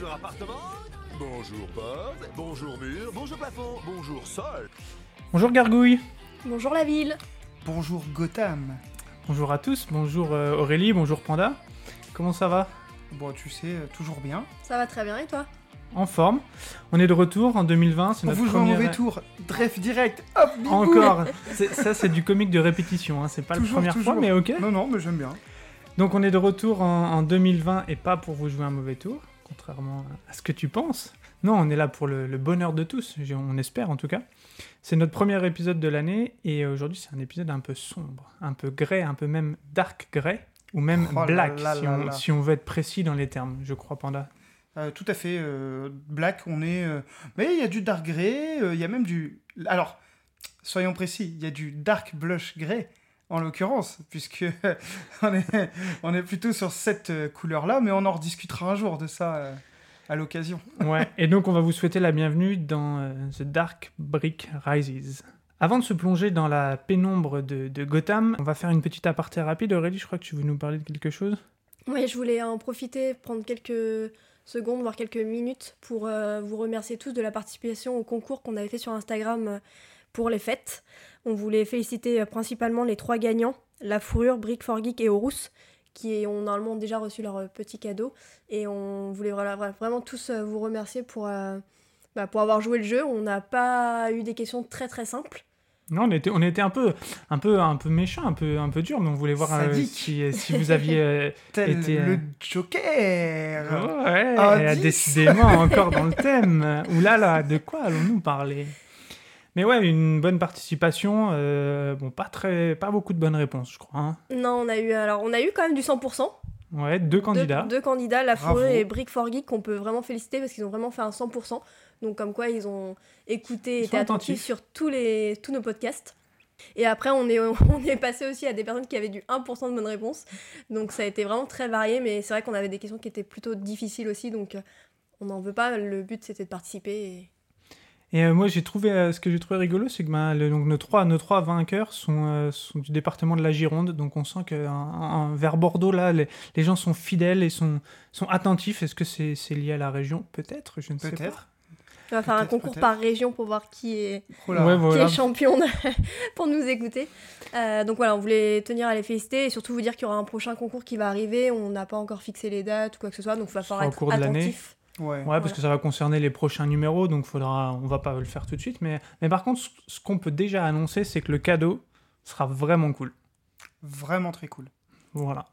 Bonjour appartement. Bonjour porte. Bonjour mur. Bonjour plafond. Bonjour sol. Bonjour Gargouille. Bonjour la ville. Bonjour Gotham. Bonjour à tous. Bonjour euh, Aurélie. Bonjour Panda. Comment ça va? Bon, tu sais, euh, toujours bien. Ça va très bien et toi? En forme. On est de retour en 2020. C'est On notre vous joue un première- mauvais tour. Dref direct. Hop. Encore. C'est- Ça, c'est du comique de répétition. hein. C'est pas la Toujours, première toujours. fois, mais ok. Non, non, mais j'aime bien. Donc on est de retour en, en 2020 et pas pour vous jouer un mauvais tour, contrairement à ce que tu penses. Non, on est là pour le, le bonheur de tous, on espère en tout cas. C'est notre premier épisode de l'année et aujourd'hui c'est un épisode un peu sombre, un peu grey, un peu même dark grey, ou même Oh black là si, là on, là. si on veut être précis dans les termes, je crois Panda. Euh, tout à fait. euh, Black, on est. euh, Mais il y a du dark grey. Il y a même du. Alors, soyons précis. Il y a du dark blush grey. En l'occurrence, puisque on est, on est plutôt sur cette euh, couleur-là, mais on en rediscutera un jour de ça euh, à l'occasion. Ouais, et donc on va vous souhaiter la bienvenue dans euh, The Dark Brick Rises. Avant de se plonger dans la pénombre de, de Gotham, on va faire une petite aparté rapide. Aurélie, je crois que tu veux nous parler de quelque chose? Oui, je voulais en profiter, prendre quelques secondes, voire quelques minutes pour euh, vous remercier tous de la participation au concours qu'on avait fait sur Instagram pour les fêtes. On voulait féliciter euh, principalement les trois gagnants, La Fourrure, Brick for Geek et Horus, qui ont normalement déjà reçu leur euh, petit cadeau. Et on voulait vraiment tous euh, vous remercier pour, euh, bah, pour avoir joué le jeu. On n'a pas eu des questions très très simples. Non, on était, on était un peu, un peu, un peu méchant, un peu, un peu dur, mais on voulait voir euh, si, si vous aviez. euh, euh, le Joker. ouais, décidément encore dans le thème. Ouh là là, de quoi allons-nous parler? Mais ouais, une bonne participation. euh, bon, pas très, pas beaucoup de bonnes réponses, je crois. hein. Non, on a eu alors on a eu quand même du 100%. Ouais, deux candidats. Deux, deux candidats, La Bravo. Forêt et Brick for Geek, qu'on peut vraiment féliciter parce qu'ils ont vraiment fait un 100%. Donc, comme quoi, ils ont écouté, Ils été sont attentifs attentifs. sur tous, les, tous nos podcasts. Et après, on est, on est passé aussi à des personnes qui avaient du 1% de bonnes réponses. Donc, ça a été vraiment très varié, mais c'est vrai qu'on avait des questions qui étaient plutôt difficiles aussi. Donc, euh, on n'en veut pas. Le but, c'était de participer. Et... Et euh, moi, j'ai trouvé, euh, ce que j'ai trouvé rigolo, c'est que ben, le- donc, nos, trois, nos trois vainqueurs sont, euh, sont du département de la Gironde. Donc, on sent que un- un- vers Bordeaux, là, les, les gens sont fidèles et sont, sont attentifs. Est-ce que c'est lié à la région? Peut-être, je ne sais pas. Peut-être. On va faire un concours par région pour voir qui est, Oh. Ouais, qui voilà. est champion de- pour nous écouter. Euh, donc voilà, on voulait tenir à les féliciter et surtout vous dire qu'il y aura un prochain concours qui va arriver. On n'a pas encore fixé les dates ou quoi que ce soit, donc il va falloir être cours de l'année. attentif. Ouais. Ouais, parce que ça va concerner les prochains numéros, donc faudra, on va pas le faire tout de suite. Mais, mais par contre, ce- ce qu'on peut déjà annoncer, c'est que le cadeau sera vraiment cool. Vraiment très cool. Voilà.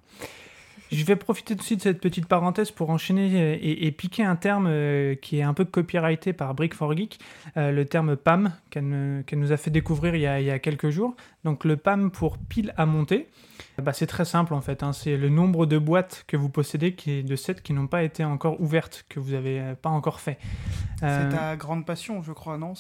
Je vais profiter aussi de cette petite parenthèse pour enchaîner euh, et, et piquer un terme euh, qui est un peu copyrighté par Brick for Geek, euh, le terme PAM, qu'elle nous a fait découvrir il y a, il y a quelques jours. Donc le PAM pour pile à monter, bah, c'est très simple en fait. hein. C'est le nombre de boîtes que vous possédez qui est de 7 qui n'ont pas été encore ouvertes, que vous n'avez pas encore fait. Euh, C'est ta grande passion, je crois, non?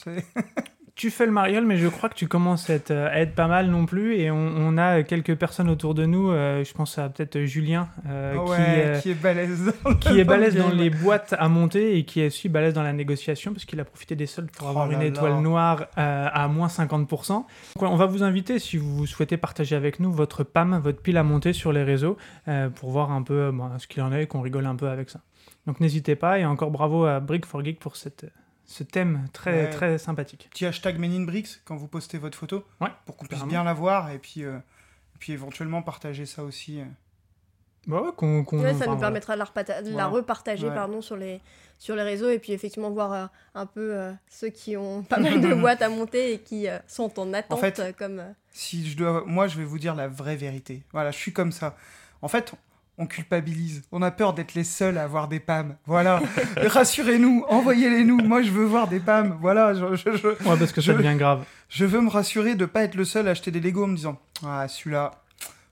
Tu fais le mariole, mais je crois que tu commences à être, à être pas mal non plus. Et on, on a quelques personnes autour de nous. euh, je pense à peut-être Julien, euh, Ah qui, euh, qui est balèze. dans qui le est balèze dans game. les boîtes à monter et qui est aussi balèze dans la négociation parce qu'il a profité des soldes pour Oh avoir une étoile là. noire à moins 50%. Donc, on va vous inviter si vous souhaitez partager avec nous votre PAM, votre pile à monter sur les réseaux pour voir un peu bon, ce qu'il en est et qu'on rigole un peu avec ça. Donc n'hésitez pas et encore bravo à Brick for Geek pour cette, ce thème très, Ouais. très sympathique. Petit hashtag Men in Bricks quand vous postez votre photo. Ouais, Pour qu'on puisse bien la voir et puis, euh, et puis éventuellement partager ça aussi. euh. Bah ouais, qu'on, qu'on- Ouais, ça enfin, nous permettra de la, repata- de la Voilà. repartager Ouais. pardon, sur, les, sur les réseaux et puis effectivement voir euh, un peu euh, ceux qui ont pas mal de boîtes à monter et qui euh, sont en attente fait, comme... Si je dois, moi, je vais vous dire la vraie vérité. Voilà, je suis comme ça. En fait, on culpabilise. On a peur d'être les seuls à avoir des PAM. Voilà. Rassurez-nous, envoyez-les-nous. Moi, je veux voir des PAM. Voilà, je, je, je, Ouais, parce que Je- devient grave. je veux me rassurer de pas être le seul à acheter des Lego en me disant Ah, celui-là,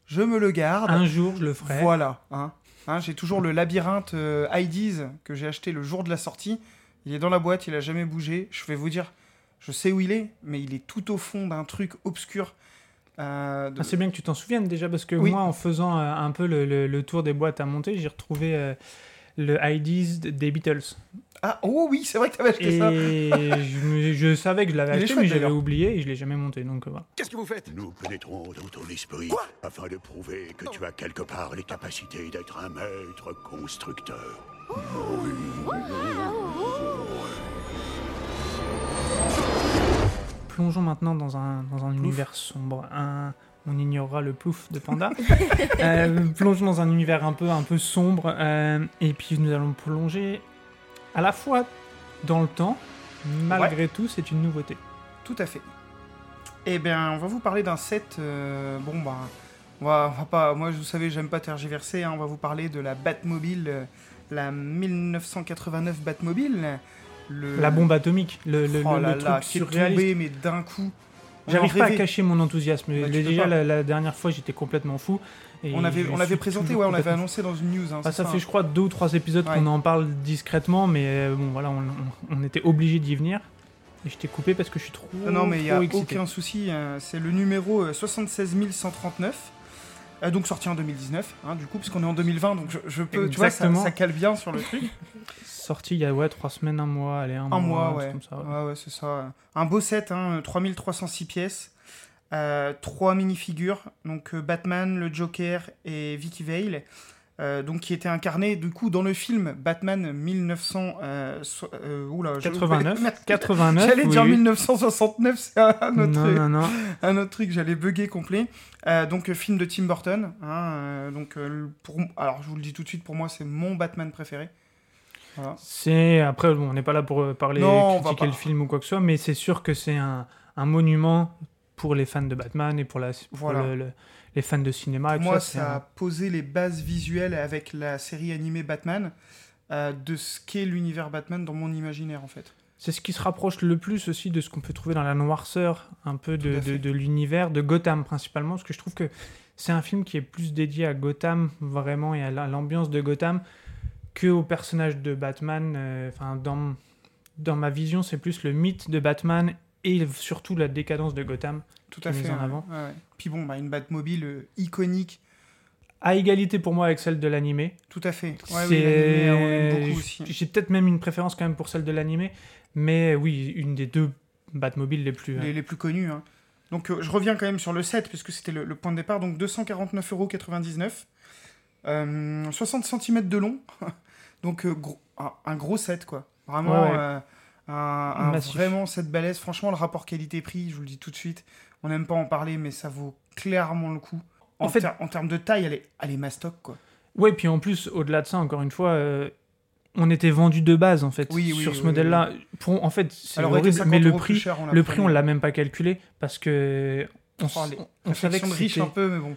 je me le garde. Un jour, je le ferai. Voilà. Hein. Hein, j'ai toujours le labyrinthe euh, IDs que j'ai acheté le jour de la sortie. Il est dans la boîte, il a jamais bougé. Je vais vous dire, je sais où il est, mais il est tout au fond d'un truc obscur. Euh, de- Ah, c'est bien que tu t'en souviennes déjà parce que Oui. moi, en faisant euh, un peu le, le- le tour des boîtes à monter, j'ai retrouvé euh, le IDs des Beatles. Ah, oh oui, c'est vrai que t'avais acheté Et ça. je, je savais que je l'avais acheté, chouette, mais j'avais oublié et je l'ai jamais monté. Donc euh, voilà. Qu'est-ce que vous faites? Nous pénétrons dans ton esprit afin de prouver que tu as quelque part les capacités d'être un maître constructeur. Plongeons maintenant dans un, dans un univers sombre. Un, on ignorera le plouf de Panda. Euh, plongeons dans un univers un peu, un peu sombre. euh, et puis nous allons plonger à la fois dans le temps, malgré tout, c'est une nouveauté. Tout à fait. Eh bien, on va vous parler d'un set. euh, bon, bah, on va, on va pas. Moi, vous savez, j'aime pas tergiverser. hein, on va vous parler de la Batmobile, la 1989 Batmobile. Le... La bombe atomique, le, le, Oh le- là truc surréaliste. tombé, mais d'un coup. J'arrive pas à cacher mon enthousiasme. Bah, déjà, la, la dernière fois, j'étais complètement fou. Et On avait, on l'avait présenté, ouais, on l'avait annoncé dans une news. hein, Bah, c'est ça ça, fait, hein. je crois, deux ou trois épisodes Ouais. qu'on en parle discrètement, mais euh, bon, voilà, on, on- on était obligé d'y venir. Et je t'ai coupé parce que je suis trop, Non, non, mais il n'y a excité. aucun souci. euh, c'est le numéro euh, 76 139. euh, donc sorti en 2019, hein, du coup, puisqu'on est en 2020, donc je, je peux, tu vois, ça, Exactement. ça cale bien sur le truc. Sorti il y a ouais, trois semaines, un mois, allez, un, Un mois, ouais. comme ça, ouais. Ouais, ouais, c'est ça. Un beau set, hein, 3306 pièces, euh, trois minifigures, donc euh, Batman, le Joker et Vicky Vale, euh, donc qui étaient incarnés du coup dans le film Batman 1900. Euh, so- euh, oula, je- 89, Merde. 89, J'allais oui, dire oui. 1969, c'est un autre, Non, non, non. un autre truc, j'allais bugger complet. Euh, donc, euh, film de Tim Burton. hein, euh, donc, euh, pour, alors, je vous le dis tout de suite, pour moi, c'est mon Batman préféré. Voilà. C'est après, bon, on n'est pas là pour euh, parler, Non, critiquer le film ou quoi que ce soit, mais c'est sûr que c'est un, un monument pour les fans de Batman et pour, la, pour Voilà. le- le- les fans de cinéma. Et Pour tout moi, ça, a posé les bases visuelles avec la série animée Batman euh, de ce qu'est l'univers Batman dans mon imaginaire, en fait. C'est ce qui se rapproche le plus aussi de ce qu'on peut trouver dans la noirceur, un peu de, de, l'univers, de Gotham principalement, parce que je trouve que c'est un film qui est plus dédié à Gotham, vraiment, et à la- l'ambiance de Gotham, que au personnage de Batman. euh, Enfin, dans, dans ma vision, c'est plus le mythe de Batman et surtout la décadence de Gotham. Tout Qui à est mise fait. en ouais, avant. ouais, ouais. Puis bon, bah, une Batmobile euh, iconique. À égalité pour moi avec celle de l'animé. Tout à fait. Oui. J'ai peut-être même une préférence quand même pour celle de l'animé, mais oui, une des deux Batmobiles les plus. les, les plus connus. hein. Donc euh, je reviens quand même sur le set, puisque c'était le, le point de départ. Donc 249,99€. Euh, 60 cm de long. donc euh, gros- un, un gros set, quoi. Vraiment, Ouais, ouais. euh, un, vraiment set balèze. Franchement, le rapport qualité-prix, je vous le dis tout de suite, on n'aime pas en parler, mais ça vaut clairement le coup. En, En fait- ter- en termes de taille, elle est, elle est mastoc, quoi. Ouais, puis en plus, au-delà de ça, encore une fois, euh, on était vendu de base en fait Oui, oui, sur ce oui, modèle-là. Pour, en fait, c'est horrible, 50 mais le prix, cher, le prix, on l'a même pas calculé parce que on, les savait que riche c'était- un peu, mais bon.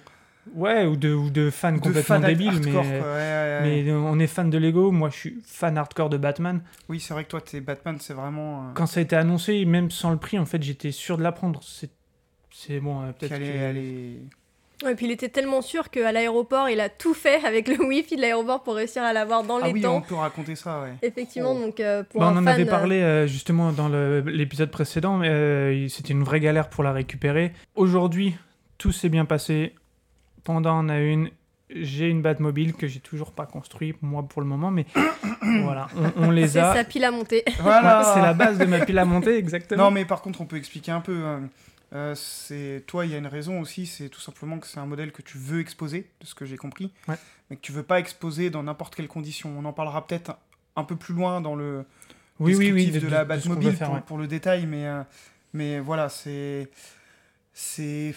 Ouais, ou de, ou de fans De complètement fan débiles, hardcore, mais, quoi. Ouais, ouais, ouais. mais on est fan de Lego. Moi, je suis fan hardcore de Batman. Oui, c'est vrai que toi, t'es Batman, c'est vraiment. euh, Quand ça a été annoncé, même sans le prix, en fait, j'étais sûr de l'apprendre. C'est, c'est bon, euh, peut-être. qu'elle est- que- elle est- Ouais, puis il était tellement sûr qu'à l'aéroport, il a tout fait avec le wifi de l'aéroport pour réussir à l'avoir dans Ah les oui, temps. on peut raconter ça, ouais. Effectivement, Oh. donc euh, pour Bah, un on en fan, avait parlé euh, justement dans le- l'épisode précédent, mais euh, c'était une vraie galère pour la récupérer. Aujourd'hui, tout s'est bien passé. Panda en a une. J'ai une Batmobile que j'ai toujours pas construit, moi pour le moment, mais voilà, on, on les c'est a. sa pile à monter. Voilà. Ouais, c'est la base de ma pile à monter, exactement. Non, mais par contre, on peut expliquer un peu. euh, euh, c'est toi, il y a une raison aussi. C'est tout simplement que c'est un modèle que tu veux exposer, de ce que j'ai compris, Ouais. mais que tu veux pas exposer dans n'importe quelle condition. On en parlera peut-être un, peu plus loin dans le oui, oui, oui, descriptif de, la Batmobile va faire, pour, ouais. pour le détail, mais euh, mais voilà, c'est c'est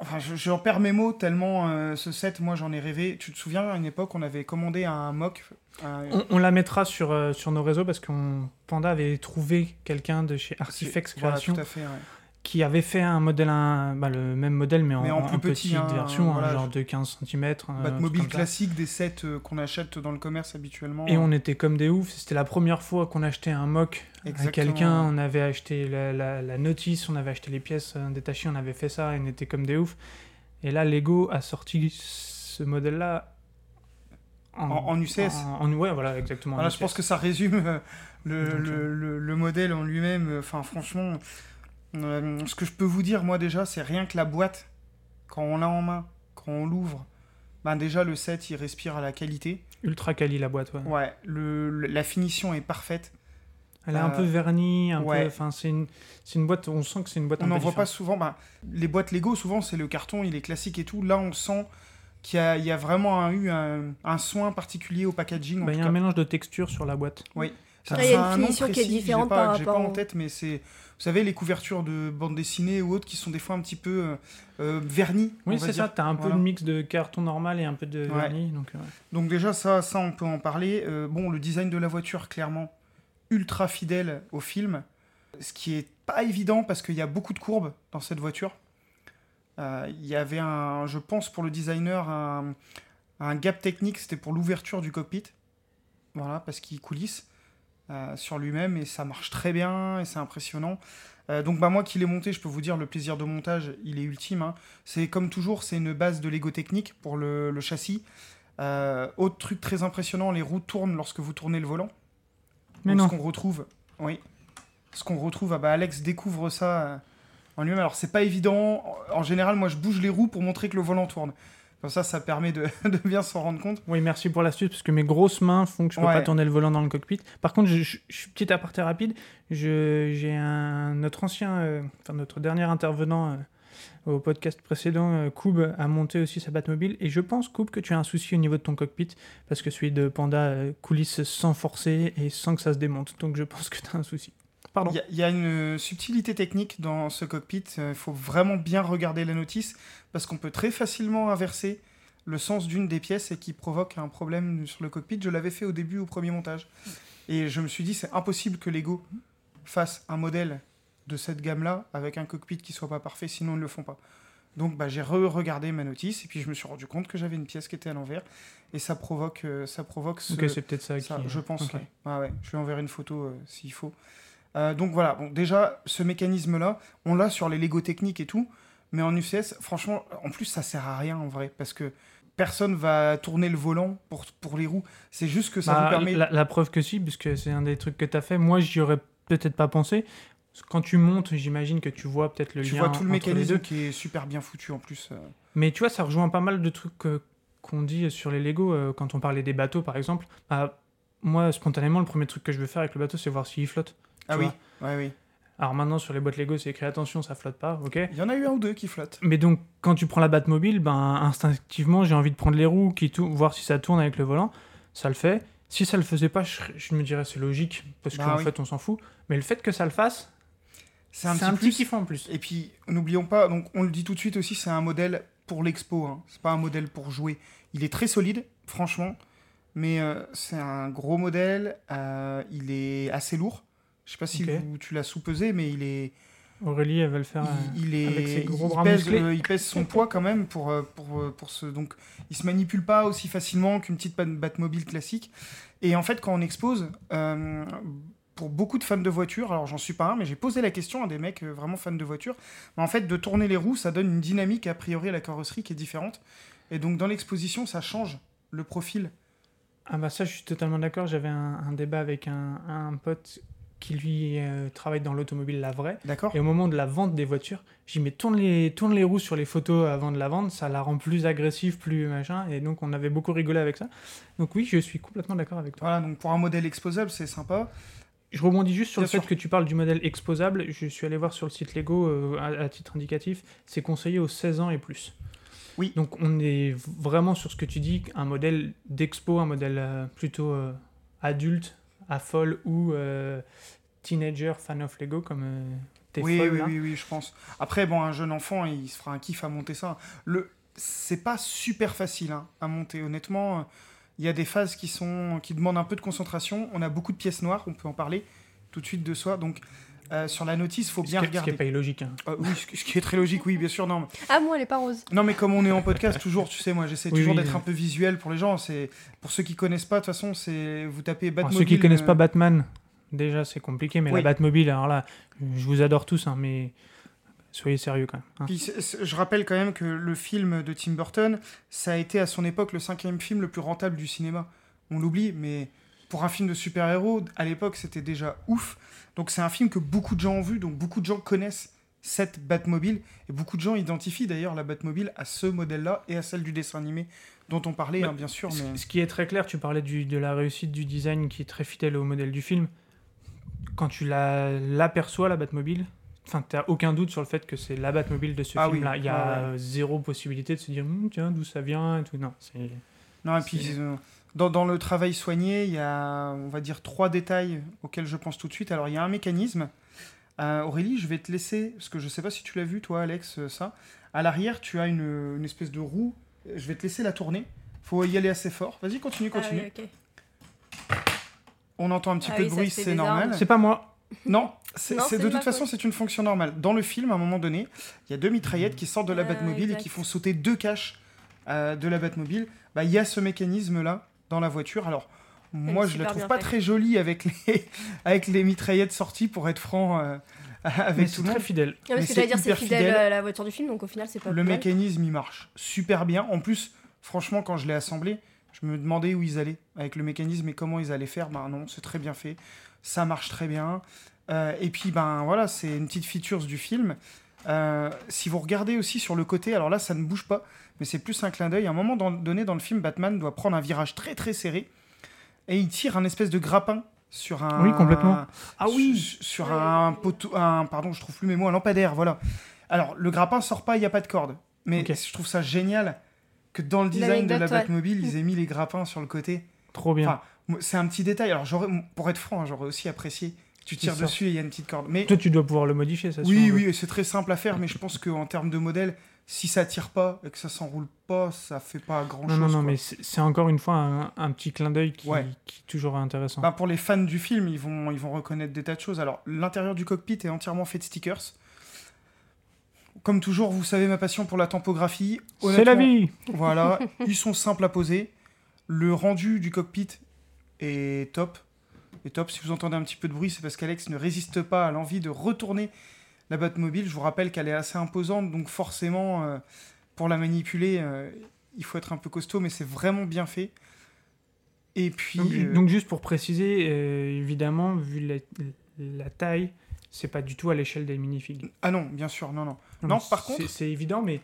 enfin je- j'en perds mes mots tellement euh, ce set moi j'en ai rêvé tu te souviens à une époque on avait commandé un mock un- On, on la mettra sur, euh, sur nos réseaux parce qu'on Panda avait trouvé quelqu'un de chez Artifex voilà, Création tout à fait ouais. Qui avait fait un modèle, un, bah, le même modèle mais en, Mais en plus petite petit, hein, version, hein, genre de 15 cm. Batmobile classique des sets euh, qu'on achète dans le commerce habituellement Et on était comme des oufs. C'était la première fois qu'on achetait un mock à Exactement. quelqu'un. On avait acheté la, la- la notice, on avait acheté les pièces euh, détachées, on avait fait ça et on était comme des oufs. Et là, Lego a sorti ce modèle-là En- en UCS. En, ouais, voilà, exactement. en Voilà, je pense que ça résume euh, le, Donc, le, le- le modèle en lui-même. Enfin, franchement, euh, ce que je peux vous dire, moi, déjà, c'est rien que la boîte, quand on l'a en main, quand on l'ouvre, ben déjà, le set, il respire à la qualité. Ultra quali la boîte, ouais. Ouais, le, le- la finition est parfaite. Elle est un Euh, peu vernie, un ouais. peu. Enfin, c'est une, une boîte. On sent que c'est une boîte On n'en voit pas souvent. ben, les boîtes Lego, souvent, c'est le carton, il est classique et tout. Là, on sent qu'il y a, il y a vraiment un- eu un, un soin particulier au packaging. en Bah, Il y a un mélange de textures sur la boîte. Ça, il y a une un nom finition qui est différente pas- par J'ai pas rapport en tête, mais c'est, vous savez, les couvertures de bande dessinée ou autres qui sont des fois un petit peu euh, euh, vernis. on Oui, c'est ça. T'as un peu Voilà. de mix de carton normal et un peu de Ouais. vernis. Donc, euh, ouais. Donc déjà ça, ça on peut en parler. Euh, bon, le design de la voiture, clairement, ultra fidèle au film. Ce qui est pas évident parce qu'il y a beaucoup de courbes dans cette voiture. Euh, Il y avait un, je pense pour le designer, un, un gap technique, c'était pour l'ouverture du cockpit. Voilà, parce qu'il coulisse euh, sur lui-même et ça marche très bien et c'est impressionnant. Euh, donc bah moi qui l'ai monté, je peux vous dire le plaisir de montage, il est ultime. hein. C'est comme toujours, c'est une base de Lego technique pour le, le châssis. Euh, autre truc très impressionnant, les roues tournent lorsque vous tournez le volant. Mais Donc, non. Ce qu'on retrouve, oui. Ce qu'on retrouve, ah bah Alex découvre ça en lui-même. Alors c'est pas évident. En général, moi je bouge les roues pour montrer que le volant tourne. Comme ça, ça permet de, de bien s'en rendre compte. Oui, merci pour l'astuce, parce que mes grosses mains font que je peux Ouais. pas tourner le volant dans le cockpit. Par contre, je, suis petit aparté rapide. J'ai un notre ancien, euh, enfin notre dernier intervenant euh, au podcast précédent, euh, Koub, a monté aussi sa Batmobile. Et je pense, Koub, que tu as un souci au niveau de ton cockpit, parce que celui de Panda euh, coulisse sans forcer et sans que ça se démonte. Donc je pense que tu as un souci. Pardon. Il y, a- il y a une subtilité technique dans ce cockpit. Il faut vraiment bien regarder la notice parce qu'on peut très facilement inverser le sens d'une des pièces et qui provoque un problème sur le cockpit. Je l'avais fait au début, au premier montage. Et je me suis dit, c'est impossible que Lego fasse un modèle de cette gamme-là avec un cockpit qui soit pas parfait, sinon ils ne le font pas. Donc bah, j'ai re-regardé ma notice et puis je me suis rendu compte que j'avais une pièce qui était à l'envers et ça provoque, euh, ça provoque ce, Ok, c'est peut-être ça, ça, qui. je pense, ok. ouais. Ah ouais, je lui enverrai une photo euh, s'il faut. Euh, donc voilà, bon, déjà, ce mécanisme-là, on l'a sur les Lego techniques et tout, mais en UCS, franchement, en plus, ça sert à rien en vrai, parce que personne va tourner le volant pour, pour les roues. C'est juste que ça Bah, vous permet. la, la preuve que si, puisque c'est un des trucs que tu as fait. Moi, j'y aurais peut-être pas pensé. Quand tu montes, j'imagine que tu vois peut-être le Tu lien vois tout le mécanisme qui est super bien foutu en plus. euh. Mais tu vois, ça rejoint pas mal de trucs euh, qu'on dit sur les Lego euh, quand on parlait des bateaux, par exemple. Bah, moi, spontanément, le premier truc que je veux faire avec le bateau, c'est voir s'il flotte. Ah oui, ouais, oui. Alors maintenant, sur les boîtes Lego, c'est écrit attention, ça flotte pas, ok Il y en a eu un ou deux qui flottent. Mais donc, quand tu prends la Batmobile, ben, instinctivement, j'ai envie de prendre les roues, qui voir si ça tourne avec le volant. Ça le fait. Si ça le faisait pas, je, me dirais c'est logique, parce Bah qu'en oui. fait, on s'en fout. Mais le fait que ça le fasse, C'est un petit un petit kiff en plus. Et puis, n'oublions pas, donc on le dit tout de suite aussi, c'est un modèle pour l'expo. Hein. C'est pas un modèle pour jouer. Il est très solide, franchement, mais euh, c'est un gros modèle. euh, il est assez lourd. Je sais pas si vous- tu l'as sous-pesé, mais il est, Aurélie, elle va le faire. euh, il, il est, avec ses gros il bras pèse, euh, il pèse son poids quand même pour euh, pour euh, pour ce donc il se manipule pas aussi facilement qu'une petite Bat- Batmobile classique. Et en fait, quand on expose, euh, pour beaucoup de fans de voitures, alors j'en suis pas un, mais j'ai posé la question à des mecs euh, vraiment fans de voitures. Mais en fait, de tourner les roues, ça donne une dynamique a priori à la carrosserie qui est différente. Et donc dans l'exposition, ça change le profil. Ah bah ça, je suis totalement d'accord. J'avais un, un débat avec un, un pote qui lui euh, travaille dans l'automobile, la vraie. D'accord Et au moment de la vente des voitures, dit mais tourne les, tourne les roues sur les photos avant de la vendre, ça la rend plus agressive, plus machin. Et donc on avait beaucoup rigolé avec ça. Donc oui, je suis complètement d'accord avec toi. Voilà, donc pour un modèle exposable, c'est sympa. Je rebondis juste sur Bien le fait que tu parles du modèle exposable. Je suis allé voir sur le site Lego euh, à, à titre indicatif, c'est conseillé aux 16 ans et plus. Oui. Donc on est vraiment sur ce que tu dis, un modèle d'expo, un modèle euh, plutôt euh, adulte, à folle ou euh, teenager fan of Lego comme euh, t'es oui, folle oui, là. oui, oui, je pense. Après, bon, un jeune enfant, il se fera un kiff à monter ça. Le, c'est pas super facile hein, à monter, honnêtement. Il y a des phases qui sont, qui demandent un peu de concentration. On a beaucoup de pièces noires, on peut en parler tout de suite de soi. Donc, euh, sur la notice, il faut bien est- ce qui regarder. est pas illogique. hein. Euh, oui, ce qui- est très logique, oui, bien sûr. Non, Ah, moi, elle est pas rose. non, mais comme on est en podcast, toujours, tu sais, moi, j'essaie Oui, toujours oui, d'être euh. un peu visuel pour les gens. C'est pour ceux qui connaissent pas, de toute façon, c'est vous tapez Batmobile. ceux qui connaissent pas Batman, déjà c'est compliqué, mais Oui. la Batmobile, alors là, je vous adore tous, hein, mais soyez sérieux quand même. hein. Puis, je rappelle quand même que le film de Tim Burton, ça a été à son époque le cinquième film le plus rentable du cinéma. On l'oublie, mais pour un film de super-héros, à l'époque, c'était déjà ouf. Donc c'est un film que beaucoup de gens ont vu, donc beaucoup de gens connaissent cette Batmobile, et beaucoup de gens identifient d'ailleurs la Batmobile à ce modèle-là et à celle du dessin animé dont on parlait, Bah, hein, bien sûr. Ce- Mais... Ce qui est très clair, tu parlais du- de la réussite du design qui est très fidèle au modèle du film. Quand tu la- l'aperçois, la Batmobile, Enfin, t'as aucun doute sur le fait que c'est la Batmobile de ce Ah oui. film-là. Il y a ouais. zéro possibilité de se dire, Hum, tiens, d'où ça vient et tout. Non, c'est. Non, et puis euh, dans, dans le travail soigné, il y a, on va dire, trois détails auxquels je pense tout de suite. Alors, il y a un mécanisme. Euh, Aurélie, je vais te laisser, parce que je sais pas si tu l'as vu, toi, Alex, euh, ça. À l'arrière, tu as une, une espèce de roue. Je vais te laisser la tourner. faut y aller assez fort. Vas-y, continue, Ah continue. oui, ok. On entend un petit Ah peu oui, de bruit, c'est normal. C'est pas moi. Non, c'est de toute façon, c'est une fonction normale. Dans le film, à un moment donné, il y a deux mitraillettes qui sortent de la Ah, Batmobile et qui font sauter deux caches euh, de la Batmobile. Bah, il y a ce mécanisme-là dans la voiture. Alors, moi, je la super trouve bien pas très jolie avec les, avec les mitraillettes sorties, pour être franc euh, Mais avec c'est tout le très monde. fidèle. Ah, Mais parce que c'est dire, fidèle fidèle. à la voiture du film, donc au final, c'est pas Le mécanisme, il marche super bien. En plus, franchement, quand je l'ai assemblé, je me demandais où ils allaient avec le mécanisme et comment ils allaient faire. Ben non, c'est très bien fait. Ça marche très bien. Euh, et puis, ben voilà, c'est une petite feature du film. Euh, si vous regardez aussi sur le côté, alors là, ça ne bouge pas, mais c'est plus un clin d'œil. À un moment dans- donné dans le film, Batman doit prendre un virage très très serré et il tire un espèce de grappin sur un. Oui, complètement. Ah oui sur un poteau, un pardon, je trouve plus mes mots, un lampadaire, voilà. Alors le grappin sort pas, il y a pas de corde, mais je trouve ça génial que dans le design de la. Batmobile, ils aient mis les grappins sur le côté. Trop bien. Enfin, C'est un petit détail. Alors j'aurais, pour être franc, hein, j'aurais aussi apprécié. Tu tires dessus et il y a une petite corde. Mais Toi, tu dois pouvoir le modifier, ça. oui, oui, et c'est très simple à faire, mais je pense qu'en termes de modèle, si ça tire pas et que ça s'enroule pas, ça fait pas grand Non, chose. non, non, mais c'est encore une fois un, un petit clin d'œil qui, Ouais. qui est toujours intéressant. Bah, pour les fans du film, ils vont, ils vont reconnaître des tas de choses. Alors, l'intérieur du cockpit est entièrement fait de stickers. Comme toujours, vous savez ma passion pour la tempographie. c'est la vie Voilà, ils sont simples à poser. Le rendu du cockpit est top. Est top. Si vous entendez un petit peu de bruit, c'est parce qu'Alex ne résiste pas à l'envie de retourner la Batmobile. Je vous rappelle qu'elle est assez imposante, donc forcément, euh, pour la manipuler, euh, il faut être un peu costaud, mais c'est vraiment bien fait. Et puis, Donc, euh, donc, juste pour préciser, évidemment, vu la, la taille, c'est pas du tout à l'échelle des minifigs. ah non, bien sûr, non, non. Non, Non, par contre- C'est évident, mais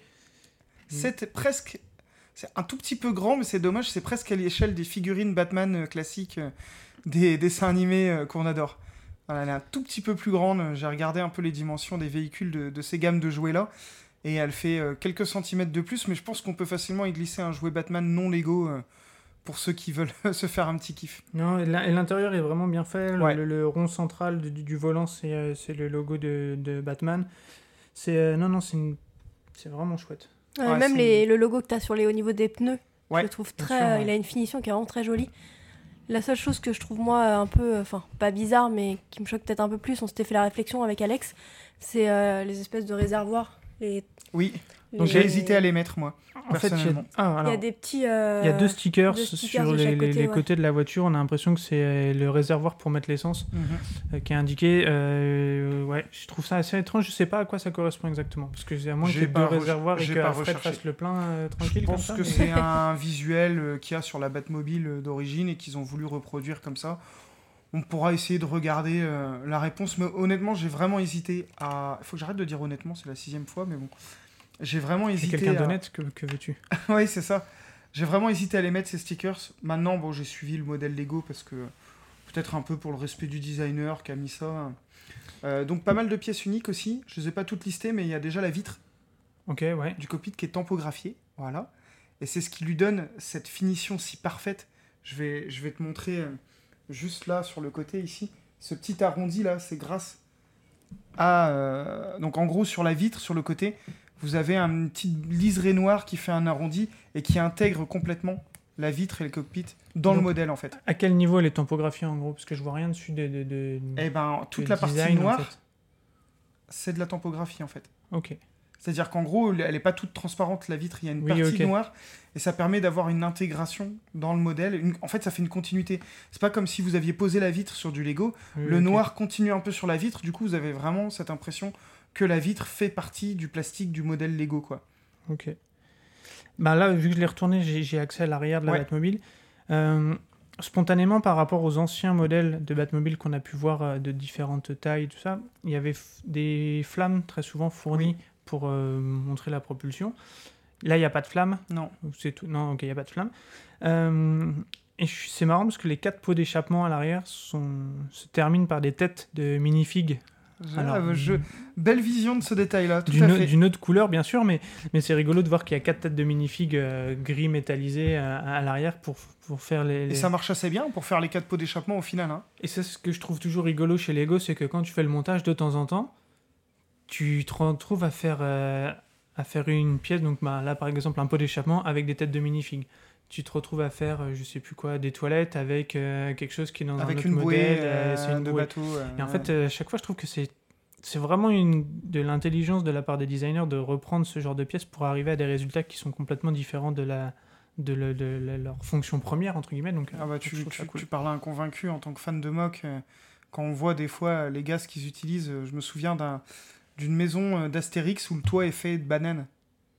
C'est presque. C'est un tout petit peu grand, mais c'est dommage, c'est presque à l'échelle des figurines Batman classiques des dessins animés euh, qu'on adore. Voilà, elle est un tout petit peu plus grande. J'ai regardé un peu les dimensions des véhicules de, de ces gammes de jouets-là. Et elle fait euh, quelques centimètres de plus, mais je pense qu'on peut facilement y glisser un jouet Batman non Lego euh, pour ceux qui veulent se faire un petit kiff. non, et l'in- et l'intérieur est vraiment bien fait. Le, Ouais. le- le rond central du, du volant, c'est le logo de, de Batman. C'est non, non, c'est une- vraiment chouette. Ouais, Ouais, même les, le logo que tu as sur les, au niveau des pneus, Ouais, je le trouve très. sûr, ouais. Il a une finition qui est vraiment très jolie. La seule chose que je trouve, moi, un peu. Enfin, pas bizarre, mais qui me choque peut-être un peu plus, on s'était fait la réflexion avec Alex, c'est euh, les espèces de réservoirs. Oui, Donc, les- j'ai hésité à les mettre, moi. En fait, il y a, Personnellement. ah, Il y a des petits. euh, il y a deux stickers, deux stickers sur de les, chaque les- côté, les ouais. côtés de la voiture. On a l'impression que c'est euh, le réservoir pour mettre l'essence. Mhm. euh, qui est indiqué. euh, ouais, je trouve ça assez étrange. Je sais pas à quoi ça correspond exactement. Parce que c'est à moins J'ai qu'il y ait pas deux réservoirs et que recherché. fasse le plein euh, tranquille. Je comme pense ça, que mais- c'est un visuel qu'il y a sur la Batmobile d'origine et qu'ils ont voulu reproduire comme ça. On pourra essayer de regarder euh, la réponse, mais honnêtement, j'ai vraiment hésité à. Il faut que j'arrête de dire honnêtement, c'est la sixième fois, mais bon. J'ai vraiment C'est hésité. quelqu'un à... d'honnête, que, que veux-tu? Oui, c'est ça. J'ai vraiment hésité à les mettre ces stickers. Maintenant, bon, j'ai suivi le modèle Lego parce que peut-être un peu pour le respect du designer qui a mis ça. Euh, donc pas mal de pièces uniques aussi. Je les ai pas toutes listées, mais il y a déjà la vitre ouais. du cockpit qui est tampographié. Voilà. Et c'est ce qui lui donne cette finition si parfaite. Je vais, je vais te montrer euh, juste là sur le côté ici. Ce petit arrondi là, c'est grâce à. euh, donc en gros, sur la vitre, sur le côté, vous avez un petit liseré noir qui fait un arrondi et qui intègre complètement la vitre et le cockpit dans le modèle en fait. À quel niveau elle est tampographiée en gros? Parce que je vois rien dessus de. de, de- Et ben, toute de la partie design, en noire, fait. c'est de la tampographie en fait. Ok. C'est-à-dire qu'en gros, elle n'est pas toute transparente, la vitre, il y a une Oui, partie noire, et ça permet d'avoir une intégration dans le modèle. Une- En fait, ça fait une continuité. C'est pas comme si vous aviez posé la vitre sur du Lego, Oui, le noir continue un peu sur la vitre, du coup, vous avez vraiment cette impression que la vitre fait partie du plastique du modèle Lego, quoi. Ok. Bah là, vu que je l'ai retourné, j'ai accès à l'arrière de la Ouais. Batmobile. Euh, spontanément, par rapport aux anciens modèles de Batmobile qu'on a pu voir euh, de différentes tailles, tout ça, il y avait des flammes très souvent fournies pour euh, montrer la propulsion. Là, il n'y a pas de flamme. Non. C'est tout? Non, ok, il n'y a pas de flamme. Euh, et c'est marrant parce que les quatre pots d'échappement à l'arrière sont- se terminent par des têtes de minifigs Alors, je... Belle vision de ce détail-là, D'une autre couleur, bien sûr, mais, mais c'est rigolo de voir qu'il y a quatre têtes de minifigs euh, gris métallisés à, à l'arrière pour, pour faire les. Et ça marche assez bien pour faire les quatre pots d'échappement au final. Hein. Et c'est ce que je trouve toujours rigolo chez Lego, c'est que quand tu fais le montage de temps en temps, tu te retrouves à faire, euh, à faire une pièce, donc bah, là par exemple un pot d'échappement avec des têtes de minifigs. Tu te retrouves à faire, euh, je sais plus quoi, des toilettes avec euh, quelque chose qui est dans un Avec autre une bouée modèle. euh, c'est une de bouée. bateau. euh, Et en ouais. fait, à chaque fois, je trouve que c'est c'est vraiment une, de l'intelligence de la part des designers de reprendre ce genre de pièces pour arriver à des résultats qui sont complètement différents de la de, le- de la- leur fonction première entre guillemets. Donc, Ah bah, tu, tu, cool. tu parles à un convaincu en tant que fan de mock. quand on voit des fois les gaz qu'ils utilisent, je me souviens d'un- d'une maison d'Astérix où le toit est fait de bananes.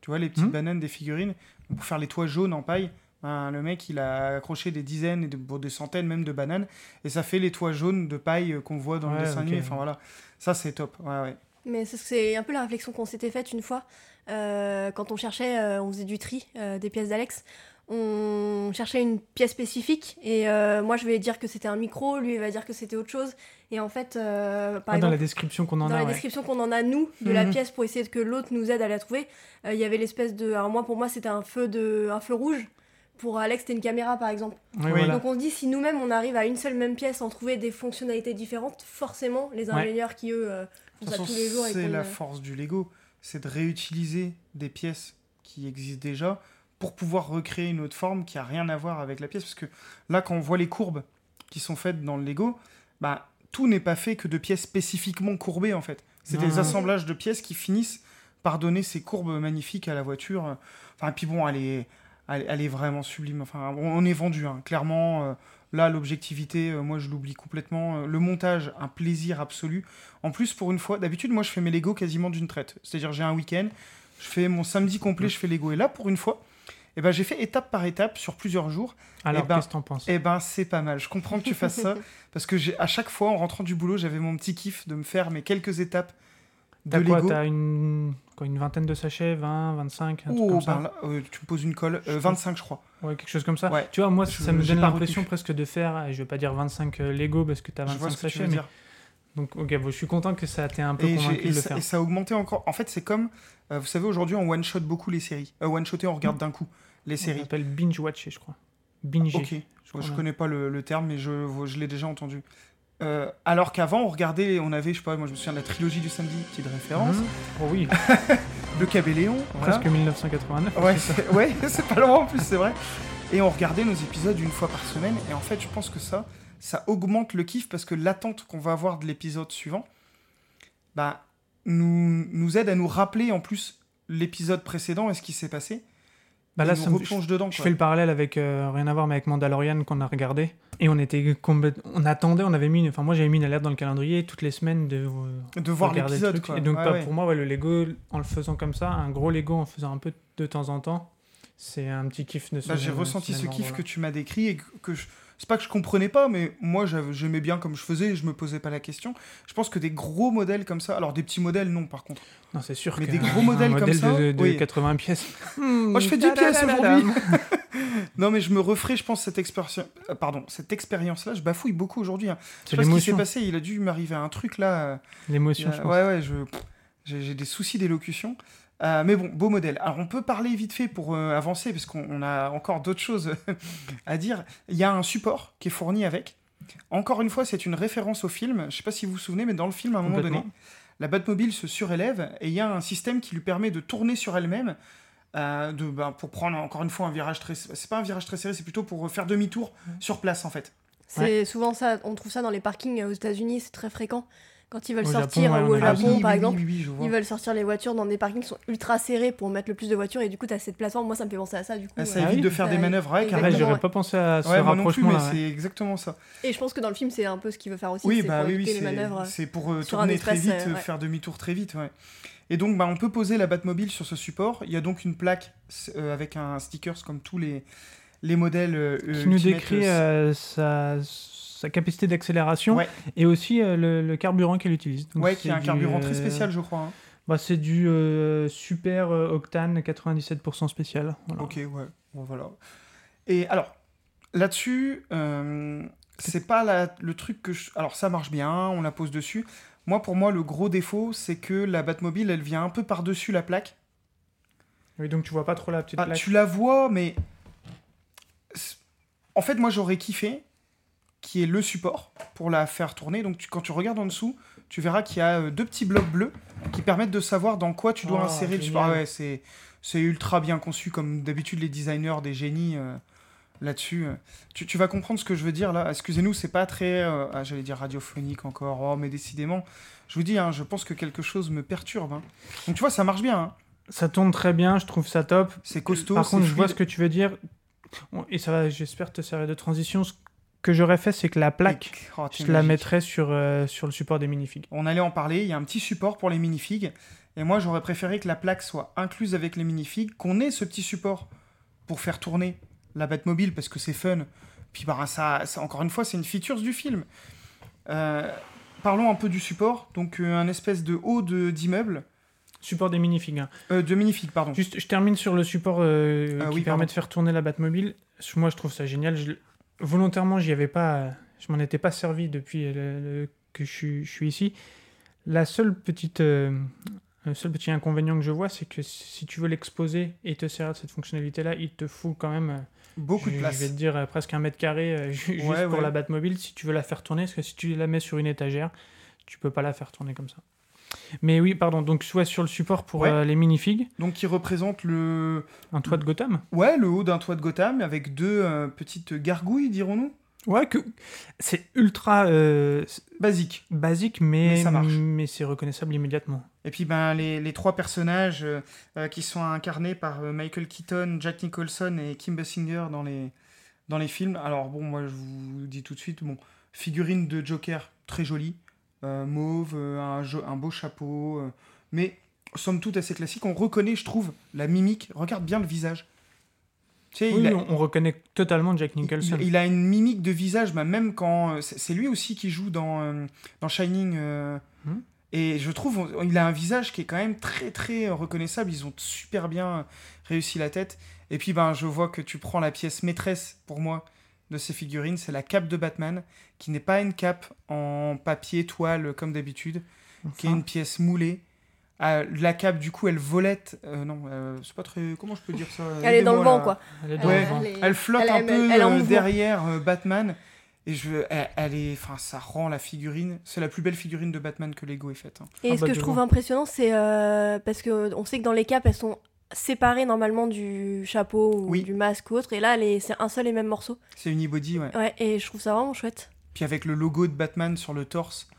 Tu vois, les petites Mhm. bananes des figurines. Pour faire les toits jaunes en paille, ben, le mec il a accroché des dizaines et de- bon, des centaines même de bananes. Et ça fait les toits jaunes de paille euh, qu'on voit dans le dessin ok. animé. Enfin voilà, ça c'est top. Ouais, ouais. Mais c'est- un peu la réflexion qu'on s'était faite une fois. euh, quand on cherchait, euh, on faisait du tri euh, des pièces d'Alex. On cherchait une pièce spécifique et euh, moi je vais dire que c'était un micro, lui il va dire que c'était autre chose. Et en fait, euh, par Ouais, dans exemple, la description qu'on en dans a. la ouais. description qu'on en a nous de la Mhm. pièce pour essayer que l'autre nous aide à la trouver, euh, il y avait l'espèce de. Alors moi pour moi c'était un feu de un feu rouge. Pour Alex c'était une caméra par exemple. Ouais, Oui. voilà. Donc on se dit si nous-mêmes on arrive à une seule même pièce en trouver des fonctionnalités différentes, forcément les Ouais. ingénieurs qui eux euh, font ça façon, tous les jours et c'est la euh, force du Lego, c'est de réutiliser des pièces qui existent déjà pour pouvoir recréer une autre forme qui a rien à voir avec la pièce. Parce que là, quand on voit les courbes qui sont faites dans le Lego, bah, tout n'est pas fait que de pièces spécifiquement courbées en fait. C'est des assemblages de pièces qui finissent par donner ces courbes magnifiques à la voiture. Enfin, et puis bon, elle est, elle, elle est vraiment sublime. Enfin, on, est vendu, hein. clairement. euh, Là, l'objectivité, euh, moi, je l'oublie complètement. Euh, Le montage, un plaisir absolu. En plus, pour une fois, d'habitude, moi, je fais mes Lego quasiment d'une traite. C'est-à-dire, j'ai un week-end, je fais mon samedi complet, je fais Lego. Et là, pour une fois, eh ben, j'ai fait étape par étape sur plusieurs jours. Alors, Eh ben, qu'est-ce que t'en penses? Eh ben, c'est pas mal. Je comprends que tu fasses ça. Parce que à chaque fois, en rentrant du boulot, j'avais mon petit kiff de me faire mes quelques étapes de Lego. T'as une, quoi, une vingtaine de sachets, 20, 25, un truc Oh, comme ça ben là, euh, tu me poses une colle. Euh, pense- 25, je crois. Ouais, quelque chose comme ça. Ouais. Tu vois, moi, Je- ça me donne l'impression presque de faire, je vais pas dire 25 euh, Lego parce que t'as Je 25 vois ce que tu sachets, mais dire. donc ok, bon, je suis content que ça t'ait un peu Et, convaincu et de le ça, faire. et ça a augmenté encore. En fait, c'est comme, euh, vous savez, aujourd'hui, on one-shot beaucoup les séries. One-shoté, on regarde d'un coup les Ça séries. s'appelle binge watcher, je crois. Binge. Ok, je crois je connais pas le, le terme, mais je, je l'ai déjà entendu. Euh, alors qu'avant, on regardait, on avait, je sais pas, moi je me souviens de la trilogie du samedi, petite référence, Mhm. Oh oui, le Cabelléon, voilà. presque 1989. Ouais, c'est ça. c'est ouais, c'est pas loin en plus, c'est vrai. Et on regardait nos épisodes une fois par semaine, et en fait, je pense que ça, ça augmente le kiff parce que l'attente qu'on va avoir de l'épisode suivant, bah, nous, nous aide à nous rappeler en plus l'épisode précédent et ce qui s'est passé. Bah là, ça me- replonge dedans. Je quoi. fais le parallèle avec euh, rien à voir, mais avec Mandalorian qu'on a regardé. Et on était on attendait, on avait mis, une- enfin moi j'avais mis une alerte dans le calendrier toutes les semaines de euh, De voir l'épisode. Et donc Ouais, ouais. pour moi, ouais, le Lego en le faisant comme ça, un gros Lego en faisant un peu de temps en temps, c'est un petit kiff de ce Bah, j'ai ressenti ce kiff que tu m'as décrit et que je... c'est pas que je comprenais pas, mais moi j'aimais bien comme je faisais et je me posais pas la question. Je pense que des gros modèles comme ça, alors des petits modèles non par contre. Non, c'est sûr Mais que des gros un modèles comme modèle ça, de, de oui. 80 pièces. Moi je fais 10 pièces aujourd'hui. non mais je me referai, je pense, cette expérience, euh, pardon, cette expérience-là, je bafouille beaucoup aujourd'hui. hein. Je C'est sais pas ce qui s'est l'émotion. passé, il a dû m'arriver un truc là. euh, L'émotion, a- je pense. ouais ouais, je, j'ai des soucis d'élocution. Euh, mais bon, beau modèle. Alors on peut parler vite fait pour euh, avancer, parce qu'on on a encore d'autres choses à dire. Il y a un support qui est fourni avec. Encore une fois, c'est une référence au film. Je sais pas si vous vous souvenez, mais dans le film, à un moment donné, la Batmobile se surélève et il y a un système qui lui permet de tourner sur elle-même. euh, de, ben, pour prendre encore une fois un virage très c'est pas un virage très serré c'est plutôt pour faire demi-tour sur place en fait C'est souvent ça, on trouve ça dans les parkings aux États-Unis, c'est très fréquent. Quand ils veulent Au sortir, Japon, ouais, ou au Japon oui, par oui, exemple, oui, ils veulent sortir les voitures dans des parkings qui sont ultra serrés pour mettre le plus de voitures et du coup, tu as cette plateforme. Moi, ça me fait penser à ça du coup. Ah, ça. Ah évite oui. de faire Ça des manœuvres ouais, Exactement. Ouais, carrément. j'aurais pas pensé à ce Ouais, moi non plus, rapprochement mais là. ouais. c'est exactement ça. Et je pense que dans le film, c'est un peu ce qu'il veut faire aussi. Oui, c'est bah pour oui, oui, éviter les c'est- manœuvres. c'est pour euh, un tourner très vite, euh, euh, ouais. faire demi-tour très vite, ouais. Et donc, bah, on peut poser la Batmobile sur ce support. Il y a donc une plaque euh, avec un stickers comme tous les, les modèles euh, qui nous décrit euh, euh, sa, sa capacité d'accélération Ouais. et aussi euh, le, le carburant qu'elle utilise. C'est qui a un du, carburant très euh, spécial, je crois. hein. bah, c'est du euh, super octane 97% spécial. Voilà. Ok, ouais, bon, voilà. Et alors, là-dessus, c'est pas la- le truc que je... Alors, ça marche bien, on la pose dessus. Moi, pour moi, le gros défaut, c'est que la Batmobile, elle vient un peu par-dessus la plaque. Oui, donc tu vois pas trop la petite Ah, plaque. tu la vois, mais. En fait, moi, j'aurais kiffé qui est le support pour la faire tourner. Donc, tu- quand tu regardes en dessous, tu verras qu'il y a euh, deux petits blocs bleus qui permettent de savoir dans quoi tu dois Oh, insérer le génial. support. Ah ouais, c'est, c'est ultra bien conçu, comme d'habitude, les designers, des génies euh, là-dessus. Tu, tu vas comprendre ce que je veux dire là. Excusez-nous, c'est pas très. euh, ah, j'allais dire radiophonique encore. Oh, mais décidément. Je vous dis, hein, je pense que quelque chose me perturbe. hein. Donc, tu vois, ça marche bien. hein. Ça tourne très bien, je trouve ça top. C'est costaud. Par contre, je vois ce que tu veux dire. Et ça va, j'espère te servir de transition. Ce que j'aurais fait, c'est que la plaque, Oh, je la mettrais sur, euh, sur le support des minifigs. On allait en parler, il y a un petit support pour les minifigs. Et moi, j'aurais préféré que la plaque soit incluse avec les minifigs, qu'on ait ce petit support pour faire tourner la Batmobile, parce que c'est fun. Puis, bah, ça, ça- encore une fois, c'est une feature du film. Euh, parlons un peu du support. Donc, euh, un espèce de haut de- d'immeuble. Support des minifigs. hein. Euh, de minifigs, pardon. Juste, je termine sur le support euh, Ah qui oui, permet pardon. de faire tourner la Batmobile. Moi, je trouve ça génial. Je- volontairement, j'y avais pas, je m'en étais pas servi depuis le- le- que je suis, je suis ici. La seule petite, euh, le seul petit inconvénient que je vois, c'est que si tu veux l'exposer et te servir de cette fonctionnalité-là, il te faut quand même euh, Beaucoup je, de place. Je vais te dire euh, presque un mètre carré ju- juste Ouais, pour ouais. la Batmobile si tu veux la faire tourner, parce que si tu la mets sur une étagère, tu peux pas la faire tourner comme ça. Mais oui, pardon, donc soit sur le support pour Ouais. euh, les minifigs, Donc, qui représente le, un toit de Gotham. ouais, le haut d'un toit de Gotham avec deux euh, petites gargouilles, dirons-nous. Ouais, que c'est ultra euh, Basique. basique, mais, Mais ça marche. mais c'est reconnaissable immédiatement. Et puis ben, les, les trois personnages euh, qui sont incarnés par euh, Michael Keaton, Jack Nicholson et Kim Basinger dans les, dans les films. Alors bon, moi je vous dis tout de suite, bon, figurine de Joker très jolie, mauve, euh, un, beau chapeau, euh, mais somme toute assez classique. On reconnaît, je trouve, la mimique. Regarde bien le visage. Tu sais, Oui, il, a, on, on reconnaît totalement Jack Nicholson. il a une mimique de visage, bah, même quand. euh, C'est lui aussi qui joue dans, euh, dans Shining. euh, Hmm. Et je trouve, il a un visage qui est quand même très très euh, reconnaissable. Ils ont super bien euh, réussi la tête. Et puis, ben, je vois que tu prends la pièce maîtresse pour moi de ces figurines, c'est la cape de Batman, qui n'est pas une cape en papier toile comme d'habitude, qui est une pièce moulée. Ah, la cape, du coup, elle volette. euh, non, euh, c'est pas très. Comment je peux dire ça? Elle est dans le vent, là. quoi. elle est dans Ouais, le vent. elle flotte elle- un elle- peu euh, derrière euh, Batman. Et je, elle, est, enfin, ça rend la figurine. C'est la plus belle figurine de Batman que Lego ait faite. hein. Et Ah ce bah, que je trouve impressionnant, c'est euh, parce que on sait que dans les capes, elles sont séparées normalement du chapeau ou Oui. du masque ou autre. Et là, les- c'est un seul et même morceau. C'est unibody, ouais. Ouais, et je trouve ça vraiment chouette. Puis avec le logo de Batman sur le torse.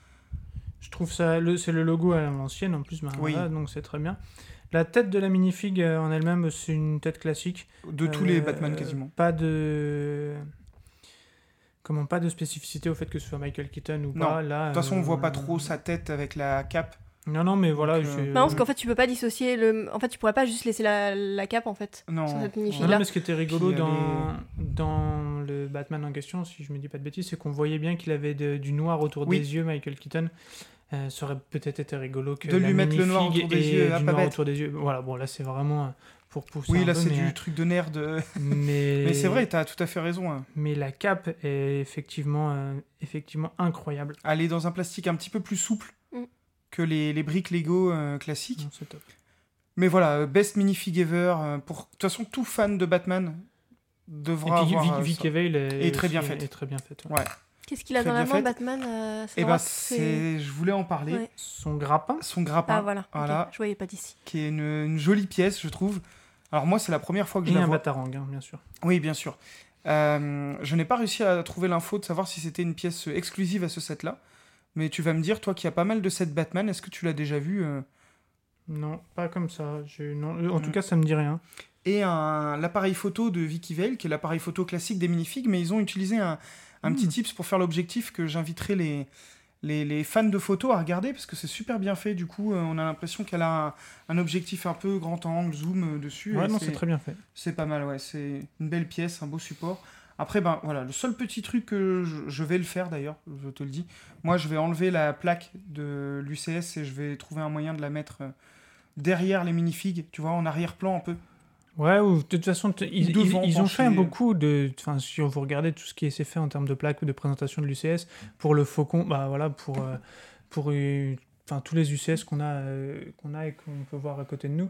Je trouve ça, le- c'est le logo à l'ancienne en plus, ben Oui. voilà, donc c'est très bien. La tête de la minifig euh, en elle-même, c'est une tête classique. De tous les Euh, Batman quasiment. Pas de. Comment pas de spécificité au fait que ce soit Michael Keaton ou Non. pas. Là, De toute façon, on voit pas euh, trop sa tête avec la cape. Non, non, mais voilà. Donc, euh, Non, parce qu'en fait, tu peux pas dissocier le. En fait, tu pourrais pas juste laisser la, la cape en fait. Non. Sur cette Non, mais ce qui était rigolo Puis, dans, dans le Batman en question, si je me dis pas de bêtises, c'est qu'on voyait bien qu'il avait de- du noir autour Oui. des yeux, Michael Keaton. Euh, ça aurait peut-être été rigolo que De lui la mettre le noir minifig autour des yeux, du ah, noir bête. autour des yeux. Voilà, bon là c'est vraiment euh, pour pousser Oui, un là, peu, c'est mais, du truc de nerd. de- mais, Mais c'est vrai, t'as tout à fait raison. hein. Mais la cape est effectivement, euh, effectivement incroyable. Elle est dans un plastique un petit peu plus souple. Que les, les briques Lego euh, classiques. Non, top. Mais voilà, euh, best minifig ever. euh, pour... De toute façon, tout fan de Batman Et devra puis avoir Vic, Vic ça. Veil est, Et très bien est très bien faite. ouais. Ouais. Qu'est-ce qu'il a dans la bien main, faite. Batman euh, Et bah, que c'est... je voulais en parler. Ouais. Son grappin, Son grappin, Ah voilà. ok, Voilà. Je voyais pas d'ici. qui est une, une jolie pièce, je trouve. Alors moi, c'est la première fois que je et la un vois. batarang, hein, bien sûr. Oui, bien sûr. Euh, je n'ai pas réussi à trouver l'info de savoir si c'était une pièce exclusive à ce set-là. Mais tu vas me dire, toi qui as pas mal de sets Batman, est-ce que tu l'as déjà vu euh, Non, pas comme ça. Je- non, en tout cas, ça me dit rien. Et un- l'appareil photo de Vicky Vale, qui est l'appareil photo classique des minifigs, mais ils ont utilisé un, un petit tips pour faire l'objectif que j'inviterai les, les, les fans de photos à regarder, parce que c'est super bien fait. Du coup, euh, on a l'impression qu'elle a un, un objectif un peu grand angle, zoom euh, dessus. Ouais, non, c'est- c'est très bien fait. C'est pas mal, ouais. C'est une belle pièce, un beau support. Après, ben voilà, le seul petit truc que je, je vais le faire d'ailleurs, je te le dis. Moi, je vais enlever la plaque de l'UCS et je vais trouver un moyen de la mettre euh, derrière les minifigs, tu vois, en arrière-plan un peu. Ouais, ou de toute façon, ils, ils- devant, ils ont fait beaucoup de. Enfin, si vous regardez tout ce qui s'est fait en termes de plaques ou de présentation de l'UCS, pour le faucon, bah voilà, pour, euh, pour euh, enfin, tous les UCS qu'on a, euh, qu'on a et qu'on peut voir à côté de nous,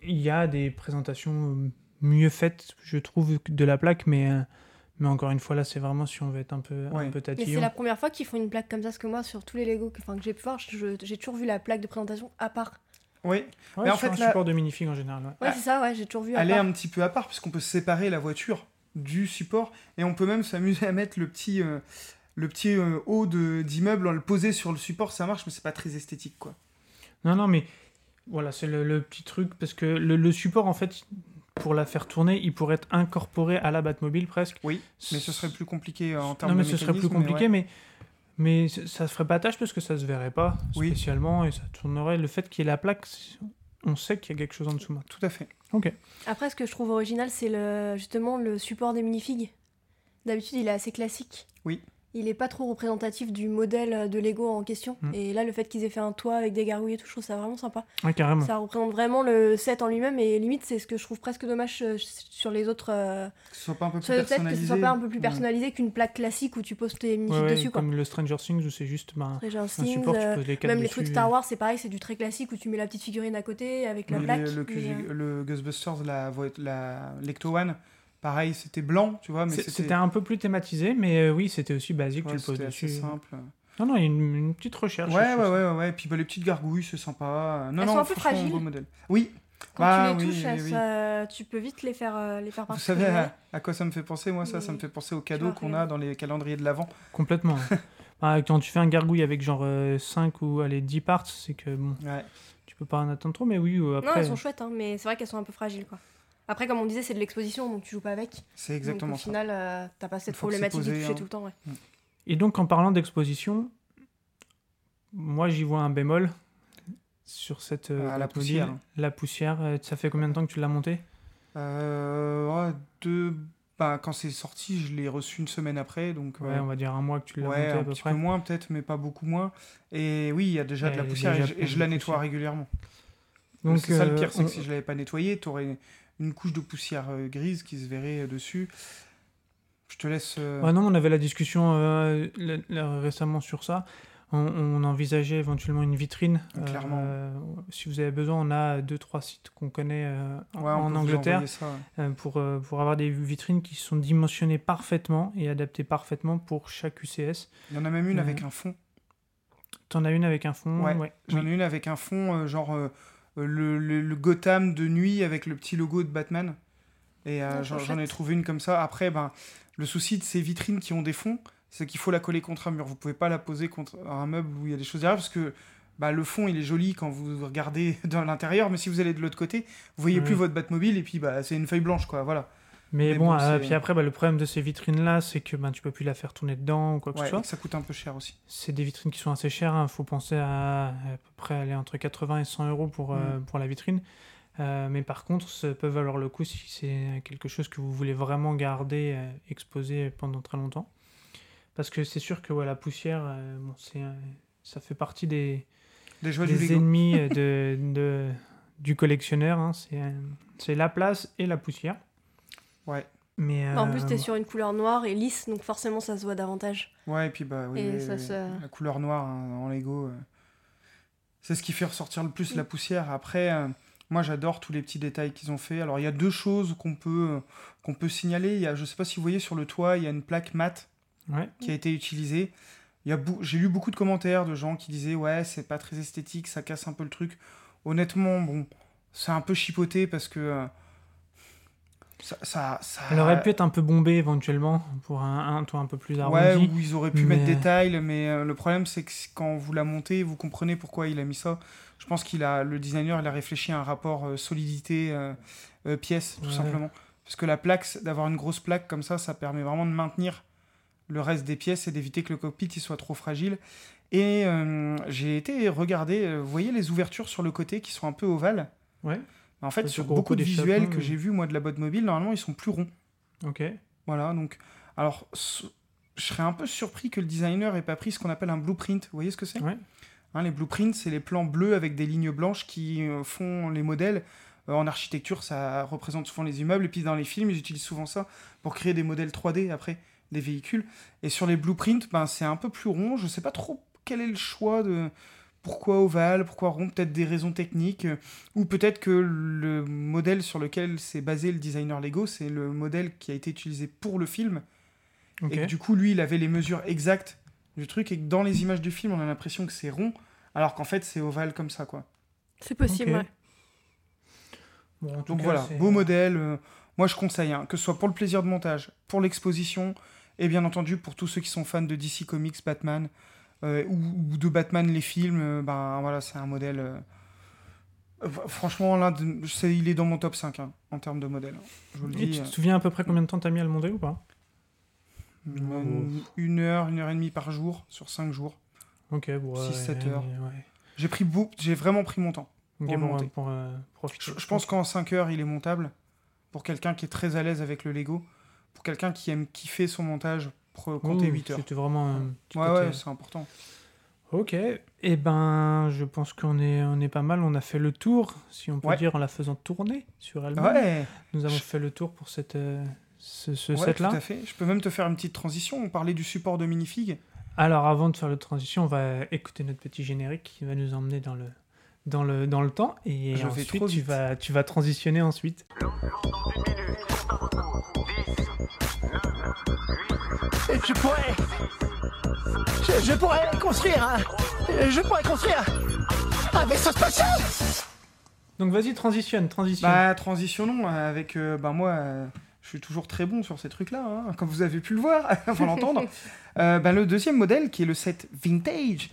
il y a des présentations mieux faites, je trouve, de la plaque, mais, euh, mais encore une fois, là, c'est vraiment si on veut être un peu, Ouais. un peu Mais c'est tatillon. la première fois qu'ils font une plaque comme ça, parce que moi, sur tous les Lego que, enfin, que j'ai pu voir, je- j'ai toujours vu la plaque de présentation à part. Oui, Ouais, Mais en fait, un là- support de minifig en général. ouais. Ouais, c'est ça, ouais, j'ai toujours vu à elle est un petit peu à part, puisqu'on peut séparer la voiture du support, et on peut même s'amuser à mettre le petit, euh, le petit euh, haut de- d'immeuble, le poser sur le support, ça marche, mais c'est pas très esthétique, quoi. Non, non, mais voilà, c'est le, le petit truc, parce que le, le support, en fait, pour la faire tourner, il pourrait être incorporé à la Batmobile presque. Oui, mais ce serait plus compliqué euh, en termes Non, mais de ce serait plus mécanisme, mais compliqué, ouais. mais, ça se ferait pas tâche parce que ça se verrait pas Oui. spécialement et ça tournerait. Le fait qu'il y ait la plaque, on sait qu'il y a quelque chose en dessous. maintenant. Tout à fait. Ok. Après, ce que je trouve original, c'est le, justement le support des minifigs. D'habitude, il est assez classique. Oui. Il est pas trop représentatif du modèle de Lego en question. Mm. Et là, le fait qu'ils aient fait un toit avec des gargouilles et tout, je trouve ça vraiment sympa. Ouais, carrément. Ça représente vraiment le set en lui-même. Et limite, c'est ce que je trouve presque dommage euh, sur les autres. euh, Que ce soit pas un peu plus les sets, que personnalisé. ce soit pas un peu plus Ouais. personnalisé qu'une plaque classique où tu poses tes minifigs ouais, dessus. Quoi. comme le Stranger Things où c'est juste ben, Stranger un Things, support, euh, tu poses les quatre Même les trucs Star Wars, c'est pareil, c'est du très classique où tu mets la petite figurine à côté avec la plaque. le, le, mais, QG euh, le Ghostbusters, la, la Lecto One, pareil, c'était blanc, tu vois, mais c'était un peu plus thématisé, mais euh, oui, c'était aussi basique, ouais, tu le poses dessus. simple. Non, non, il y a une, une petite recherche. Ouais, ouais, ouais, ouais, ouais. Et puis bah, les petites gargouilles, c'est sympa. Non, Elles non, sont un peu franchement, fragiles. beau modèle. Oui, Quand Bah tu les oui, touches, oui, elles oui. se- tu peux vite les faire, euh, les faire vous savez à, à quoi ça me fait penser, moi, ça Ça me fait penser aux cadeaux qu'on a dans les calendriers de l'Avent. Complètement. Ah, quand tu fais un gargouille avec genre 5 ou allez, 10 parts, c'est que bon, Ouais. tu peux pas en attendre trop, mais oui, euh, Non, après. elles sont chouettes, hein, mais c'est vrai qu'elles sont un peu fragiles, quoi. Après, comme on disait, c'est de l'exposition, donc tu joues pas avec. C'est exactement donc, au ça. final, euh, t'as pas cette problématique de toucher hein. tout le temps, ouais. Et donc, en parlant d'exposition, moi j'y vois un bémol sur cette. euh, Ah, la poussière. La poussière, euh, ça fait combien de temps que tu l'as montée? Euh, ouais, deux... bah, quand c'est sorti, je l'ai reçu une semaine après, donc... euh, Ouais, on va dire un mois que tu l'as Ouais, montée à un peu petit près. peu moins peut-être, mais pas beaucoup moins. Et oui, il y a déjà de la poussière déjà et je, et la nettoie régulièrement. Donc, c'est ça le pire, c'est on- que si je l'avais pas nettoyé, tu aurais une couche de poussière euh, grise qui se verrait euh, dessus. Je te laisse. euh, Ouais, non, on avait la discussion euh, là- là, récemment sur ça. On, on envisageait éventuellement une vitrine. Clairement. Euh, si vous avez besoin, on a deux trois sites qu'on connaît euh, en- ouais, Angleterre envoyer ça, ouais. pour, pour avoir des vitrines qui sont dimensionnées parfaitement et adaptées parfaitement pour chaque UCS. Il y en a même une avec un fond. T'en as une avec un fond Ouais. J'en Oui. ai une avec un fond, genre le, le- le Gotham de nuit avec le petit logo de Batman. Et euh, j'en ai trouvé une comme ça. Après, ben, le souci de ces vitrines qui ont des fonds, c'est qu'il faut la coller contre un mur. Vous pouvez pas la poser contre un meuble où il y a des choses derrière parce que bah, le fond il est joli quand vous regardez dans l'intérieur, mais si vous allez de l'autre côté, vous voyez Oui. plus votre Batmobile et puis bah, c'est une feuille blanche quoi. Voilà. Mais, Mais bon, bon, euh, puis après, bah, le problème de ces vitrines-là, c'est que ben, tu peux plus la faire tourner dedans ou quoi que Ouais, ce soit. et que ça coûte un peu cher aussi. C'est des vitrines qui sont assez chères. Il faut penser à à peu près aller entre 80 et 100 euros pour, euh, Mm. pour la vitrine. Euh, mais par contre, ça peut valoir le coup si c'est quelque chose que vous voulez vraiment garder exposé pendant très longtemps. Parce que c'est sûr que ouais, la poussière, bon, c'est, ça fait partie des, Des du ennemis de, de- du collectionneur. hein. C'est, c'est la place et la poussière. Ouais. Mais, Bah, en plus, euh, t'es sur une couleur noire et lisse, donc forcément, ça se voit davantage. Ouais, et puis bah oui, Et oui, ça oui, se- la couleur noire hein, en Lego, euh, c'est ce qui fait ressortir le plus la poussière. Après, euh, moi j'adore tous les petits détails qu'ils ont fait. Alors il y a deux choses qu'on peut, euh, qu'on peut signaler. Il y a, je sais pas si vous voyez sur le toit, il y a une plaque mat ouais. qui a été utilisée. Il y a bou- J'ai lu beaucoup de commentaires de gens qui disaient ouais c'est pas très esthétique, ça casse un peu le truc. Honnêtement, bon, c'est un peu chipoté parce que euh, ça, ça, ça- Elle aurait pu être un peu bombée éventuellement pour un, un toit un peu plus Ouais, arrondi. où ils auraient pu mettre des tiles, mais euh, le problème c'est que quand vous la montez, vous comprenez pourquoi il a mis ça. Je pense qu'il a, le designer, il a réfléchi à un rapport euh, solidité euh, pièce, tout Ouais. simplement. Parce que la plaque, d'avoir une grosse plaque comme ça, ça permet vraiment de maintenir le reste des pièces et d'éviter que le cockpit il soit trop fragile. Et j'ai été regarder, vous voyez les ouvertures sur le côté qui sont un peu ovales? Ouais, En fait, sur beaucoup de visuels que j'ai vus moi de la boîte mobile, normalement ils sont plus ronds. ok. Voilà, donc, alors, je serais un peu surpris que le designer ait pas pris ce qu'on appelle un blueprint. Vous voyez ce que c'est? Ouais. Hein, Les blueprints, c'est les plans bleus avec des lignes blanches qui euh, font les modèles. Euh, en architecture, ça représente souvent les immeubles, et puis dans les films, ils utilisent souvent ça pour créer des modèles 3D après des véhicules. Et sur les blueprints, ben, c'est un peu plus rond. Je sais pas trop quel est le choix de pourquoi ovale, pourquoi rond, peut-être des raisons techniques, euh, ou peut-être que le modèle sur lequel s'est basé le designer Lego, c'est le modèle qui a été utilisé pour le film, et que du coup, lui, il avait les mesures exactes du truc, et que dans les images du film, on a l'impression que c'est rond, alors qu'en fait, c'est ovale comme ça, quoi. C'est possible, Ok. ouais. Bon, Donc cas, voilà, beau modèle. euh, moi, je conseille, hein, que ce soit pour le plaisir de montage, pour l'exposition, et bien entendu pour tous ceux qui sont fans de DC Comics, Batman, euh, ou, ou de Batman les films. euh, ben voilà, c'est un modèle. euh, franchement, là, il est dans mon top 5 hein, en termes de modèle. hein. Je vous le Et dis. tu te souviens à peu près combien de temps t'as mis à le monter ou pas? Une- une heure, une heure et demie par jour sur 5 jours. Ok, bon. Six, ouais, sept ouais, heures. ouais. J'ai pris beau- j'ai vraiment pris mon temps. Pour euh, profiter. Je, je pense qu'en 5 heures, il est montable. Pour quelqu'un qui est très à l'aise avec le Lego. Pour quelqu'un qui aime kiffer son montage, compter Ouh, 8 heures. C'était vraiment un petit Ouais, côté- ouais, c'est important. Ok, et ben, je pense qu'on est, on est pas mal. On a fait le tour, si on peut Ouais. dire, en la faisant tourner sur elle-même. Ouais, Nous avons fait le tour pour cette, euh, ce, ce ouais tout set-là. à fait. Je peux même te faire une petite transition. On parlait du support de minifig. Alors, avant de faire la transition, on va écouter notre petit générique qui va nous emmener dans le, dans le, dans le temps. Et Je ensuite, trop tu vas, tu vas transitionner ensuite. Je pourrais. Je, je pourrais construire un. Je pourrais construire un vaisseau spatial Donc, vas-y, transitionne, transitionne. Bah, transitionnons avec. euh, bah, moi, euh, je suis toujours très bon sur ces trucs-là, hein, comme vous avez pu le voir, enfin l'entendre. Euh, bah, le deuxième modèle, qui est le set Vintage.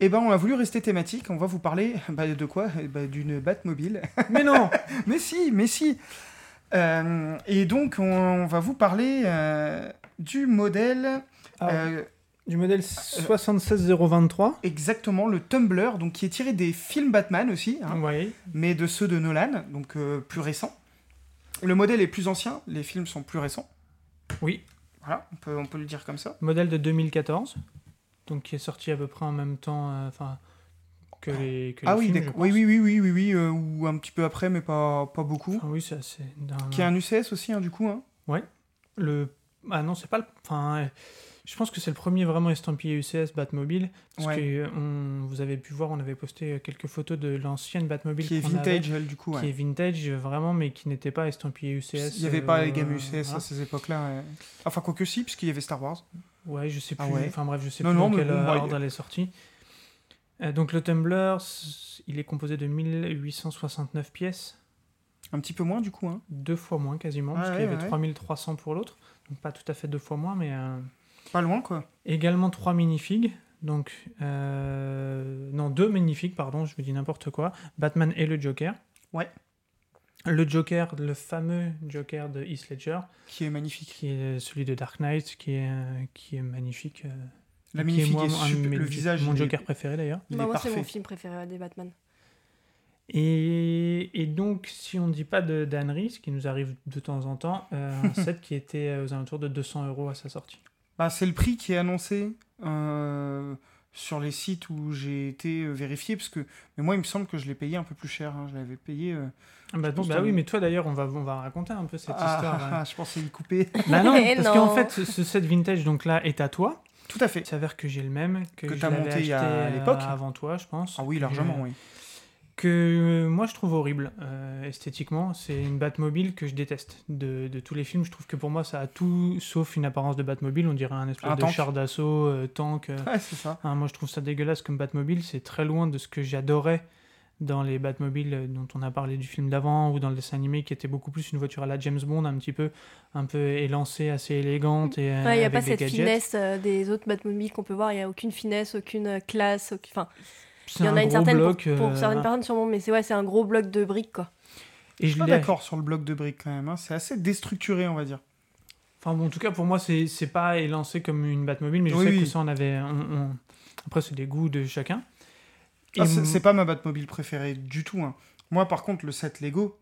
Et ben, on a voulu rester thématique. On va vous parler bah, de quoi? Eh ben, D'une Batmobile. Mais non mais si, mais si. Euh, et donc, on, on va vous parler euh, du modèle. Ah, euh, Du modèle 76023. exactement le Tumblr, donc qui est tiré des films Batman aussi, hein, Oui. mais de ceux de Nolan, donc plus récents. Le modèle est plus ancien, les films sont plus récents. Oui. Voilà, on peut, on peut le dire comme ça. Modèle de 2014. Donc, qui est sorti à peu près en même temps euh, enfin, que les, que ah les oui, films, oui, oui, oui, oui, oui, oui, euh, ou un petit peu après, mais pas, pas beaucoup. Ah oui, c'est assez. Qui est un UCS aussi, hein, du coup. Hein. Le... Ah non, c'est pas le... Enfin, je pense que c'est le premier vraiment estampillé UCS Batmobile. Parce Ouais. que euh, on... vous avez pu voir, on avait posté quelques photos de l'ancienne Batmobile Qui est avait, vintage, elle, du coup. qui ouais. est vintage vraiment, mais qui n'était pas estampillé UCS. Il n'y avait pas les gammes UCS voilà. à ces époques-là. ouais. Enfin, quoique si, puisqu'il y avait Star Wars. Ouais, je sais plus. Ah ouais. Enfin bref, je sais Non, plus non, dans quel bon, ordre elle est sortie. Euh, donc le Tumblr, il est composé de 1869 pièces, Un petit peu moins, du coup. Hein. deux fois moins quasiment, Ah parce ouais, qu'il y avait ouais. 3300 pour l'autre. Donc pas tout à fait deux fois moins, mais... euh, Pas loin, quoi. Également trois minifigs. Donc, euh, non, deux minifigs, pardon, je vous dis n'importe quoi. Batman et le Joker. Ouais. Le Joker, le fameux Joker de Heath Ledger, Qui est magnifique. qui est celui de Dark Knight, qui est, euh, qui est magnifique. euh, La qui magnifique moi, est un de super. mes- Le visage, Mon est- Joker préféré d'ailleurs. il Bah, moi, c'est mon film préféré des Batman. Et, et donc, si on ne dit pas de d'ânerie, ce qui nous arrive de temps en temps, euh, un set qui était euh, aux alentours de 200 euros à sa sortie. Bah, c'est le prix qui est annoncé euh, sur les sites où j'ai été euh, vérifié, parce que mais moi, il me semble que je l'ai payé un peu plus cher. hein. Je l'avais payé. euh, Ah Bah, bah oui, mais toi d'ailleurs, on va, on va raconter un peu cette ah, histoire. ah, euh. ah, je pensais y couper. Bah non, Eh parce qu'en fait, ce, set vintage donc là est à toi. Tout à fait. Il s'avère que j'ai le même, que, Que t'as l'avais monté il y a- acheté, à euh, l'époque. avant toi, je pense. Ah oui, largement, oui. Que euh, moi je trouve horrible euh, esthétiquement. C'est une Batmobile que je déteste. De, de tous les films, je trouve que pour moi ça a tout sauf une apparence de Batmobile. On dirait un espèce Un de tank. char d'assaut, euh, tank. euh. Ouais, c'est ça. Ah, moi je trouve ça dégueulasse comme Batmobile. C'est très loin de ce que j'adorais dans les Batmobiles dont on a parlé du film d'avant ou dans le dessin animé qui était beaucoup plus une voiture à la James Bond, un petit peu, un peu élancée, assez élégante et Ouais, il n'y a pas cette gadgets. finesse des autres Batmobiles qu'on peut voir. Il n'y a aucune finesse, aucune classe. aucune- Enfin, il y en a une certaine pour- bloc, pour, euh, certaines personnes sûrement, mais c'est ouais, c'est un gros bloc de briques quoi. Et Je suis pas d'accord sur le bloc de briques quand même. hein. C'est assez déstructuré, on va dire. Enfin bon, en tout cas pour moi c'est c'est pas élancé comme une Batmobile, mais je Oui, sais oui. que ça on avait. on- on- Après c'est des goûts de chacun. Et Ah, c'est pas ma Batmobile préférée du tout. hein. Moi, par contre, le set Lego.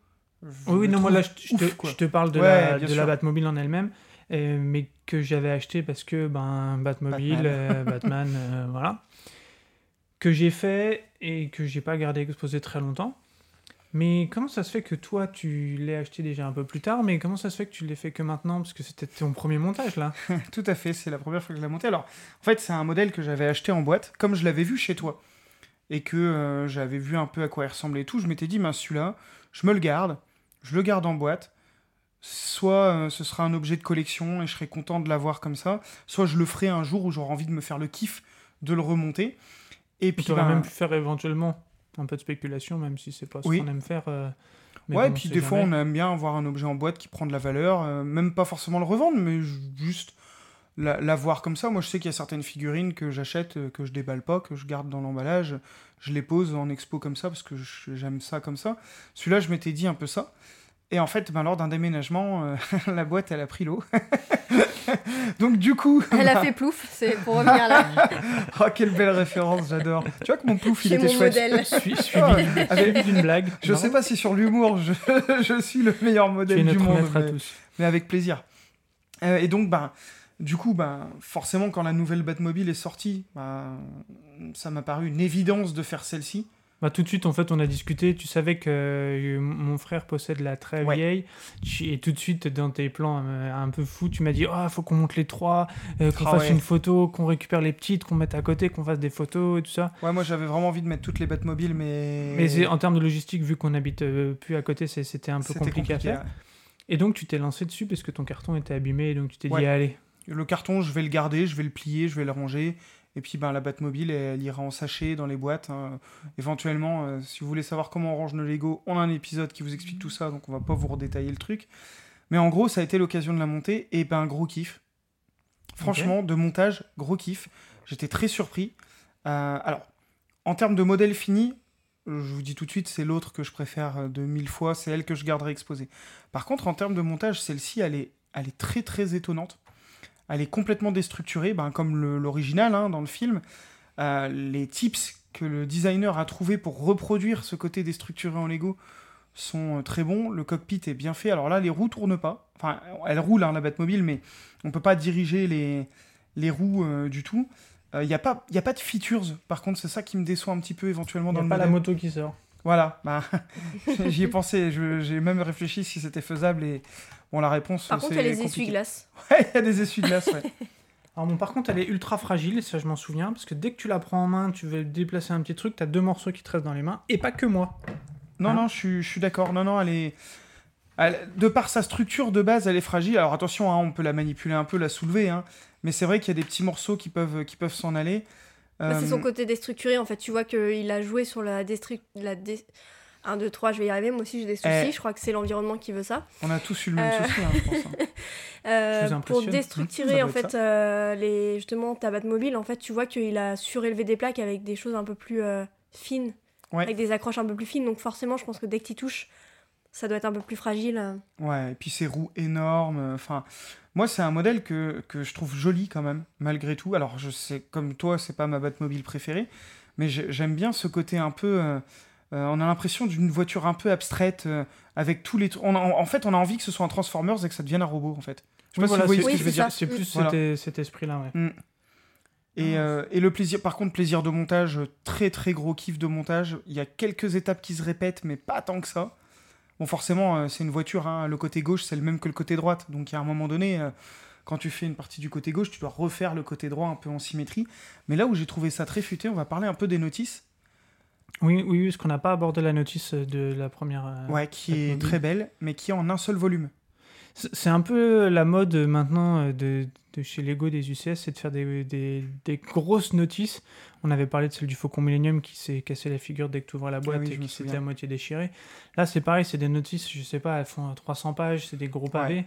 Oui, non, moi là je, je te, je te parle de, Ouais, la, de. Batmobile en elle-même, euh, mais que j'avais acheté parce que ben Batmobile, Batman. euh, Batman, euh, voilà. Que j'ai fait et que j'ai pas gardé exposé très longtemps. Mais comment ça se fait que toi, tu l'aies acheté déjà un peu plus tard, mais comment ça se fait que tu l'aies fait que maintenant Parce que c'était ton premier montage, là? Tout à fait, c'est la première fois que je l'ai monté. Alors, en fait, c'est un modèle que j'avais acheté en boîte, comme je l'avais vu chez toi, et que euh, j'avais vu un peu à quoi il ressemblait tout. Je m'étais dit, ben celui-là, je me le garde, je le garde en boîte. Soit euh, ce sera un objet de collection et je serai content de l'avoir comme ça, soit je le ferai un jour où j'aurai envie de me faire le kiff de le remonter. Et puis, tu aurais ben, même pu faire éventuellement un peu de spéculation, même si c'est pas ce Oui. qu'on aime faire. euh, mais ouais, bon, puis des fois, on aime bien avoir un objet en boîte qui prend de la valeur, euh, même pas forcément le revendre, mais ju- juste la- l'avoir comme ça. Moi, je sais qu'il y a certaines figurines que j'achète, euh, que je déballe pas, que je garde dans l'emballage, je les pose en expo comme ça parce que j'aime ça comme ça. Celui-là, je m'étais dit un peu ça. Et en fait, ben, lors d'un déménagement, euh, la boîte, elle a pris l'eau. Donc, du coup. Elle a bah, fait plouf, c'est pour revenir là. Oh, quelle belle référence, j'adore. Tu vois que mon plouf, il était mon chouette. modèle. Sui- suivi, Ah, suivi d'une blague. Je Non sais pas si sur l'humour, je, je suis le meilleur Tu es modèle du notre monde. maître à mais- tous. mais avec plaisir. Euh, et donc, ben, du coup, ben, forcément, quand la nouvelle Batmobile est sortie, ben, ça m'a paru une évidence de faire celle-ci. Bah, tout de suite, en fait, on a discuté. Tu savais que euh, mon frère possède la très Ouais. vieille. Tu- Et tout de suite, dans tes plans euh, un peu fous, tu m'as dit Ah, faut qu'on monte les trois, euh, qu'on Ah fasse ouais. une photo, qu'on récupère les petites, qu'on mette à côté, qu'on fasse des photos et tout ça. Ouais, moi, j'avais vraiment envie de mettre toutes les Batmobiles, mais. Mais c'est- en termes de logistique, vu qu'on habite plus à côté, c'était un peu compliqué, à faire. ouais. Et donc, tu t'es lancé dessus parce que ton carton était abîmé. Et donc, tu t'es dit Allez, Le carton, je vais le garder, je vais le plier, je vais le ranger. Et puis, ben, la Batmobile, elle, ira en sachet dans les boîtes. hein. Éventuellement, euh, si vous voulez savoir comment on range nos Lego, on a un épisode qui vous explique tout ça, donc on va pas vous redétailler le truc. Mais en gros, ça a été l'occasion de la monter, et ben, gros kiff. Franchement, de montage, gros kiff. J'étais très surpris. Euh, alors, en termes de modèle fini, je vous dis tout de suite, c'est l'autre que je préfère euh, de mille fois, c'est elle que je garderai exposée. Par contre, en termes de montage, celle-ci, elle est, elle est très très étonnante. Elle est complètement déstructurée, ben, comme l'original hein, dans le film. Euh, les tips que le designer a trouvé pour reproduire ce côté déstructuré en Lego sont euh, très bons. Le cockpit est bien fait. Alors là, les roues tournent pas. Enfin, elles roulent, hein, la Batmobile, mais on peut pas diriger les, les roues euh, du tout. Il n'y a, pas- y a pas de features, par contre, c'est ça qui me déçoit un petit peu éventuellement il n'y dans a le pas la moto qui sort. Voilà, bah, j'y ai pensé, j'ai même réfléchi si c'était faisable et bon, la réponse Par contre, il y a les essuie-glaces. Ouais, il y a des essuie-glaces, ouais. Alors bon, par contre, elle est ultra fragile, ça je m'en souviens, parce que dès que tu la prends en main, tu veux déplacer un petit truc, t'as deux morceaux qui te restent dans les mains, et pas que moi. Non, Hein non, je suis, je suis d'accord. Non, non, elle est. elle- de par sa structure de base, elle est fragile. Alors attention, hein, on peut la manipuler un peu, la soulever, hein, mais c'est vrai qu'il y a des petits morceaux qui peuvent, qui peuvent s'en aller. Bah, c'est Euh, son côté déstructuré en fait. Tu vois qu'il a joué sur la destru... la dé- 1, 2, 3, je vais y arriver. Moi aussi j'ai des soucis. Eh. Je crois que c'est l'environnement qui veut ça. On a tous eu le même Euh, souci, hein, je pense. hein. Euh, Je vous pour déstructurer doit en fait euh, les justement ta Batmobile, en fait tu vois qu'il a surélevé des plaques avec des choses un peu plus euh, fines, Ouais. avec des accroches un peu plus fines. Donc forcément, je pense que dès que tu touches, ça doit être un peu plus fragile. euh. Ouais, et puis ces roues énormes. euh, Enfin, moi, c'est un modèle que, que je trouve joli quand même, malgré tout. Alors, je sais, comme toi, c'est pas ma Batmobile préférée, mais j'ai- j'aime bien ce côté un peu. euh, euh, on a l'impression d'une voiture un peu abstraite, euh, avec tous les. On a- en fait, on a envie que ce soit un Transformers et que ça devienne un robot, en fait. Je sais Oui, pas voilà, si vous voyez ce que je veux dire. C'est plus Voilà. cet, cet esprit-là, ouais. Et, euh, et le plaisir, par contre, plaisir de montage, très très gros kiff de montage. Il y a quelques étapes qui se répètent, mais pas tant que ça. Bon, forcément, euh, c'est une voiture, hein, le côté gauche, c'est le même que le côté droite. Donc, à un moment donné, euh, quand tu fais une partie du côté gauche, tu dois refaire le côté droit un peu en symétrie. Mais là où j'ai trouvé ça très futé, on va parler un peu des notices, Oui, oui, oui, parce qu'on n'a pas abordé la notice de la première. euh, ouais, qui est très belle, mais qui est en un seul volume. C'est un peu la mode euh, maintenant euh, de, de chez Lego des UCS, c'est de faire des, des, des grosses notices. On avait parlé de celle du Faucon Millennium qui s'est cassé la figure dès que tu ouvres la boîte Ah oui, et qui s'était à moitié déchirée. Là, c'est pareil, c'est des notices, je sais pas, elles font euh, 300 pages, c'est des gros pavés.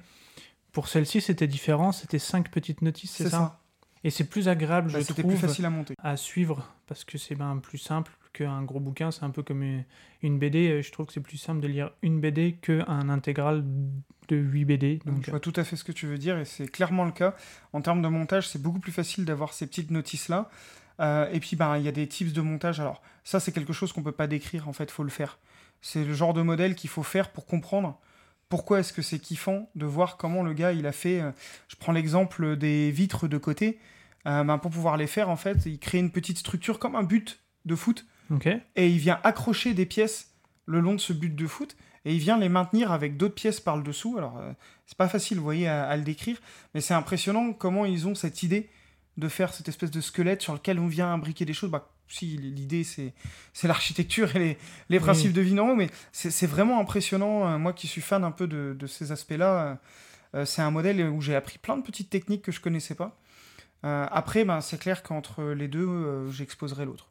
Pour celle-ci, c'était différent, c'était cinq petites notices, c'est ça, ça. Et c'est plus agréable, Bah, je trouve, plus facile à monter. à suivre parce que c'est ben, plus simple qu'un gros bouquin. C'est un peu comme une, une BD. euh, Je trouve que c'est plus simple de lire une BD qu'un intégral de 8 BD. Donc, je vois tout à fait ce que tu veux dire et c'est clairement le cas. En termes de montage, c'est beaucoup plus facile d'avoir ces petites notices-là. Euh, et puis, ben, il y a des tips de montage. Alors, ça, c'est quelque chose qu'on peut pas décrire, en fait, faut le faire. C'est le genre de modèle qu'il faut faire pour comprendre pourquoi est-ce que c'est kiffant de voir comment le gars, il a fait... euh, je prends l'exemple des vitres de côté. Euh, ben, pour pouvoir les faire, en fait, il crée une petite structure comme un but de foot et il vient accrocher des pièces le long de ce but de foot et il vient les maintenir avec d'autres pièces par le dessous. Alors, euh, c'est pas facile, vous voyez, à, à le décrire, mais c'est impressionnant comment ils ont cette idée de faire cette espèce de squelette sur lequel on vient imbriquer des choses. Bah, si, l'idée, c'est, c'est l'architecture et les, les Oui. principes de Vinoro, mais c'est, vraiment impressionnant. Euh, Moi qui suis fan un peu de, de ces aspects-là, euh, c'est un modèle où j'ai appris plein de petites techniques que je connaissais pas. Euh, après, ben, c'est clair qu'entre les deux, j'exposerai l'autre.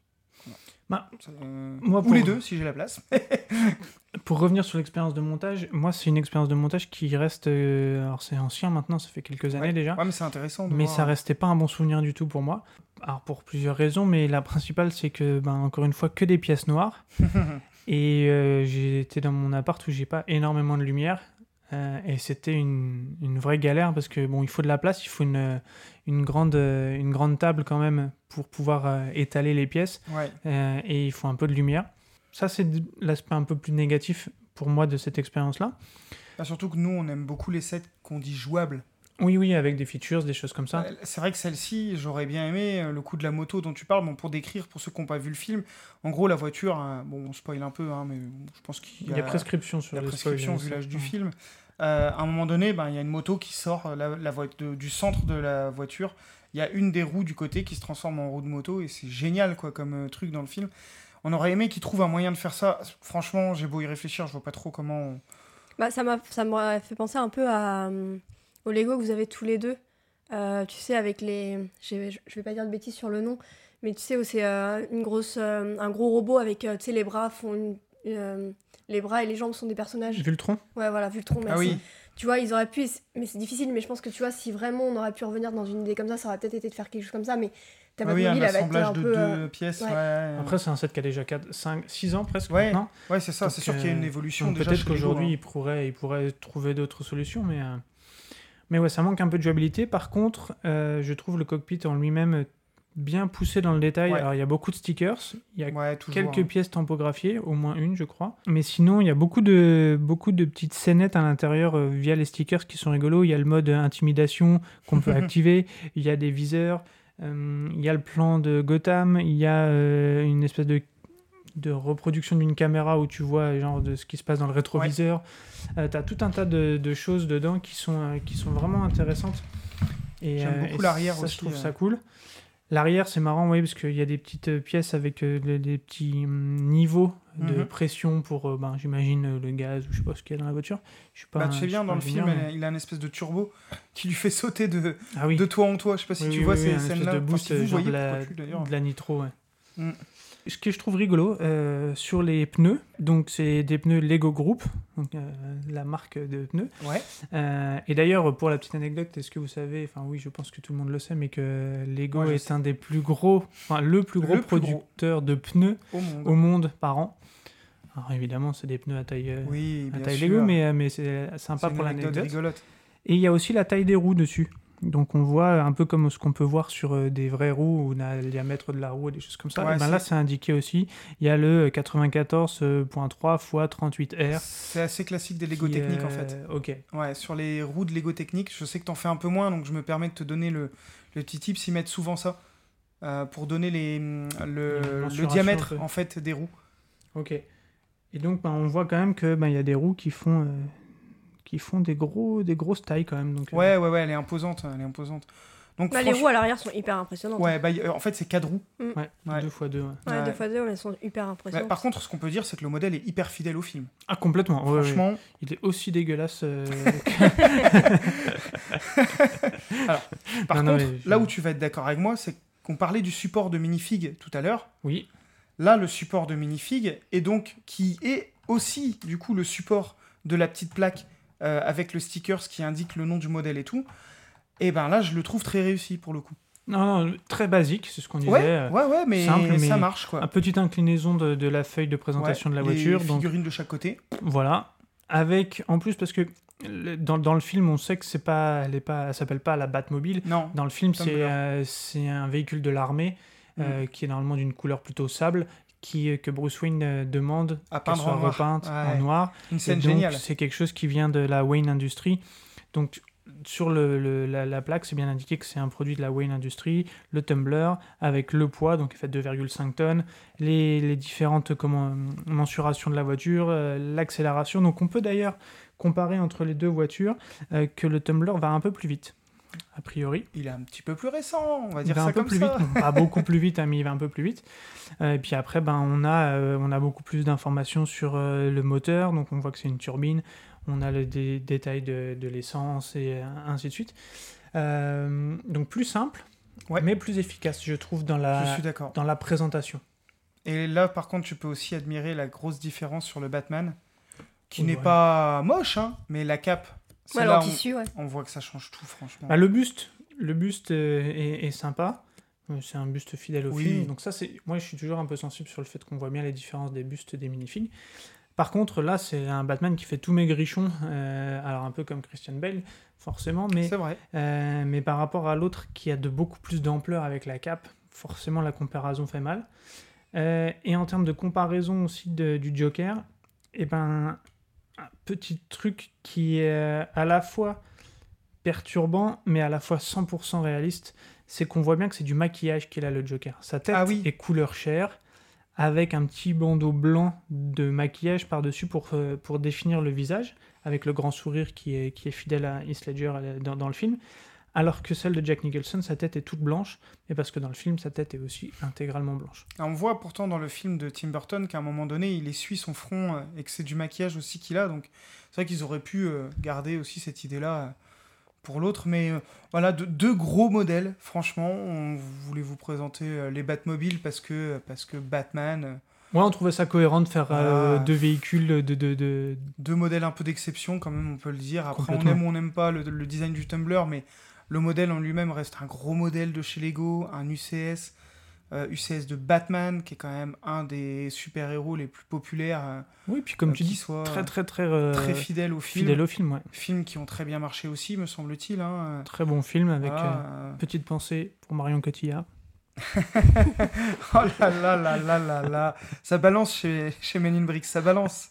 Bah, Ça, euh, moi, ou pour- les deux, si j'ai la place. Pour revenir sur l'expérience de montage, moi, c'est une expérience de montage qui reste. euh, alors, c'est ancien maintenant, ça fait quelques années Ouais. déjà. Ouais, mais c'est intéressant de mais voir. ça restait pas un bon souvenir du tout pour moi. Alors, pour plusieurs raisons, mais la principale, c'est que, ben, encore une fois, que des pièces noires. et euh, j'étais dans mon appart où j'ai pas énormément de lumière. Euh, et c'était une, une vraie galère parce que, bon, il faut de la place, il faut une, une, grande, une grande table quand même pour pouvoir euh, étaler les pièces. Ouais. Euh, et il faut un peu de lumière. Ça, c'est l'aspect un peu plus négatif pour moi de cette expérience-là. Bah, surtout que nous, on aime beaucoup les sets qu'on dit jouables. Oui, oui, avec des features, des choses comme ça. Euh, C'est vrai que celle-ci, j'aurais bien aimé euh, le coup de la moto dont tu parles. Bon, pour décrire, pour ceux qui n'ont pas vu le film, en gros, la voiture, hein, bon, on spoil un peu, hein, mais je pense qu'il Il y a prescription sur il y a les prescription spoilers, vu l'âge du film. Euh, à un moment donné, ben, il y a une moto qui sort euh, la, la de- du centre de la voiture. Il y a une des roues du côté qui se transforme en roue de moto et c'est génial quoi comme euh, truc dans le film. On aurait aimé qu'ils trouvent un moyen de faire ça. Franchement, j'ai beau y réfléchir, je vois pas trop comment. on- Bah, ça m'a ça m'a fait penser un peu à, euh, au Lego que vous avez tous les deux. Euh, tu sais, avec les. Je vais pas dire de bêtises sur le nom, mais tu sais, où c'est euh, une grosse, euh, un gros robot avec euh, tu sais, les bras font une- euh, les bras et les jambes sont des personnages. Vultron? Ouais, voilà, Vultron. Ah merci. oui, Tu vois, ils auraient pu, mais c'est difficile, mais je pense que tu vois, si vraiment on aurait pu revenir dans une idée comme ça, ça aurait peut-être été de faire quelque chose comme ça, mais ta Ah oui, Batmobile, un elle va être assemblage un de peu. deux euh, pièces. ouais. Ouais. Après, c'est un set qui a déjà 4, 5, 6 ans presque Ouais, maintenant. Ouais, c'est ça. C'est sûr qu'il y a une évolution. Peut-être Lego, qu'aujourd'hui, hein. il pourrait, il pourrait trouver d'autres solutions, mais, euh, mais ouais, ça manque un peu de jouabilité. Par contre, euh, je trouve le cockpit en lui-même bien poussé dans le détail. Ouais. Alors, il y a beaucoup de stickers, il y a Ouais, toujours, quelques hein. pièces tampographiées, au moins une, je crois. Mais sinon, il y a beaucoup de, beaucoup de petites scénettes à l'intérieur euh, via les stickers qui sont rigolos. Il y a le mode intimidation qu'on peut activer, il y a des viseurs, euh, il y a le plan de Gotham, il y a une espèce de de reproduction d'une caméra où tu vois genre de ce qui se passe dans le rétroviseur. Euh, tu as tout un tas de, de choses dedans qui sont, euh, qui sont vraiment intéressantes. Et, J'aime euh, beaucoup et l'arrière ça, aussi, je trouve ça cool. L'arrière, c'est marrant, oui, parce qu'il y a des petites pièces avec des, des petits hum, niveaux de Mhm. pression pour, ben, j'imagine, le gaz ou je sais pas ce qu'il y a dans la voiture. Je suis pas Bah, tu sais bien, dans le film, mais- il a un espèce de turbo qui lui fait sauter de, Ah oui, de toit en toit. Je sais pas si Oui, tu oui, vois ces scènes-là. de Enfin, boost, si vous genre voyez, de la, tu, de la nitro, ouais. Mm. Ce que je trouve rigolo euh, sur les pneus, donc c'est des pneus Lego Group, donc, euh, la marque de pneus. Ouais. Euh, et d'ailleurs, pour la petite anecdote, est-ce que vous savez, enfin oui, je pense que tout le monde le sait, mais que Lego est sais. un des plus gros, enfin le plus gros Le plus gros. producteur de pneus Au monde. au monde par an. Alors évidemment, c'est des pneus à taille, Oui, à taille. Lego, mais, mais c'est sympa pour anecdote l'anecdote. Et il y a aussi la taille des roues dessus. Donc on voit un peu comme ce qu'on peut voir sur euh, des vraies roues où on a le diamètre de la roue et des choses comme ça. Ouais, et ben là c'est- indiqué aussi. Il y a le 94.3 x 38R. C'est assez classique des Lego techniques en euh, fait. Ok. Ouais, sur les roues de Lego technique, je sais que t'en fais un peu moins, donc je me permets de te donner le, le petit tip, ils mettent souvent ça. euh, pour donner les, le, Une le mensuration, diamètre en fait des roues. Ok. Et donc ben, on voit quand même que ben, il y a des roues qui font euh, qui font des gros des grosses tailles quand même. Donc, euh, Ouais, ouais, ouais, elle est imposante, elle est imposante. Donc Bah, les roues à l'arrière sont hyper impressionnantes. Ouais, bah, y- euh, en fait c'est quatre roues. ouais, Ouais. deux fois deux. ouais. Ouais, Ouais. deux fois deux, elles sont hyper impressionnantes. par contre, ce qu'on peut dire, c'est que le modèle est hyper fidèle au film. Ah complètement. ouais, ouais. Franchement, Il est aussi dégueulasse. euh, par Non, non, contre, mais là où tu vas être d'accord avec moi, c'est qu'on parlait du support de minifig tout à l'heure. oui. Là, le support de minifig, et donc qui est aussi du coup le support de la petite plaque euh, avec le sticker qui indique le nom du modèle et tout, et ben là, je le trouve très réussi pour le coup. Non, non, très basique, c'est ce qu'on disait. Ouais, euh, ouais, ouais, mais, simple, mais ça marche quoi. Un petite inclinaison de, de la feuille de présentation Ouais, de la les voiture. Donc figurines de chaque côté. voilà. Avec, en plus, parce que dans, dans le film, on sait que c'est pas, elle est pas, elle s'appelle pas la Batmobile. Non, Dans le film, c'est euh, un véhicule de l'armée euh, qui est normalement d'une couleur plutôt sable, qui, euh, que Bruce Wayne euh, demande à peindre soit en noir. repeinte en noir. Une scène géniale. C'est quelque chose qui vient de la Wayne Industries. Donc, sur le, le- la, la plaque, c'est bien indiqué que c'est un produit de la Wayne Industries, le tumbler, avec le poids, donc il fait 2,5 tonnes, les, les différentes comment, mensurations de la voiture, euh, l'accélération. Donc on peut d'ailleurs comparer entre les deux voitures euh, que le tumbler va un peu plus vite, a priori. Il est un petit peu plus récent, on va Il dire va ça un peu comme plus ça. vite, pas beaucoup plus vite, hein, mais il va un peu plus vite. Euh, et puis après, ben, on, a, euh, on a beaucoup plus d'informations sur euh, le moteur, donc on voit que c'est une turbine, on a le dé- détail de, de l'essence et ainsi de suite. Donc plus simple, Ouais. mais plus efficace, je trouve, dans la, dans la présentation. Et là, par contre, tu peux aussi admirer la grosse différence sur le Batman, qui Oui, n'est ouais. pas moche, hein, mais la cape, c'est Ouais, là en on, tissu, ouais. on voit que ça change tout, franchement. Bah, le buste, le buste euh, est, est sympa. Euh, C'est un buste fidèle au Oui. film. Donc ça, c'est moi, je suis toujours un peu sensible sur le fait qu'on voit bien les différences des bustes des minifigs. Par contre, là, c'est un Batman qui fait tout maigrichon, euh, alors un peu comme Christian Bale, forcément, mais, C'est vrai. euh, mais par rapport à l'autre qui a de beaucoup plus d'ampleur avec la cape, forcément la comparaison fait mal. Euh, et en termes de comparaison aussi de- du Joker, et ben, un petit truc qui est euh, à la fois perturbant, mais à la fois 100% réaliste, c'est qu'on voit bien que c'est du maquillage qu'il a le Joker. Sa tête Ah oui. est couleur chair, avec un petit bandeau blanc de maquillage par-dessus pour, euh, pour définir le visage, avec le grand sourire qui est, qui est fidèle à Heath Ledger euh, dans, dans le film. Alors que celle de Jack Nicholson, sa tête est toute blanche, et parce que dans le film, sa tête est aussi intégralement blanche. On voit pourtant dans le film de Tim Burton qu'à un moment donné, il essuie son front euh, et que c'est du maquillage aussi qu'il a. Donc c'est vrai qu'ils auraient pu euh, garder aussi cette idée-là euh, pour l'autre. Mais voilà, de- deux gros modèles, franchement. On voulait vous présenter les Batmobiles parce que, parce que Batman, Ouais, on trouvait ça cohérent de faire euh, deux véhicules de, de, de, deux modèles un peu d'exception quand même, on peut le dire. Après, on aime ou on n'aime pas le, le design du Tumblr, mais le modèle en lui-même reste un gros modèle de chez Lego, un UCS. euh, UCS de Batman, qui est quand même un des super-héros les plus populaires. euh, Oui, puis comme euh, tu dis, soit très très très, euh, très fidèle au film. fidèle au film, ouais. Films qui ont très bien marché aussi, me semble-t-il. hein. Très bon film avec euh, euh, petite pensée pour Marion Cotillard. Oh là là là là là là. Ça balance chez, chez Men in Bricks, ça balance.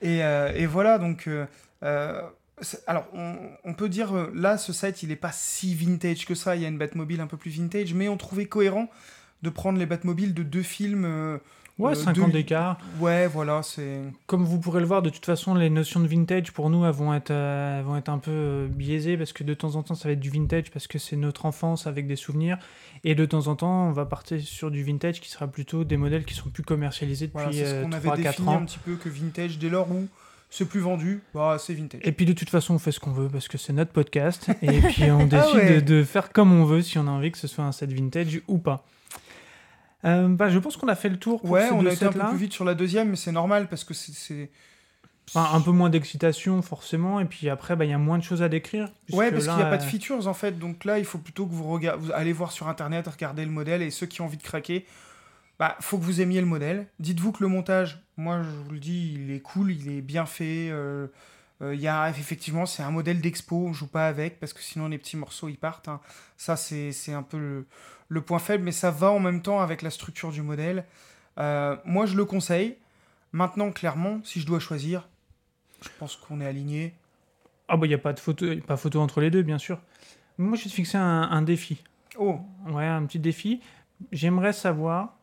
Et, euh, et voilà, donc... alors, on, on peut dire, euh, là, ce site, il n'est pas si vintage que ça. Il y a une Batmobile un peu plus vintage, mais on trouvait cohérent de prendre les Batmobiles de deux films. euh, Ouais, Euh, 5 deux- ans d'écart. ouais, voilà, c'est... Comme vous pourrez le voir, de toute façon, les notions de vintage, pour nous, elles vont être, euh, vont être un peu euh, biaisées parce que de temps en temps, ça va être du vintage parce que c'est notre enfance avec des souvenirs. Et de temps en temps, on va partir sur du vintage qui sera plutôt des modèles qui sont plus commercialisés depuis Voilà, c'est ce qu'on avait 3-4 défini ans. un petit peu que vintage, dès lors où c'est plus vendu, bah, c'est vintage. Et puis de toute façon, on fait ce qu'on veut parce que c'est notre podcast. et puis on décide Ah ouais. de, de faire comme on veut si on a envie que ce soit un set vintage ou pas. Euh, bah, je pense qu'on a fait le tour pour Ouais, on a été un peu plus vite sur la deuxième, mais c'est normal parce que c'est-. Enfin, un peu moins d'excitation forcément. Et puis après, bah, il y a moins de choses à décrire. Ouais, parce qu'il n'y a pas de euh, features en fait. Donc là, il faut plutôt que vous, regard... vous allez voir sur internet, regarder le modèle et ceux qui ont envie de craquer, bah faut que vous aimiez le modèle. Dites-vous que le montage, moi je vous le dis, il est cool, il est bien fait. euh, euh, y a effectivement, c'est un modèle d'expo, on joue pas avec parce que sinon les petits morceaux ils partent. hein. Ça, c'est c'est un peu le, le point faible, mais ça va en même temps avec la structure du modèle. Euh, moi, je le conseille. Maintenant, clairement, si je dois choisir, je pense qu'on est aligné. Ah bah il n'y a pas de photo, pas photo entre les deux, bien sûr. Moi, je vais te fixer un, un défi. Oh, Ouais, un petit défi. J'aimerais savoir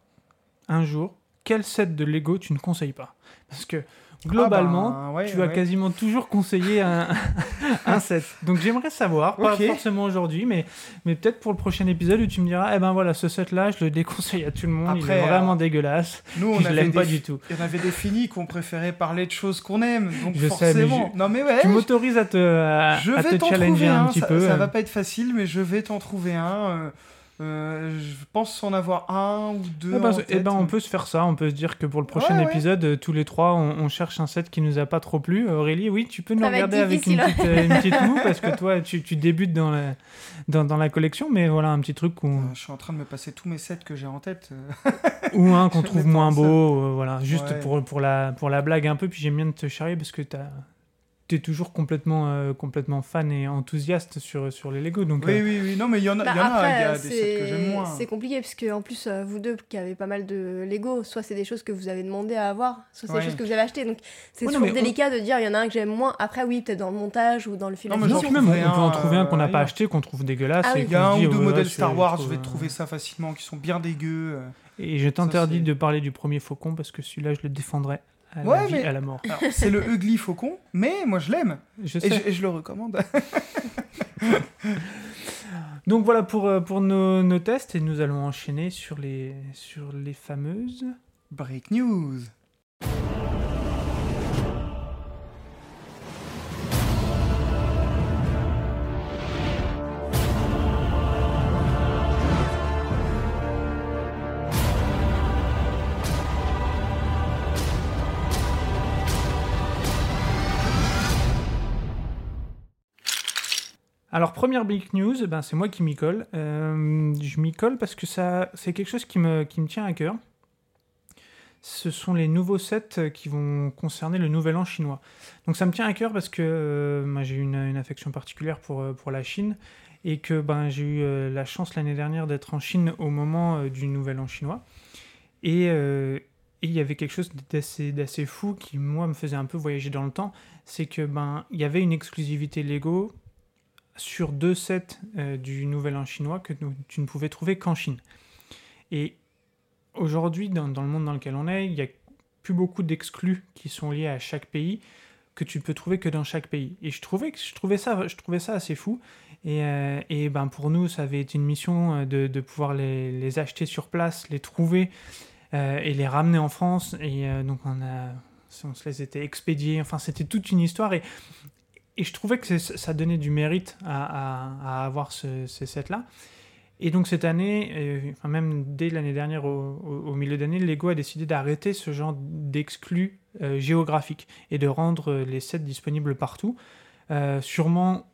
un jour quel set de Lego tu ne conseilles pas? Parce que globalement, Ah ben, ouais, tu as quasiment toujours conseillé un, un set. Donc j'aimerais savoir, pas forcément aujourd'hui, mais, mais peut-être pour le prochain épisode où tu me diras, eh ben voilà, ce set-là, je le déconseille à tout le monde, il Après, est vraiment euh, dégueulasse. Nous, on je l'aime pas du tout. Il y en avait des finis qu'on préférait parler de choses qu'on aime. Donc Je sais, mais forcément. Non mais ouais. Tu m'autorises à te, à, je à vais te challenger trouver un un. petit ça, peu. ça euh. va pas être facile, mais je vais t'en trouver un. euh, euh, je pense en avoir un ou deux. Eh ben, en eh ben, on peut se faire ça, on peut se dire que pour le prochain Ouais, ouais. épisode, euh, tous les trois, on, on cherche un set qui nous a pas trop plu. Aurélie, oui, tu peux nous Ça regarder avec une petite, euh, une petite moue parce que toi, tu, tu débutes dans la, dans, dans la collection, mais voilà, un petit truc où, Euh, Je suis en train de me passer tous mes sets que j'ai en tête. ou un qu'on trouve moins beau, euh, voilà, juste Ouais. pour, pour, la, pour la blague un peu. Puis j'aime bien te charrier parce que t'as tu es toujours complètement, euh, complètement fan et enthousiaste sur, sur les Lego. Donc, Oui, euh, oui, oui. Non, mais il y en a, Bah, il y en après, y a des sets que j'aime c'est moins. c'est compliqué parce que en plus euh, vous deux qui avez pas mal de Lego, soit c'est des choses que vous avez demandé à avoir, soit c'est Ouais. des choses que vous avez achetées. Donc c'est Ouais, non, toujours on- délicat de dire il y en a un que j'aime moins. Après oui, peut-être dans le montage ou dans le film. Non, mais même, on, peut en trouver un qu'on n'a pas acheté, qu'on trouve dégueulasse. Ah oui. Il y a un ou deux oh, modèles Star Wars, je vais trouver ça facilement, qui sont bien dégueux. Et je t'interdis de parler du premier faucon parce que celui-là, je le défendrai à Ouais, la vie, mais- à la mort. C'est le Ugly Faucon, mais moi je l'aime. Je Et je, et je le recommande. Donc voilà pour, euh, pour nos, nos tests et nous allons enchaîner sur les, sur les fameuses. Break News. Alors première big news, ben, c'est moi qui m'y colle. Euh, je m'y colle parce que ça, c'est quelque chose qui me, qui me tient à cœur. Ce sont les nouveaux sets qui vont concerner le Nouvel An chinois. Donc ça me tient à cœur parce que euh, moi, j'ai une, une affection particulière pour, euh, pour la Chine et que ben, j'ai eu la chance l'année dernière d'être en Chine au moment du Nouvel An chinois. Et et il y avait quelque chose d'assez, d'assez fou qui, moi, me faisait un peu voyager dans le temps. C'est que ben, il y avait une exclusivité Lego sur deux sets euh, du Nouvel An chinois que tu ne pouvais trouver qu'en Chine. Et aujourd'hui, dans, dans le monde dans lequel on est, il n'y a plus beaucoup d'exclus qui sont liés à chaque pays que tu peux trouver que dans chaque pays. Et je trouvais, je trouvais, ça, je trouvais ça assez fou. Et, euh, et ben pour nous, ça avait été une mission euh, de, de pouvoir les, acheter sur place, les trouver et les ramener en France. Et donc on a, on se les était expédiés. Enfin, c'était toute une histoire. Et, et je trouvais que ça donnait du mérite à, à- à avoir ce- ces sets-là. Et donc cette année, euh, enfin même dès l'année dernière, au, au- au milieu d'année, Lego a décidé d'arrêter ce genre d'exclus euh, géographiques et de rendre euh, les sets disponibles partout, euh, sûrement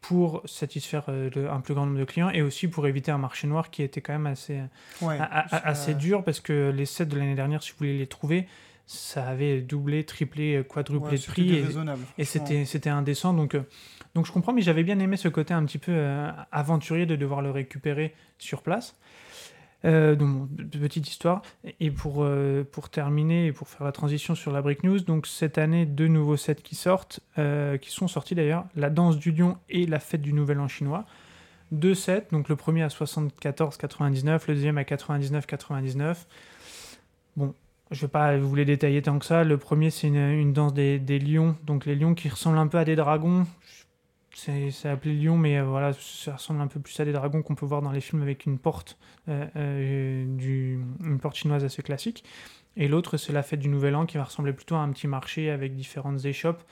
pour satisfaire euh, le- un plus grand nombre de clients et aussi pour éviter un marché noir qui était quand même assez, Ouais, a- a- ça- assez dur parce que les sets de l'année dernière, si vous voulez les trouver, ça avait doublé, triplé, quadruplé ouais, de prix. Et, c'était c'était indécent. Donc, euh, donc je comprends, mais j'avais bien aimé ce côté un petit peu euh, aventurier de devoir le récupérer sur place. Euh, donc, petite histoire. Et pour, euh, pour terminer et pour faire la transition sur la Brick News, donc cette année, deux nouveaux sets qui sortent, euh, qui sont sortis d'ailleurs, La danse du lion et La fête du nouvel an chinois. Deux sets, donc le premier à 74,99, le deuxième à 99,99. Bon, je vais pas vous les détailler tant que ça. Le premier, c'est une, danse des, lions, donc les lions qui ressemblent un peu à des dragons. C'est appelé lion, mais euh, voilà, ça ressemble un peu plus à des dragons qu'on peut voir dans les films avec une porte, euh, euh, une porte chinoise assez classique. Et l'autre, c'est la fête du Nouvel An qui va ressembler plutôt à un petit marché avec différentes échoppes,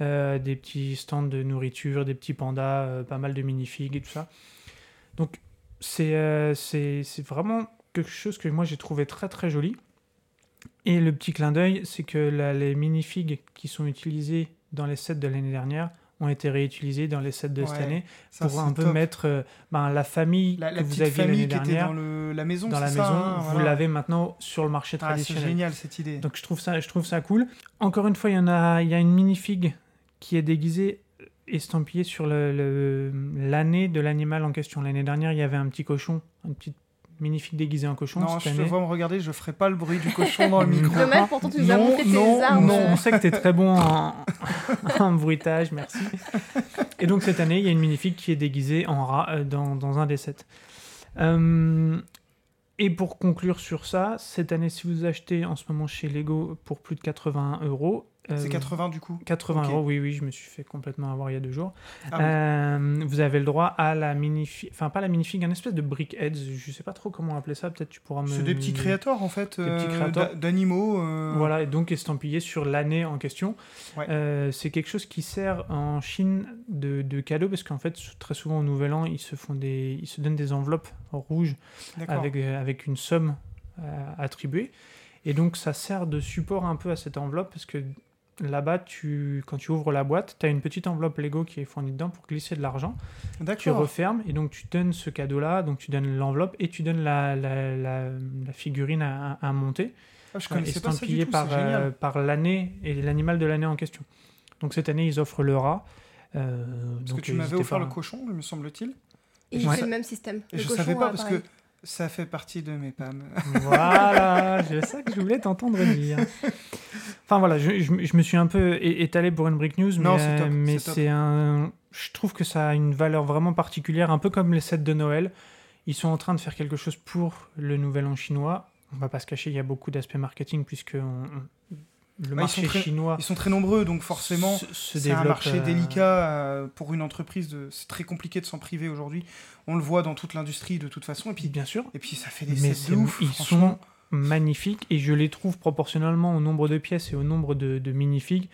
des petits stands de nourriture, des petits pandas, pas mal de minifigs et tout ça. Donc, c'est vraiment quelque chose que moi j'ai trouvé très très joli. Et le petit clin d'œil, c'est que la- les minifigs qui sont utilisés dans les sets de l'année dernière ont été réutilisés dans les sets de cette année Ça, pour c'est un peu top. mettre euh, ben, la famille la, la que vous aviez l'année dernière dans le- la maison, dans la c'est maison, hein, vous voilà. l'avez maintenant sur le marché Ah, c'est traditionnel. génial cette idée. Donc je trouve ça, je trouve ça cool. Encore une fois, il y en a, il y a une minifig qui est déguisée, estampillée sur le- le- l'année de l'animal en question. L'année dernière, il y avait un petit cochon, une petite minifig déguisée en cochon. non, Cette je te année- vois me regarder, je ferai pas le bruit du cochon dans le micro. Dommage, pourtant tu nous as Non, montré tes non, armes. Non, on sait que tu es très bon en, en bruitage, merci. Et donc cette année, il y a une minifig qui est déguisée en rat euh, dans, dans un des sets. Euh, et pour conclure sur ça, cette année, si vous achetez en ce moment chez Lego pour plus de 81 euros, C'est 80 du coup. 80 Ok. euros, oui, oui, je me suis fait complètement avoir il y a deux jours. Ah oui. Euh, vous avez le droit à la minifig, enfin pas la minifig, un espèce de brickheads, je sais pas trop comment appeler ça, peut-être tu pourras me... C'est des petits créateurs en fait, Des petits euh, créateurs. d'a- d'animaux. euh, Voilà, et donc estampillé sur l'année en question. Ouais. Euh, c'est quelque chose qui sert en Chine de, de cadeau parce qu'en fait, très souvent au Nouvel An, ils se, font des, ils se donnent des enveloppes rouges avec, euh, avec une somme euh, attribuée. Et donc, ça sert de support un peu à cette enveloppe parce que là-bas, tu, quand tu ouvres la boîte, tu as une petite enveloppe Lego qui est fournie dedans pour glisser de l'argent. Tu refermes et donc tu donnes ce cadeau-là, donc tu donnes l'enveloppe et tu donnes la, la, la- la figurine à, à monter Ah, je connaissais pas ça du tout, par, euh, par l'année et l'animal de l'année en question. Donc cette année, ils offrent le rat. Euh, Parce donc, que tu m'avais offert pas- le cochon, me semble-t-il. Et Ouais. c'est le même système. Et Le je cochon, savais pas parce que ça fait partie de mes PAM. Voilà, c'est ça que je voulais t'entendre dire. Enfin voilà, je, je- je me suis un peu étalé pour une Brick News, mais, Non, c'est top, euh, mais c'est un. Je trouve que ça a une valeur vraiment particulière, un peu comme les sets de Noël. Ils sont en train de faire quelque chose pour le Nouvel An chinois. On va pas se cacher, il y a beaucoup d'aspects marketing puisque on- on- le ils marché très- chinois Ils sont très nombreux, donc forcément, c'est un marché euh, délicat euh, pour une entreprise. C'est très compliqué de s'en priver aujourd'hui. On le voit dans toute l'industrie de toute façon. Et puis, Bien sûr, et puis ça fait des mais sets de ouf. ils sont magnifiques et je les trouve proportionnellement au nombre de pièces et au nombre de, de minifigs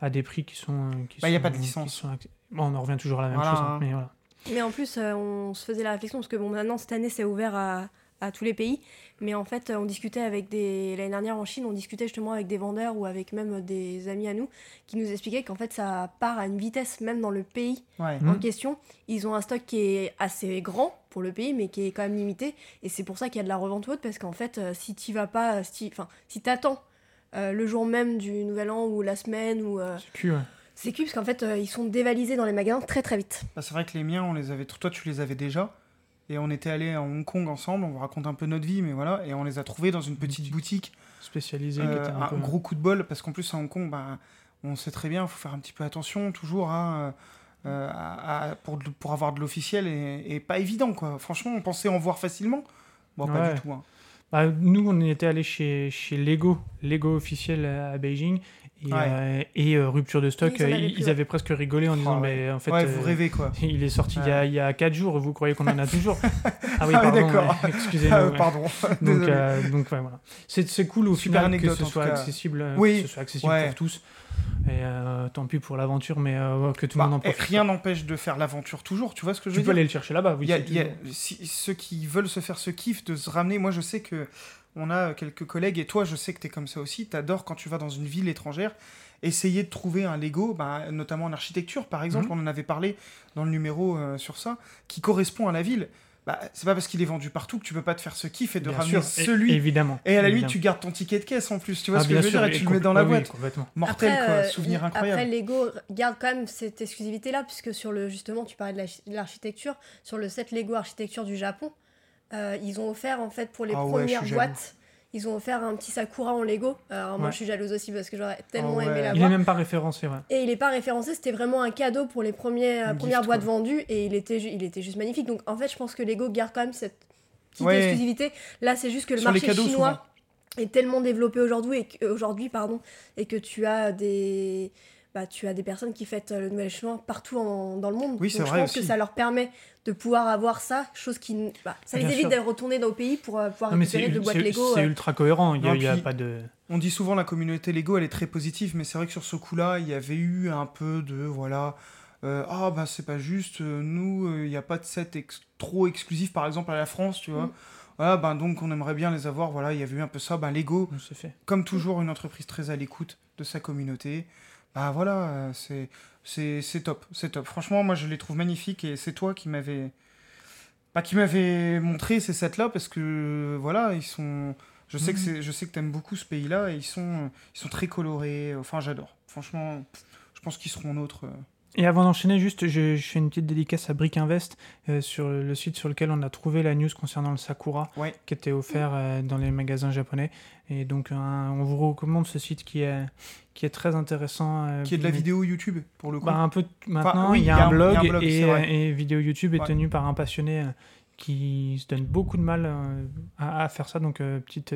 à des prix qui sont. euh, Qui Bah, y a pas de licence. sont Bon, on en revient toujours à la même Voilà, chose, hein. mais voilà. Mais en plus, euh, on se faisait la réflexion parce que bon, maintenant cette année c'est ouvert à, à tous les pays. Mais en fait, on discutait avec des. L'année dernière en Chine, on discutait justement avec des vendeurs ou avec même des amis à nous qui nous expliquaient qu'en fait ça part à une vitesse, même dans le pays Ouais. En question. Ils ont un stock qui est assez grand pour le pays, mais qui est quand même limité. Et c'est pour ça qu'il y a de la revente haute parce qu'en fait, euh, si tu vas pas. euh, Si, enfin, si t'attends. euh, le jour même du nouvel an ou la semaine ou euh, C'est cul, ouais. c'est cul parce qu'en fait euh, ils sont dévalisés dans les magasins très très vite. Bah, c'est vrai que les miens, on les avait. Toi, tu les avais déjà. Et on était allés à Hong Kong ensemble. On vous raconte un peu notre vie, mais voilà. Et on les a trouvés dans une petite boutique. spécialisé. qui Euh, un gros coup de bol parce qu'en plus à Hong Kong, bah, on sait très bien, il faut faire un petit peu attention toujours hein, euh, à- à- pour, pour avoir de l'officiel et, et pas évident quoi. Franchement, on pensait en voir facilement. Bon, pas du tout. hein. Bah, nous, on était allé chez, chez Lego, Lego officiel à Beijing. Et, Ouais. euh, et, euh, rupture de stock, ils euh, avaient ils, presque rigolé en disant Oh, ouais. Mais en fait, ouais, euh, vous rêvez quoi. il est sorti il y, a, il y a 4 jours, vous croyez qu'on en a toujours? Ah oui, Ah oui, pardon. Ah, ouais. pardon. Donc, Désolé. euh, donc ouais, voilà. C'est c'est cool au Super final anecdote, que ce soit accessible, euh, Oui, que ce soit accessible ouais. pour tous. Et euh, tant pis pour l'aventure, mais euh, que tout Bah, le monde en profite. rien n'empêche de faire l'aventure toujours. Tu vois ce que je tu veux peux dire? aller le chercher là-bas, oui. Il y a- y si- ceux qui veulent se faire ce kiff de se ramener, moi je sais que on a quelques collègues et toi je sais que tu es comme ça aussi, tu adores quand tu vas dans une ville étrangère essayer de trouver un Lego, bah, notamment en architecture par exemple, Mhm. on en avait parlé dans le numéro euh, sur ça, qui correspond à la ville. Bah, c'est pas parce qu'il est vendu partout que tu peux pas te faire ce kiff et de Bien ramener sûr, et- celui. Et, évidemment. à la limite tu gardes ton ticket de caisse en plus, tu vois Ah, ce que bien je veux sûr, dire, et tu le mets dans la oui, boîte. complètement. Mortel Après, quoi, euh, souvenir incroyable. Après, Lego garde quand même cette exclusivité-là, puisque sur le justement, tu parlais de l'architecture, sur le set Lego architecture du Japon, euh, ils ont offert en fait pour les Ah premières boîtes, ils ont offert un petit Sakura en Lego. Alors moi, Ouais. je suis jalouse aussi parce que j'aurais tellement Ah ouais. aimé Il est l'avoir. même pas référencé, ouais. Et il n'est pas référencé, c'était vraiment un cadeau pour les premiers, premières gift, boîtes vendues et il était, ju- il était juste magnifique. Donc en fait, je pense que Lego garde quand même cette petite Ouais. exclusivité. Là, c'est juste que le Sur marché cadeaux, chinois est tellement développé aujourd'hui et aujourd'hui pardon et que tu as des bah, tu as des personnes qui fêtent euh, le nouvel chinois partout en- dans le monde. Oui, c'est Donc, vrai je pense que ça leur permet de pouvoir avoir ça, chose qui bah, ça les Bien évite sûr. de retourner dans le pays pour euh, pouvoir Non, récupérer c'est de boîtes Lego. c'est euh. ultra cohérent, il n'y a, pas de... On dit souvent la communauté Lego, elle est très positive, mais c'est vrai que sur ce coup-là, il y avait eu un peu de voilà. euh, ah bah c'est pas juste, nous euh, il n'y a pas de set ex- trop exclusif par exemple à la France, tu vois. Mm. Voilà, ben donc on aimerait bien les avoir, voilà, il y avait eu un peu ça. Ben Lego, fait. comme toujours, une entreprise très à l'écoute de sa communauté. Bah voilà, euh, c'est c'est c'est top, c'est top. Franchement, moi je les trouve magnifiques et c'est toi qui m'avais pas qui m'avait montré ces sets là parce que voilà, ils sont je sais que Mhm. c'est je sais que t'aimes beaucoup ce pays-là et ils sont ils sont très colorés, enfin j'adore. Franchement, je pense qu'ils seront nôtres. Et avant d'enchaîner, juste, je, je fais une petite dédicace à Brick Invest, euh, sur le site sur lequel on a trouvé la news concernant le Sakura, Ouais. qui était offert euh, dans les magasins japonais. Et donc, un- on vous recommande ce site qui est, qui est très intéressant. euh, Qui est de la vidéo YouTube pour le coup. Bah, un peu maintenant, oui, il y a un blog, il y a un blog, et, vidéo YouTube est Ouais. tenu par un passionné qui se donne beaucoup de mal à, à faire ça. Donc, petite,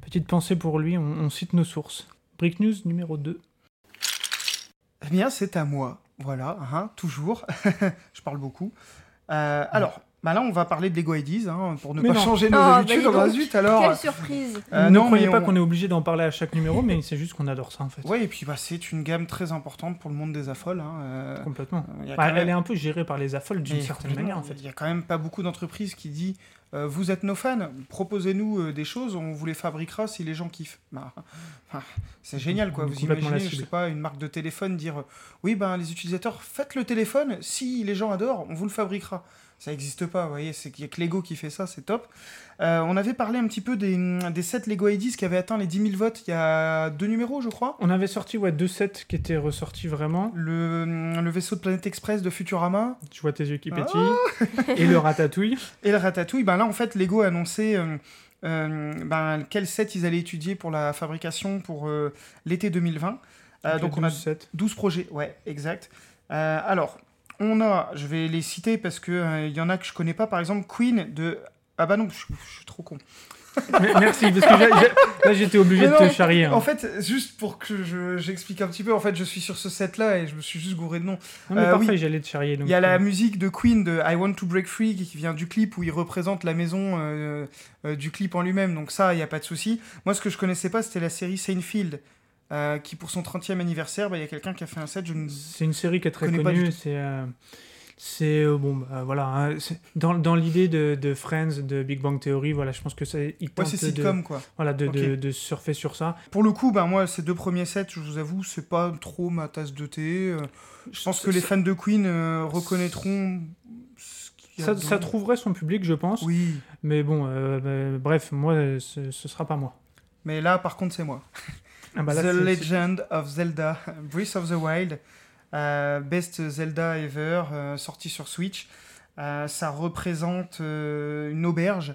petite pensée pour lui, on, on cite nos sources. Brick News numéro 2. Eh bien, c'est à moi. Voilà, hein, toujours. je parle beaucoup. Euh, alors, bah là, on va parler de Lego Ideas, hein, pour ne Mais pas non. changer nos Oh, bah, habitudes. donc. zut, alors. Quelle surprise Euh, ne non, croyez pas on- qu'on est obligé d'en parler à chaque numéro, mais c'est juste qu'on adore ça en fait. Ouais, et puis bah, c'est une gamme très importante pour le monde des affoles. Hein. euh, Complètement. Bah, quand elle est un peu gérée par les affoles d'une certaine manière en fait. Il y a quand même pas beaucoup d'entreprises qui, dit, Euh, vous êtes nos fans, proposez-nous euh, des choses, on vous les fabriquera si les gens kiffent. Bah, c'est génial quoi. Vous imaginez, je sais pas, une marque de téléphone dire euh, oui ben les utilisateurs faites le téléphone, si les gens adorent, on vous le fabriquera. Ça n'existe pas, vous voyez, c'est qu'il y a que Lego qui fait ça, c'est top. Euh, on avait parlé un petit peu des, des sets Lego IDs qui avaient atteint les 10 000 votes il y a deux numéros, je crois. On avait sorti ouais, deux sets qui étaient ressortis vraiment. Le, le vaisseau de Planète Express de Futurama Je vois tes yeux qui Ah. pétillent. et le ratatouille. et le Ratatouille. Ben là, en fait, Lego a annoncé euh, euh, ben, quel set ils allaient étudier pour la fabrication pour euh, l'été 2020. Euh, donc on a 12 sets. 12 projets, ouais, exact. Alors, on a, je vais les citer parce que euh, y en a que je connais pas, par exemple Queen de... Ah bah non, je, suis- je suis trop con. Merci, parce que là j'étais obligé de te charrier. hein. En fait, juste pour que je- j'explique un petit peu, en fait, je suis sur ce set-là et je me suis juste gouré de nom. Non, mais euh, parfait, oui. j'allais te charrier. Il y a la euh, musique de Queen de I Want to Break Free qui vient du clip où il représente la maison euh, euh, du clip en lui-même. Donc ça, il n'y a pas de souci. Moi, ce que je connaissais pas, c'était la série Seinfeld. Euh, qui pour son 30e anniversaire, bah, il y a quelqu'un qui a fait un set. Je ne... C'est une série qui est très connue. C'est euh, c'est euh, bon, bah, voilà. hein, dans dans l'idée de, de Friends, de Big Bang Theory, voilà, je pense que Ouais, tentent c'est de, sitcom quoi. voilà, de, de, surfer sur ça. Pour le coup, ben moi, ces deux premiers sets, je vous avoue, c'est pas trop ma tasse de thé. Je pense que les fans de Queen reconnaîtront ce qu'il y a Ça, ça trouverait son public, je pense. Oui, Mais bon, euh, bah, bref, moi, ce, ce sera pas moi. mais là, par contre, c'est moi. Ah bah là, the Legend of Zelda, Breath of the Wild, euh, best Zelda ever, euh, sorti sur Switch. Euh, ça représente une auberge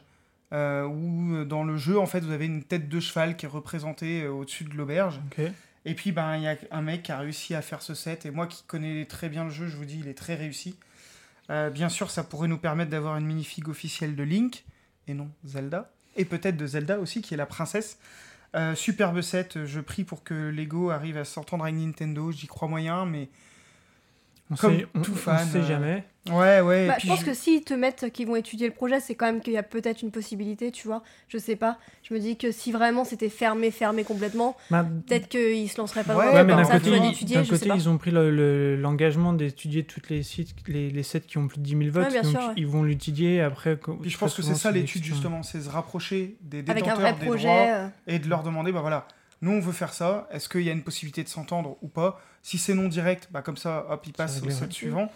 où dans le jeu, en fait, vous avez une tête de cheval qui est représentée au-dessus de l'auberge. Et puis, ben, il y a un mec qui a réussi à faire ce set. Et moi qui connais très bien le jeu, je vous dis, il est très réussi. Bien sûr, ça pourrait nous permettre d'avoir une minifig officielle de Link, et non Zelda. Et peut-être de Zelda aussi, qui est la princesse. Euh, superbe set, je prie pour que Lego arrive à s'entendre avec Nintendo. J'y crois moyen, mais On Comme sait, on, tout on fan, sait euh, jamais. ouais, ouais. Bah, puis je pense je- que s'ils te mettent qu'ils vont étudier le projet, c'est quand même qu'il y a peut-être une possibilité, tu vois. Je sais pas. Je me dis que si vraiment c'était fermé, fermé complètement, Bah, peut-être qu'ils se lanceraient pas Ouais, dans Ouais, mais d'un côté, ils- sais côté, ils ont pris le- le- l'engagement d'étudier toutes les sites, les, les sets qui ont plus de 10 000 votes. Ouais, donc sûr, ouais. ils vont l'étudier après. Puis je pense que c'est ça l'étude questions. justement, c'est se rapprocher des Avec détenteurs un vrai des projet. droits euh, et de leur demander, bah voilà, nous on veut faire ça, est-ce qu'il y a une possibilité de s'entendre ou pas? Si c'est non direct, bah comme ça, hop, il passe au set suivant.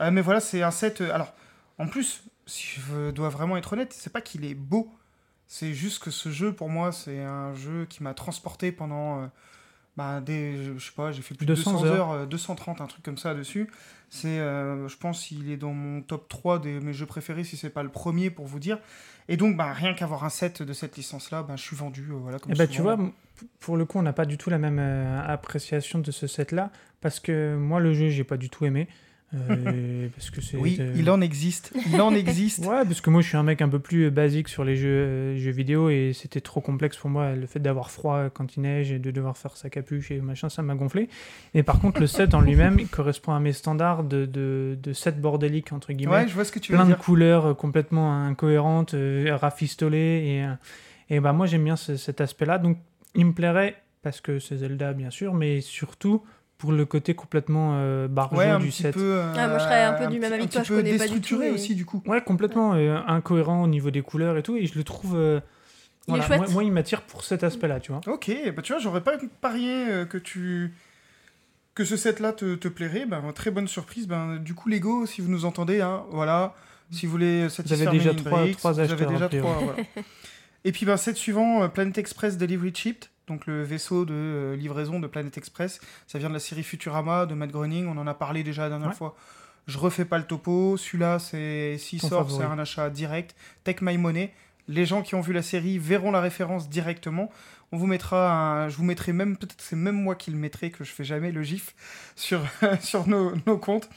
Euh, mais voilà, c'est un set. euh, alors, en plus, si je dois vraiment être honnête, c'est pas qu'il est beau, c'est juste que ce jeu, pour moi, c'est un jeu qui m'a transporté pendant. Euh, bah, des, je je sais pas, j'ai fait plus de 200 200 heures. heures, euh, 230, un truc comme ça dessus. C'est, euh, je pense, il est dans mon top 3 des mes jeux préférés, si c'est pas le premier pour vous dire. Et donc, bah, rien qu'avoir un set de cette licence-là, bah, je suis vendu. euh, voilà, comme Eh ben, tu vois, pour le coup, on n'a pas du tout la même euh, appréciation de ce set-là, parce que moi, le jeu, j'ai pas du tout aimé. Euh, parce que c'est. Oui, euh, il en existe. Il en existe. Ouais, parce que moi, je suis un mec un peu plus euh, basique sur les jeux, euh, jeux vidéo, et c'était trop complexe pour moi. Le fait d'avoir froid quand il neige et de devoir faire sa capuche et machin, ça m'a gonflé. Et par contre, le set en lui-même, il correspond à mes standards de, de, de set bordélique, entre guillemets. Ouais, je vois ce que tu veux plein de dire. couleurs euh, complètement incohérentes, euh, rafistolées. Et, euh, et bah, moi, j'aime bien ce- cet aspect-là. Donc, il me plairait, parce que c'est Zelda, bien sûr, mais surtout pour le côté complètement euh, barjot Ouais, un du petit set. peu. euh, Ah, moi, je serais un peu du même avis que toi, je connais pas du tout, et- aussi, du coup. Ouais, complètement euh, incohérent au niveau des couleurs et tout. Et je le trouve. euh, Il est voilà. Moi, moi, il m'attire pour cet aspect-là, tu vois. Ok, bah tu vois, j'aurais pas parié euh, que tu que ce set-là te, te plairait. Ben, très bonne surprise. Ben, du coup, Lego, si vous nous entendez, hein, voilà. Si vous voulez satisfaire déjà trois- Breaks, trois vous avez acheteurs, déjà trois. voilà. Et puis, ben, set suivant, Planet Express Delivery Shipped, donc le vaisseau de euh, livraison de Planet Express. Ça vient de la série Futurama de Matt Groening. On en a parlé déjà la dernière Ouais. fois. Je refais pas le topo. Celui-là, c'est s'il sort, c'est un achat direct. Take My Money. Les gens qui ont vu la série verront la référence directement. On vous mettra un- je vous mettrai même, peut-être c'est même moi qui le mettrai, que je fais jamais le gif sur, sur nos, nos comptes.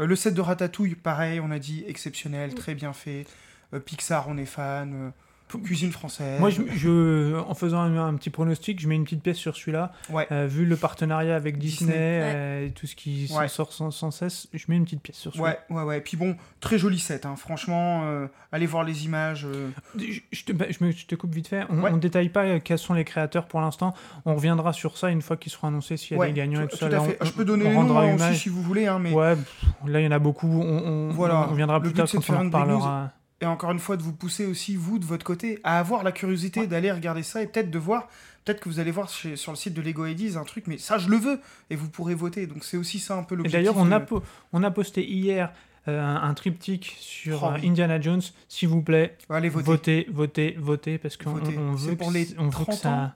Euh, le set de Ratatouille, pareil, on a dit exceptionnel, très bien fait. Euh, Pixar, on est fan. Euh, cuisine française. Moi, je, je- en faisant un, un petit pronostic, je mets une petite pièce sur celui-là. Ouais. Euh, vu le partenariat avec Disney, Disney. euh, et tout ce qui Ouais. sort sans, sans cesse, je mets une petite pièce sur celui-là. Ouais, ouais, ouais. Puis bon, très joli set, hein. franchement. euh, allez voir les images. euh. Je, je te, bah, je me- je te coupe vite fait. On Ouais. ne détaille pas quels sont les créateurs pour l'instant. On reviendra sur ça une fois qu'ils seront annoncés s'il y a Ouais, des gagnants et tout, tout ça. tout à fait. on- je peux donner on les noms hein, aussi si vous voulez, hein, mais Ouais, pff, là il y en a beaucoup. On, on- Voilà. on reviendra plus tard quand on en reparlera. Et encore une fois de vous pousser aussi, vous, de votre côté, à avoir la curiosité d'aller regarder ça et peut-être de voir, peut-être que vous allez voir chez- sur le site de Lego Ideas un truc, mais ça, je le veux, et vous pourrez voter. Donc c'est aussi ça un peu Et l'objectif. d'ailleurs, on, a de- on a posté hier euh, un, un triptyque sur Oh euh, oui. Indiana Jones. S'il vous plaît, Allez voter. votez, votez, votez, parce qu'on on veut, pour que, les c- on veut que 30 ça... ans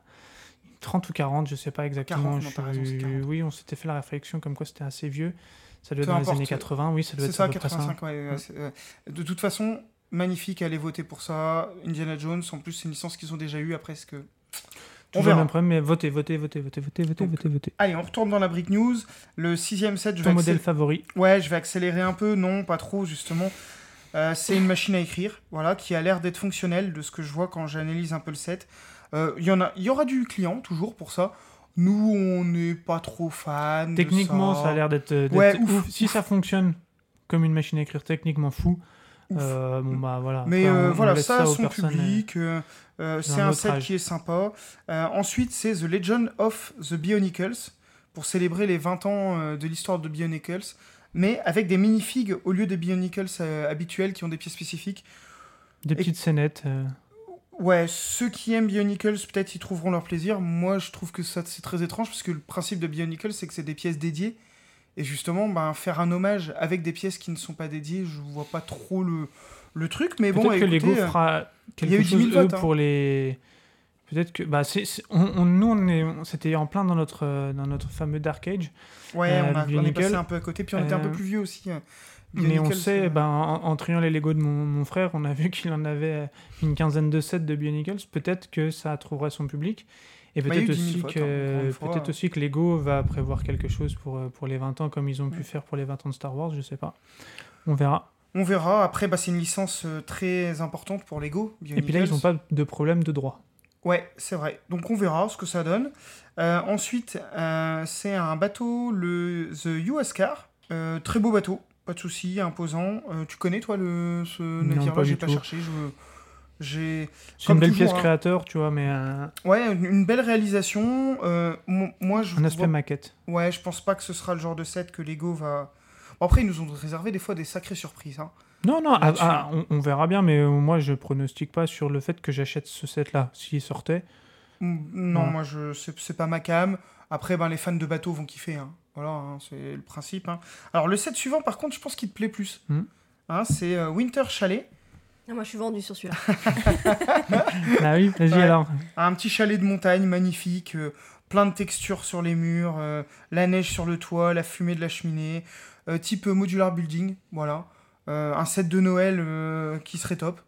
30 ou 40, je sais pas exactement. 40, non, je t'as raison, c'est suis- 40. Oui, on s'était fait la réflexion comme quoi c'était assez vieux. Ça doit être dans les années 80, oui, ça doit être ça, à peu près ça. 85, ouais, ouais, Mm. euh, De toute façon, magnifique, allez voter pour ça. Indiana Jones, en plus, c'est une licence qu'ils ont déjà eue après ce que. On Toujours le verra. même problème, mais votez, votez, votez, votez, votez, votez, Donc, votez, votez. Allez, on retourne dans la Brick News. Le sixième set, je Ton vais, modèle favori ouais, je vais accélérer un peu. Non, pas trop, justement. Euh, c'est une machine à écrire, voilà, qui a l'air d'être fonctionnelle de ce que je vois quand j'analyse un peu le set. Euh, Il y en a, il y aura du client toujours pour ça. Nous, on n'est pas trop fan. Techniquement, de ça a l'air d'être d'être Ouais, ouf. Si ouf. ça fonctionne comme une machine à écrire techniquement fou. Euh, bon bah voilà. Mais Après, on- euh, on voilà, ça a aux son public. euh, c'est un set âge. qui est sympa. Ensuite, c'est The Legend of the Bionicles pour célébrer les 20 ans de l'histoire de Bionicles, mais avec des minifigs au lieu des Bionicles habituels qui ont des pièces spécifiques. Des petites scénettes. euh, Ouais, ceux qui aiment Bionicles, peut-être ils trouveront leur plaisir. Moi, je trouve que ça c'est très étrange parce que le principe de Bionicles, c'est que c'est des pièces dédiées. Et justement, ben, faire un hommage avec des pièces qui ne sont pas dédiées, je vois pas trop le, le truc. Mais bon, Peut-être que Lego euh, fera il y a quelque eu 10 000 chose eux, votes, hein. pour les. Peut-être que bah c'est on, on- nous on est c'était en plein dans notre euh, dans notre fameux Dark Age, Ouais, Euh, on, a, on est passé un peu à côté, puis on était un peu Euh, plus vieux aussi. hein. mais on sait ben, en, en triant les Lego de mon, mon frère, on a vu qu'il en avait une quinzaine de sets de Bionicles. Peut-être que ça trouverait son public. Et Bah, peut-être 10 000 aussi hein, que fois. peut-être aussi que Lego va prévoir quelque chose pour euh, pour les 20 ans comme ils ont pu Ouais. faire pour les 20 ans de Star Wars, je sais pas. On verra. On verra. Après, bah, c'est une licence euh, très importante pour Lego. Et puis là, ils n'ont pas de problème de droit. Ouais, c'est vrai. Donc on verra ce que ça donne. Euh, ensuite, euh, c'est un bateau, le The US Car. Euh, très beau bateau, pas de souci, imposant. Tu connais toi le ce navire-là? pas J'ai du pas tout. cherché. Je... J'ai C'est une belle toujours, pièce hein. créateur, tu vois, mais euh, ouais une, une belle réalisation. Euh, mo- moi je un aspect vois- maquette. ouais je pense pas que ce sera le genre de set que Lego va. Bon, après ils nous ont réservé des fois des sacrées surprises. Hein. Non, non, ah, ah, on, on verra bien, mais euh, moi je pronostique pas sur le fait que j'achète ce set-là. S'il sortait, Non, Ouais. moi je c'est pas ma cam. Après, ben, les fans de bateaux vont kiffer. hein. Voilà, hein, c'est le principe. hein. Alors, le set suivant, par contre, je pense qu'il te plaît plus. Hmm. C'est euh, Winter Chalet. Moi, je suis vendue sur celui-là. ah oui, vas-y Ouais. alors. Un petit chalet de montagne magnifique, euh, plein de textures sur les murs, euh, la neige sur le toit, la fumée de la cheminée, euh, type modular building. Voilà. Euh, un set de Noël euh, qui serait top.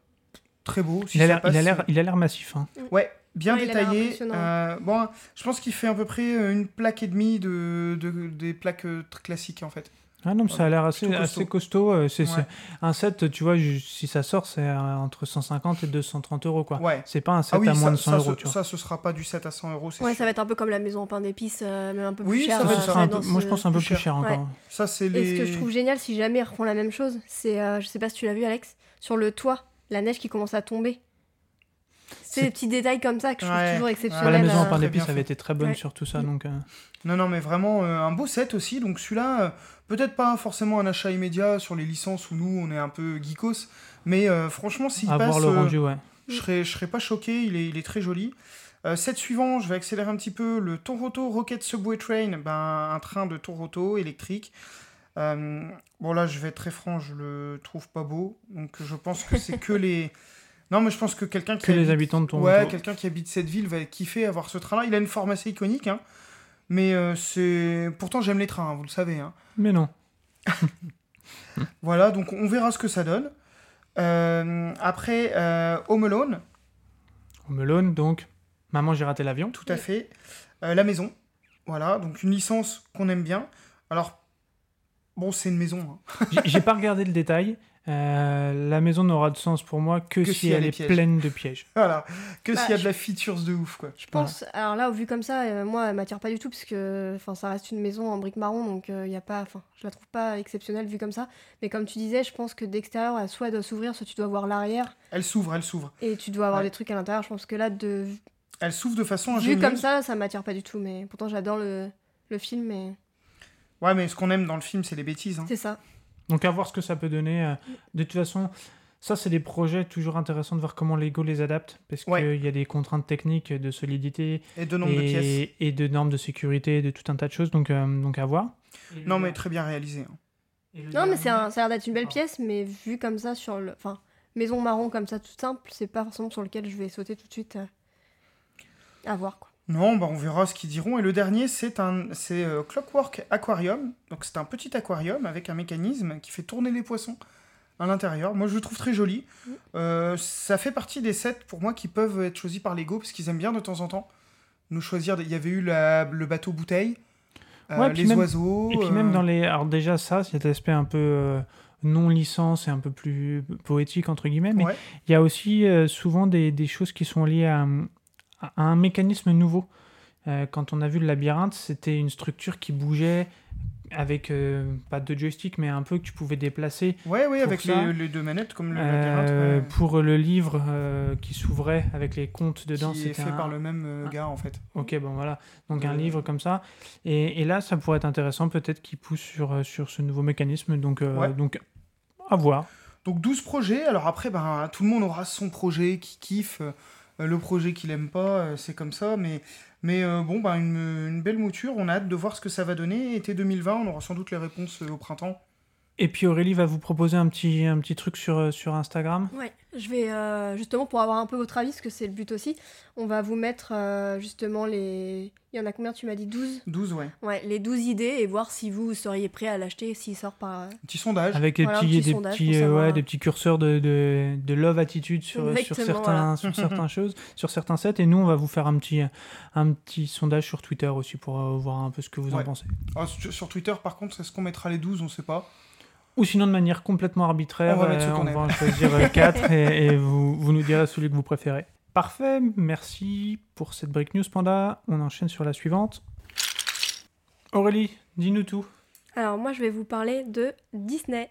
Très beau. si Il a l'air, passe, il a l'air, il a l'air massif. hein. Ouais, bien Ouais, il a l'air détaillé. Euh, bon, je pense qu'il fait à peu près une plaque et demie de, de- des plaques classiques en fait. Ah non, mais ça a l'air assez, costaud. c'est, Ouais. un set, tu vois, si ça sort, c'est euh, entre 150 et 230 euros, quoi. Ouais. C'est pas un set Ah oui, à moins ça, de 100 ça, euros, ce, tu vois. ça, ce sera pas du 7 à 100 euros, c'est Ouais, sûr. ça va être un peu comme la maison en pain d'épices, euh, même un peu Oui, plus ça cher. Ça euh, sera ça un peu- ce- moi, je pense un peu plus plus cher. cher encore. Ça, c'est Et les. ce que je trouve génial, si jamais ils refont la même chose, c'est, euh, je sais pas si tu l'as vu, Alex, sur le toit, la neige qui commence à tomber. C'est des petits détails comme ça que je trouve toujours Ouais, Bah, exceptionnels. la maison en euh, pain très d'épices avait été très bonne sur tout ça, Mm. donc. Non, non, mais vraiment un beau set aussi. Donc celui-là, peut-être pas forcément un achat immédiat sur les licences où nous, on est un peu geekos. Mais euh, franchement, s'il passe, voir le euh, rendu, ouais. je serais, je serais pas choqué. Il est, il est très joli. Euh, suivant, je vais accélérer un petit peu. Le Toronto Rocket Subway Train, ben, un train de Toronto électrique. Euh, bon là, je vais être très franc, je le trouve pas beau. Donc je pense que c'est que les... Non, mais je pense que quelqu'un qui Que les habite- habitants de Toronto. Ouais, quelqu'un qui habite cette ville va kiffer avoir ce train-là. Il a une forme assez iconique, hein. Mais euh, c'est... Pourtant, j'aime les trains, hein, vous le savez. Hein. Mais non. Voilà, donc on verra ce que ça donne. Euh, après, euh, Home Alone, Home Alone, donc. Maman, j'ai raté l'avion. tout à fait. Euh, la maison, voilà, donc une licence qu'on aime bien. Alors, bon, c'est une maison. hein. J'ai pas regardé le détail. Euh, la maison n'aura de sens pour moi que, Que si elle est pièges. pleine de pièges. Voilà, que Bah, s'il y a de la features de ouf, quoi. Je pense, alors là, vu comme ça, euh, moi, elle m'attire pas du tout parce que enfin, ça reste une maison en briques marron, donc il y a pas, enfin, je la trouve pas exceptionnelle vue comme ça. Mais comme tu disais, je pense que d'extérieur, elle- soit elle doit s'ouvrir, soit tu dois voir l'arrière Elle s'ouvre, elle s'ouvre. et tu dois avoir Ouais. des trucs à l'intérieur. Je pense que là, de Elle s'ouvre de façon vue ingénieuse. comme ça, ça m'attire pas du tout. Mais pourtant, j'adore le, le film, mais Ouais, mais ce qu'on aime dans le film, c'est les bêtises. hein. c'est ça. Donc à voir ce que ça peut donner. euh, De toute façon, Ça, c'est des projets toujours intéressants de voir comment Lego les adapte, parce Ouais. qu'il y a des contraintes techniques de solidité Et de nombre de pièces. et, de normes de sécurité, de tout un tas de choses, donc, euh, donc à voir. Non, mais très bien réalisé. hein. Non, mais c'est un- ça a l'air d'être une belle pièce, mais vu comme ça sur le. Enfin, maison marron comme ça, tout simple, c'est pas forcément sur lequel je vais sauter tout de suite. euh, À voir quoi. Non, bah on verra ce qu'ils diront. Et le dernier, c'est un, c'est euh, Clockwork Aquarium. Donc c'est un petit aquarium avec un mécanisme qui fait tourner les poissons à l'intérieur. Moi, je le trouve très joli. Mm. Euh, ça fait partie des sets pour moi qui peuvent être choisis par Lego parce qu'ils aiment bien de temps en temps nous choisir. des- Il y avait eu la- le bateau bouteille, euh, Ouais, les même- oiseaux. Et puis même dans les... Alors déjà ça, cet aspect un peu euh, non-licence et un peu plus poétique, entre guillemets, mais Ouais. il y a aussi euh, souvent des, des choses qui sont liées à, à un mécanisme nouveau. Euh, quand on a vu le labyrinthe, c'était une structure qui bougeait avec, euh, pas de joystick, mais un peu que tu pouvais déplacer Ouais, ouais, pour avec les, les deux manettes comme le Euh, labyrinthe. ouais. pour le livre qui s'ouvrait avec les contes dedans. qui est c'était fait un- par le même un- gars en fait. Ok, bon voilà. Donc un livre comme ça. Et, et là, ça pourrait être intéressant, peut-être qu'il pousse sur, sur ce nouveau mécanisme. Donc, Ouais. donc à voir. Donc 12 projets, alors après, ben, tout le monde aura son projet qui kiffe, le projet qu'il aime pas, euh, c'est comme ça, mais, euh, bon, ben, une, une belle mouture, on a hâte de voir ce que ça va donner. Été 2020, on aura sans doute les réponses euh, au printemps. Et puis Aurélie va vous proposer un petit, un petit truc sur, euh, sur Instagram. Ouais, je vais euh, justement pour avoir un peu votre avis, parce que c'est le but aussi, on va vous mettre euh, justement les. Il y en a combien Tu m'as dit 12 12, ouais. Ouais, les 12 idées et voir si vous seriez prêt à l'acheter s'il sort par. Un petit sondage. Avec des, Voilà, petits, petit des, sondage petits, pour euh, savoir. ouais, des petits curseurs de, de, de love attitude sur, sur, certains, sur certaines choses, sur certains sets. Et nous, on va vous faire un petit, un petit sondage sur Twitter aussi pour euh, voir un peu ce que vous en pensez. Ah, sur Twitter, par contre, est-ce qu'on mettra les 12 On sait pas. Ou sinon, de manière complètement arbitraire, On va ceux euh, on va en choisir 4 et, et vous, vous nous direz celui que vous préférez. Parfait, merci pour cette Break News Panda. On enchaîne sur la suivante. Aurélie, dis-nous tout. Alors moi, je vais vous parler de Disney.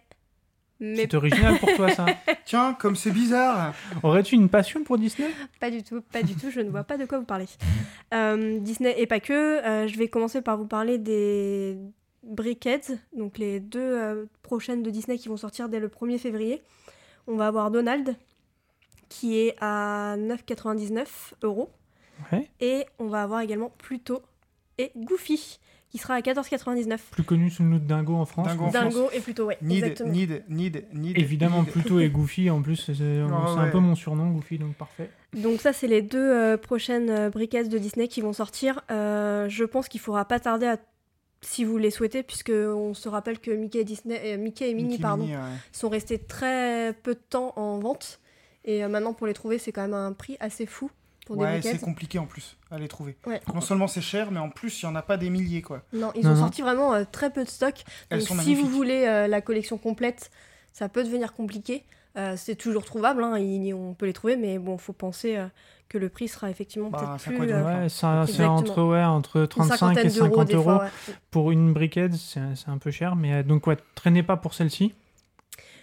Mais C'est original pour toi ça. Tiens, comme c'est bizarre Aurais-tu une passion pour Disney? Pas du tout, pas du tout, je ne vois pas de quoi vous parler. Euh, Disney et pas que, euh, je vais commencer par vous parler des Brickheads, donc les deux euh, prochaines de Disney qui vont sortir dès le 1er février. On va avoir Donald, qui est à 9,99 euros, Ouais. et on va avoir également Pluto et Goofy, qui sera à 14,99. Plus connu sous le nom de Dingo en France. Dingo en France. Dingo et Pluto, ouais, Need, exactement. need, need, need. Évidemment, need. Pluto et Goofy en plus, c'est Ah un peu mon surnom, Goofy, donc parfait. Donc ça, c'est les deux euh, prochaines euh, Brickheads de Disney qui vont sortir. Euh, je pense qu'il faudra pas tarder à si vous les souhaitez, puisque on se rappelle que Mickey et, Disney, euh, Mickey et Minnie Mickey, pardon, Minnie, ouais. sont restés très peu de temps en vente. Et euh, maintenant, pour les trouver, c'est quand même un prix assez fou pour des Ouais, c'est compliqué en plus à les trouver. Ouais. Non seulement c'est cher, mais en plus, il n'y en a pas des milliers, quoi. Non, ils Non, ont non. sorti vraiment euh, très peu de stock. Elles Donc sont si vous voulez euh, la collection complète, ça peut devenir compliqué. Euh, c'est toujours trouvable, hein, il- on peut les trouver, mais bon, faut penser euh, que le prix sera effectivement Bah, peut-être plus... euh, Ouais, c'est entre, ouais, entre une 35 cinquantaine et d'euros 50 des euros fois. ouais. pour une briquette, c'est c'est un peu cher. Mais euh, donc, ouais, traînez pas pour celle-ci.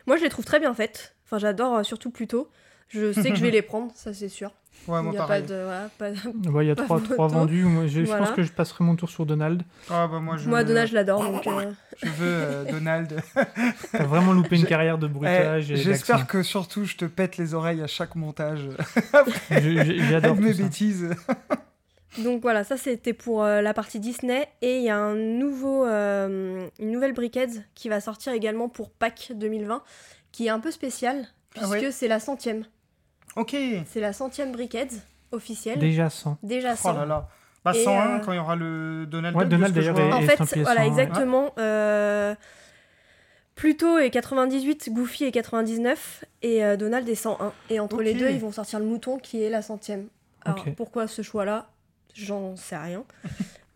Moi, je les trouve très bien faites. Enfin, j'adore surtout plutôt. Je sais que je vais les prendre, ça c'est sûr. Ouais, Il moi n'y a pas pareil. de. Voilà, pas de- Ouais, Il y a Pas trois, trois vendus. Moi, je, Voilà. pense que je passerai mon tour sur Donald. Ah bah moi je. Moi, Donald, je l'adore. Donc, euh, Je veux euh, Donald. T'as vraiment loupé une carrière de Eh, bruitage. J'espère que surtout je te pète les oreilles à chaque montage J'adore avec mes ça. bêtises. donc voilà, ça c'était pour euh, la partie Disney. Et il y a un nouveau, euh, une nouvelle Brickheads qui va sortir également pour Pâques 2020, qui est un peu spéciale, Ah puisque ouais. c'est la centième. Ok. C'est la centième Brickheads officielle. Déjà 100. Déjà Oh 100. là là. Bah Et, 101 euh, quand il y aura le Donald Ouais, Duck, Donald, que je vois. En fait, voilà, 100, ouais. exactement. euh, Pluto est 98, Goofy est 99 et euh, Donald est 101. Et entre les Ok. deux, ils vont sortir le mouton qui est la centième. Alors Ok. pourquoi ce choix-là? J'en sais rien.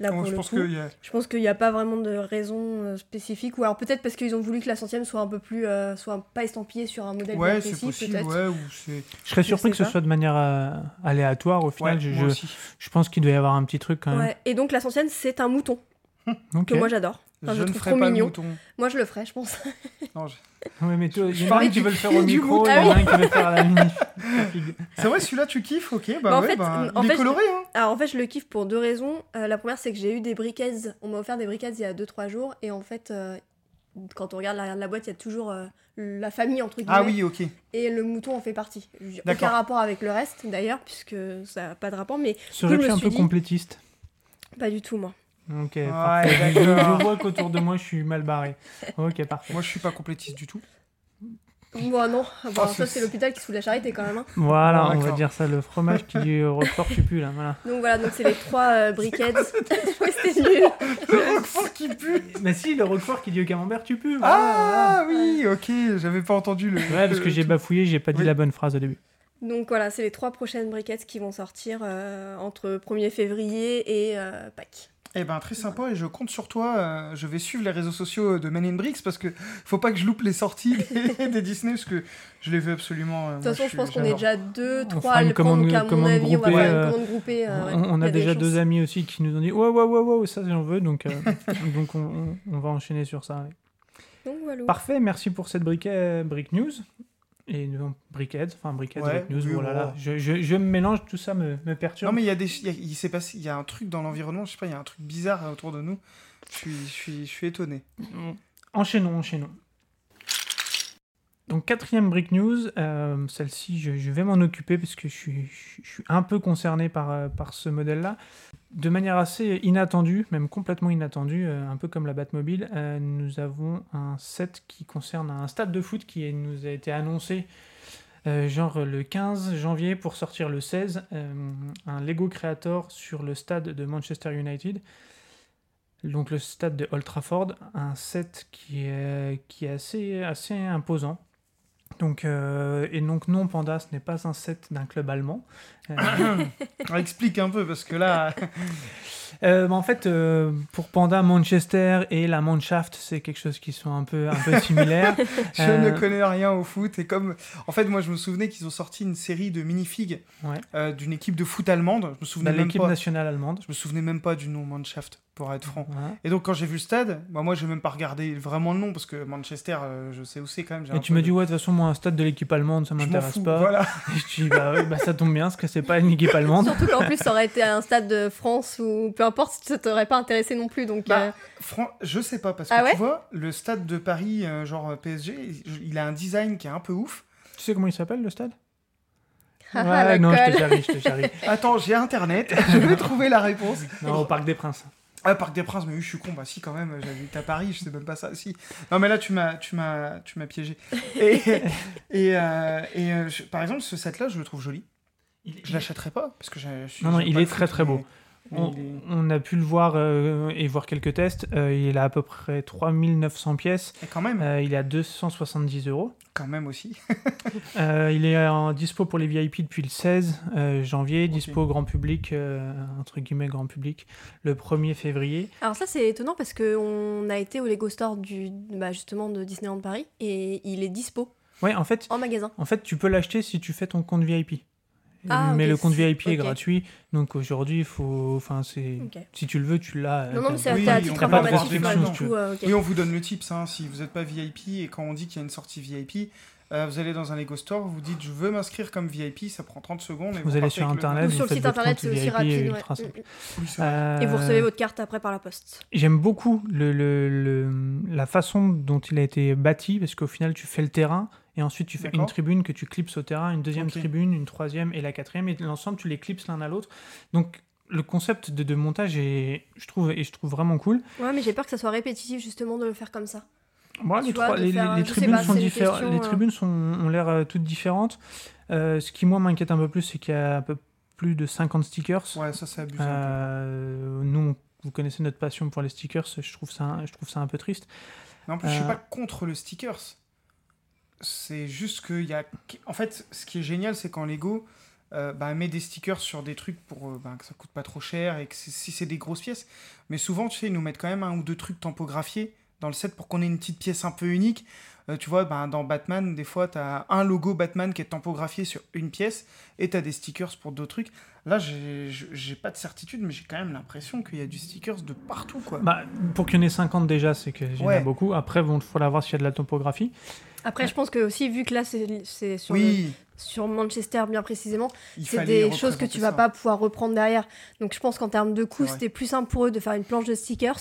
Là, Bon, pour je le pense coup. que y a- Je pense qu'il n'y a pas vraiment de raison euh, spécifique. Ou alors peut-être parce qu'ils ont voulu que la centième soit un peu plus. euh, soit pas estampillée sur un modèle Ouais, c'est précis, possible, peut-être. ouais, ou c'est. Je serais Je surpris que ce soit de manière euh, aléatoire. Au final, Ouais, je, moi je, aussi. je pense qu'il doit y avoir un petit truc quand même. Ouais. Et donc la centième, c'est un mouton Ok. que moi j'adore. Enfin, je je le ne trouve ferai trop pas le mignon. mouton. Moi je le ferai, je pense. Non, je- Ouais, mais toi, Je qui du veut le faire au du micro, il y Ah en a un qui veut le faire à la minute. C'est vrai, celui-là tu kiffes, ok, bah, Bah, en ouais, fait, bah, en il est coloré, hein. Alors en fait, je le kiffe pour deux raisons. Euh, la première, c'est que j'ai eu des briquettes. On m'a offert des briquettes il y a 2-3 jours. Et en fait, euh, quand on regarde l'arrière de la boîte, il y a toujours euh, la famille entre guillemets. Ah oui, ok. Et le mouton en fait partie. Aucun rapport avec le reste d'ailleurs, puisque ça n'a pas de rapport, mais Serais-tu me un peu dit- complétiste pas du tout moi. Ok, Ouais, parfait. Je, vois qu'autour de moi, je suis mal barré. Ok, parfait. Moi, je suis pas complétiste du tout. Moi non, Bon, Oh, ça c'est- l'hôpital qui se fout la charité quand même. hein. Voilà, on va dire ça, le fromage qui dit euh, Roquefort, tu pues, là, voilà. Donc voilà, donc c'est les trois euh, briquettes. Ouais, C'était nul. Le Roquefort qui pue Mais si, le Roquefort qui dit au camembert, tu pues, voilà, Ah oui, ok, j'avais pas entendu le. Ouais, parce que j'ai bafouillé, j'ai pas dit Oui. la bonne phrase au début. Donc voilà, c'est les trois prochaines briquettes qui vont sortir euh, entre 1er février et euh, Pâques. Eh ben très sympa et je compte sur toi. euh, je vais suivre les réseaux sociaux de Men in Bricks parce que faut pas que je loupe les sorties des, des Disney parce que je les veux absolument. euh, De toute façon, je pense qu'on est déjà deux, On trois à le prendre, commande- donc à mon commande avis, on va groupée, faire euh, une commande groupée. euh, ouais. on, on Il y a, déjà deux amis aussi qui nous ont dit Ouais, ouais, ouais, ouais, ça j'en veux, donc, euh, donc on, on- on va enchaîner sur ça. ouais. Donc voilà. Parfait, merci pour cette briquet, brick news. Et non, briquette, enfin briquette, Ouais, news, oui, voilà. bon. là. Je, je, je me mélange, tout ça me, me perturbe. Non mais il y a des, il, y a- il s'est passé, il y a un truc dans l'environnement, je sais pas, il y a un truc bizarre autour de nous. Je suis, je suis, je suis étonné. Enchaînons, enchaînons. Donc quatrième break news, euh, celle-ci je, vais m'en occuper parce que je suis, un peu concerné par, euh, par ce modèle-là. De manière assez inattendue, même complètement inattendue, euh, un peu comme la Batmobile, nous avons un set qui concerne un stade de foot qui nous a été annoncé genre le 15 janvier pour sortir le 16, euh, un Lego Creator sur le stade de Manchester United donc le stade de Old Trafford, un set qui est, assez imposant. Donc, euh, et donc non, Panda, ce n'est pas un set d'un club allemand. Euh, explique un peu parce que là, euh, bah, en fait, euh, pour Panda, Manchester et la Mannschaft, c'est quelque chose qui sont un peu, un peu similaires. je Euh, ne connais rien au foot et comme, en fait, moi je me souvenais qu'ils ont sorti une série de minifigs Ouais. euh, d'une équipe de foot allemande. Je me de souvenais même l'équipe pas. nationale allemande. Je me souvenais même pas du nom Mannschaft pour être franc. Et donc quand j'ai vu le stade, bah, moi j'ai même pas regardé vraiment le nom parce que Manchester, euh, je sais où c'est quand même. j'ai Et tu de- dis, ouais, de toute façon, moi, un stade de l'équipe allemande, ça je m'en m'intéresse fous. pas. Voilà. Et je dis, bah, ouais, bah, ça tombe bien, parce que c'est pas une équipe allemande. Surtout qu'en plus, ça aurait été un stade de France ou peu importe, ça t'aurait pas intéressé non plus. Donc, Bah, euh, Fran- je sais pas parce que Ah ouais tu vois, le stade de Paris, euh, genre PSG, il- a un design qui est un peu ouf. Tu sais comment il s'appelle, le stade? Haha, Ouais, non, je te charrie, je te charrie. Attends, j'ai internet, je vais trouver la réponse. Non, au Parc des Princes. Ah, Parc des Princes, mais oui, je suis con, bah si quand même, j'habite à Paris, je sais même pas ça. Si. Non, mais là, tu m'as, tu m'as, tu m'as piégé. Et, et, euh, et euh, je- par exemple, ce set-là, je le trouve joli. Je l'achèterai pas parce que je, je suis. Non, non, il est très, très beau. On, a pu le voir euh, et voir quelques tests. Euh, il a à peu près 3900 pièces. Et quand même, Euh, il est à 270 euros. quand même aussi. Euh, il est en dispo pour les VIP depuis le 16 euh, janvier, Ok. dispo grand public, euh, entre guillemets grand public, le 1er février. Alors ça c'est étonnant parce qu'on a été au Lego Store du, bah, justement de Disneyland Paris et il est dispo Ouais, en fait, en magasin. en fait, tu peux l'acheter si tu fais ton compte VIP. Ah, mais le compte VIP est gratuit, donc aujourd'hui, il faut, enfin, c'est, si tu le veux, tu l'as. euh, Non, non, mais c'est oui, à titre informatif. euh. Oui, on vous donne le tips. Hein, si vous n'êtes pas VIP et quand on dit qu'il y a une sortie VIP, euh, vous allez dans un Lego Store, vous dites je veux m'inscrire comme VIP, ça prend 30 secondes. Et Vous allez sur Internet. Ou sur le site internet c'est aussi rapide. ouais. Mm, Oui, mm. Et vous Euh, recevez votre carte après par la poste. J'aime beaucoup le, le- le- la façon dont il a été bâti, parce qu'au final, tu fais le terrain, et ensuite tu fais une tribune que tu clipses au terrain, une deuxième tribune, une troisième et la quatrième, et l'ensemble, tu les clipses l'un à l'autre. Donc, le concept de, de montage est, je trouve, et je trouve vraiment cool. Ouais, mais j'ai peur que ça soit répétitif justement de le faire comme ça. Moi, Tu les, vois, trois- de les, faire- les je sais tribunes pas, sont différentes. Les euh. tribunes sont, ont l'air euh, toutes différentes. Euh, ce qui, moi, m'inquiète un peu plus, c'est qu'il y a un peu plus de 50 stickers. Ouais, ça, c'est abusé. Euh, nous, vous connaissez notre passion pour les stickers, je trouve ça, je trouve ça un peu triste. Mais en plus, je suis euh, pas contre le stickers. C'est juste qu'il y a. En fait, ce qui est génial, c'est quand Lego euh, bah, met des stickers sur des trucs pour euh, bah, que ça coûte pas trop cher et que si c'est des grosses pièces. Mais souvent, tu sais, ils nous mettent quand même un ou deux trucs tampographiés dans le set pour qu'on ait une petite pièce un peu unique. Euh, tu vois, bah, dans Batman, des fois, tu as un logo Batman qui est tampographié sur une pièce et tu as des stickers pour d'autres trucs. Là, j'ai pas de certitude, mais j'ai quand même l'impression qu'il y a du stickers de partout, quoi. Bah, pour qu'il y en ait 50 déjà, c'est qu'il y en a Ouais. beaucoup. Après, bon, il faudra voir s'il y a de la topographie. Après, je pense que aussi, vu que là, c'est c'est sur, oui, sur Manchester bien précisément, c'est des choses que tu représenter vas ça. pas pouvoir reprendre derrière. Donc je pense qu'en termes de coût, c'était plus simple pour eux de faire une planche de stickers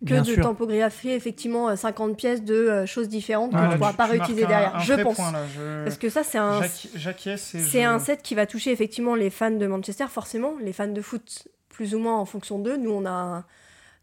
que Bien de sûr. tampographier effectivement euh, 50 pièces de euh, choses différentes Ah, que là, tu pourras tu- pas tu réutiliser un- derrière. un je pense. point, là, je- Parce que ça, c'est un, c'est je- un set qui va toucher effectivement les fans de Manchester, forcément. Les fans de foot, plus ou moins en fonction d'eux. Nous, on a.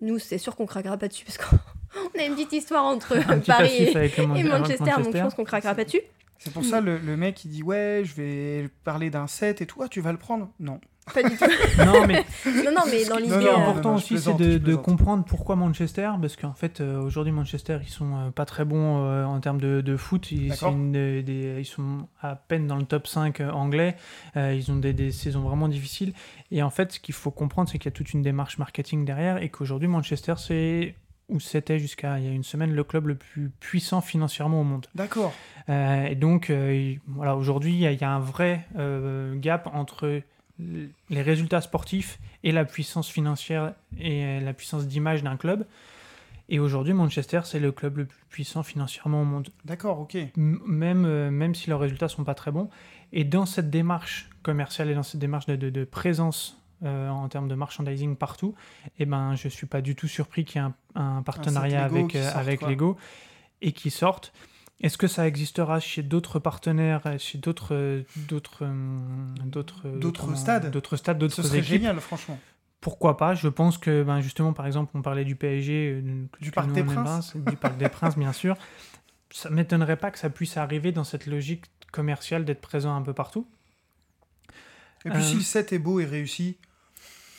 Nous, c'est sûr qu'on craquera pas dessus parce qu'on on a une petite histoire entre Paris et, Manchester, donc je pense qu'on craquera pas dessus. C'est pour ça le, le mec il dit ouais je vais parler d'un set et tout, Ah, tu vas le prendre Non. Pas du tout. Non, mais non, non, mais dans Ce l'idée. qui est euh, important aussi, c'est de, comprendre pourquoi Manchester, parce qu'en fait, euh, aujourd'hui, Manchester, ils sont euh, pas très bons euh, en termes de, de foot. Ils, D'accord. c'est une des- des- ils sont à peine dans le top 5 euh, anglais. Euh, ils ont des, des saisons vraiment difficiles. Et en fait, ce qu'il faut comprendre, c'est qu'il y a toute une démarche marketing derrière et qu'aujourd'hui, Manchester, c'est ou c'était jusqu'à il y a une semaine le club le plus puissant financièrement au monde. D'accord. Euh, et donc, euh, il- voilà, aujourd'hui, il y, a- il y a un vrai euh, gap entre les résultats sportifs et la puissance financière et la puissance d'image d'un club. Et aujourd'hui, Manchester, c'est le club le plus puissant financièrement au monde, D'accord, ok. M- même, même si leurs résultats sont pas très bons. Et dans cette démarche commerciale et dans cette démarche de, de- de présence euh, en termes de merchandising partout, eh ben, je suis pas du tout surpris qu'il y ait un, un partenariat Lego avec, euh, sorte, avec quoi. Lego et qui sortent. Est-ce que ça existera chez d'autres partenaires, chez d'autres, euh, d'autres, d'autres, euh, D'autres stades d'autres stades, Ce serait génial, franchement. Pourquoi pas? Je pense que, ben, justement, par exemple, on parlait du PSG, Du Parc des Princes. du Parc des Princes, bien sûr. Ça m'étonnerait pas que ça puisse arriver dans cette logique commerciale d'être présent un peu partout. Et puis Euh, si le set est beau et réussi,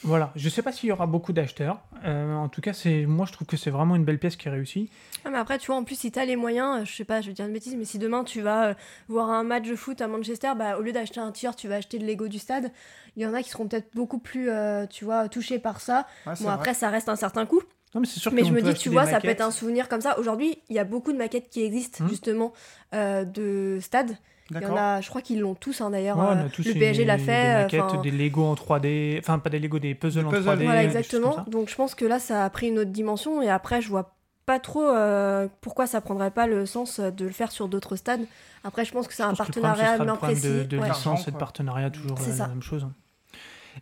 Voilà, je sais pas s'il y aura beaucoup d'acheteurs. Euh, en tout cas, c'est moi je trouve que c'est vraiment une belle pièce qui est réussie. Ah, mais après, tu vois, en plus, si t'as les moyens, euh, je sais pas, je vais dire une bêtise, mais si demain tu vas euh, voir un match de foot à Manchester, bah, au lieu d'acheter un t-shirt, tu vas acheter le Lego du stade. Il y en a qui seront peut-être beaucoup plus, euh, tu vois, touchés par ça. ouais, Bon, vrai. après, ça reste un certain coût. Non, mais c'est sûr Mais je me dis, tu vois, ça peut maquettes. être un souvenir comme ça. Aujourd'hui, il y a beaucoup de maquettes qui existent, Hmm. justement, euh, de stades. Il y en a, je crois qu'ils l'ont tous, hein, d'ailleurs. Ouais, on euh, le des- PSG l'a des fait. euh, maquettes, enfin, des Lego en 3D, enfin pas des Lego, des puzzles Des en puzzles. 3D. Voilà, des exactement. Donc je pense que là, ça a pris une autre dimension. Et après, je vois pas trop euh, pourquoi ça prendrait pas le sens euh, de le faire sur d'autres stades. Après, je pense que c'est un partenariat bien précis. de, de Ouais. licence et de partenariat, toujours euh, la même chose.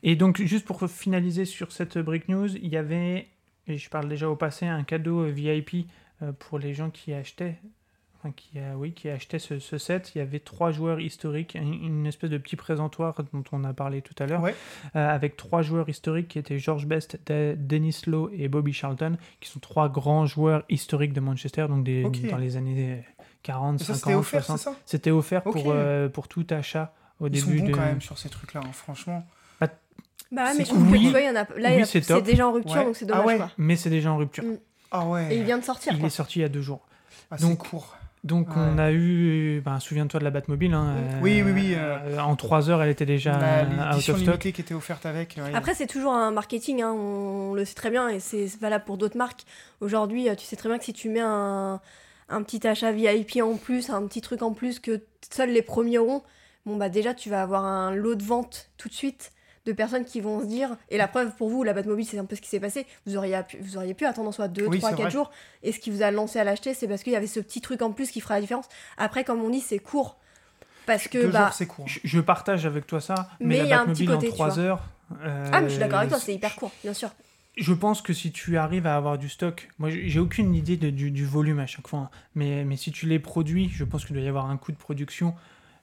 Et donc, juste pour finaliser sur cette break news, il y avait, et je parle déjà au passé, un cadeau VIP pour les gens qui achetaient. Qui, euh, oui, qui achetaient ce, ce set, il y avait trois joueurs historiques, un- une espèce de petit présentoir dont on a parlé tout à l'heure, Ouais. euh, avec trois joueurs historiques qui étaient George Best, De- Dennis Lowe et Bobby Charlton, qui sont trois grands joueurs historiques de Manchester, donc des, dans les années 40, Et ça 50, c'était offert, 60. c'est ça C'était offert pour, euh, pour tout achat au Ils sont début bons de. quand même sur ces trucs-là, hein, franchement. Bah ouais, C'est mais je trouve cool. que tu vois, il y en a. Là, Oui, il y a- c'est c'est déjà en rupture, Ouais. donc c'est Ah dommage. ouais. quoi. Mais c'est déjà en rupture. Mm. Ah ouais. Et il vient de sortir. Il quoi. est sorti il y a deux jours. Ah, c'est Donc, court. Donc Ouais. on a eu, ben, souviens-toi de la Batmobile. Hein, euh, Oui, oui, oui, euh, euh, en trois heures, elle était déjà La- euh, out of stock. limitée qui était offerte avec. ouais. Après, c'est toujours un marketing, hein, on le sait très bien, et c'est valable pour d'autres marques. Aujourd'hui, tu sais très bien que si tu mets un, un petit achat VIP en plus, un petit truc en plus que seuls les premiers auront, bon bah déjà tu vas avoir un lot de vente tout de suite de personnes qui vont se dire, et la preuve pour vous, la Batmobile, c'est un peu ce qui s'est passé, vous auriez, pu, vous auriez pu attendre soit 2, Oui, 3, c'est 4 vrai. jours, et ce qui vous a lancé à l'acheter, c'est parce qu'il y avait ce petit truc en plus qui fera la différence. Après, comme on dit, c'est court. Parce que, Deux bah, jours, c'est court. Je, je partage avec toi ça, mais, Mais la il y a un petit Batmobile côté, en tu trois vois. heures. euh, ah, mais je suis d'accord avec toi, c'est hyper court, bien sûr. Je pense que si tu arrives à avoir du stock, moi j'ai j'ai aucune idée de- du, du volume à chaque fois, hein, mais, mais si tu les produis, je pense qu'il doit y avoir un coût de production,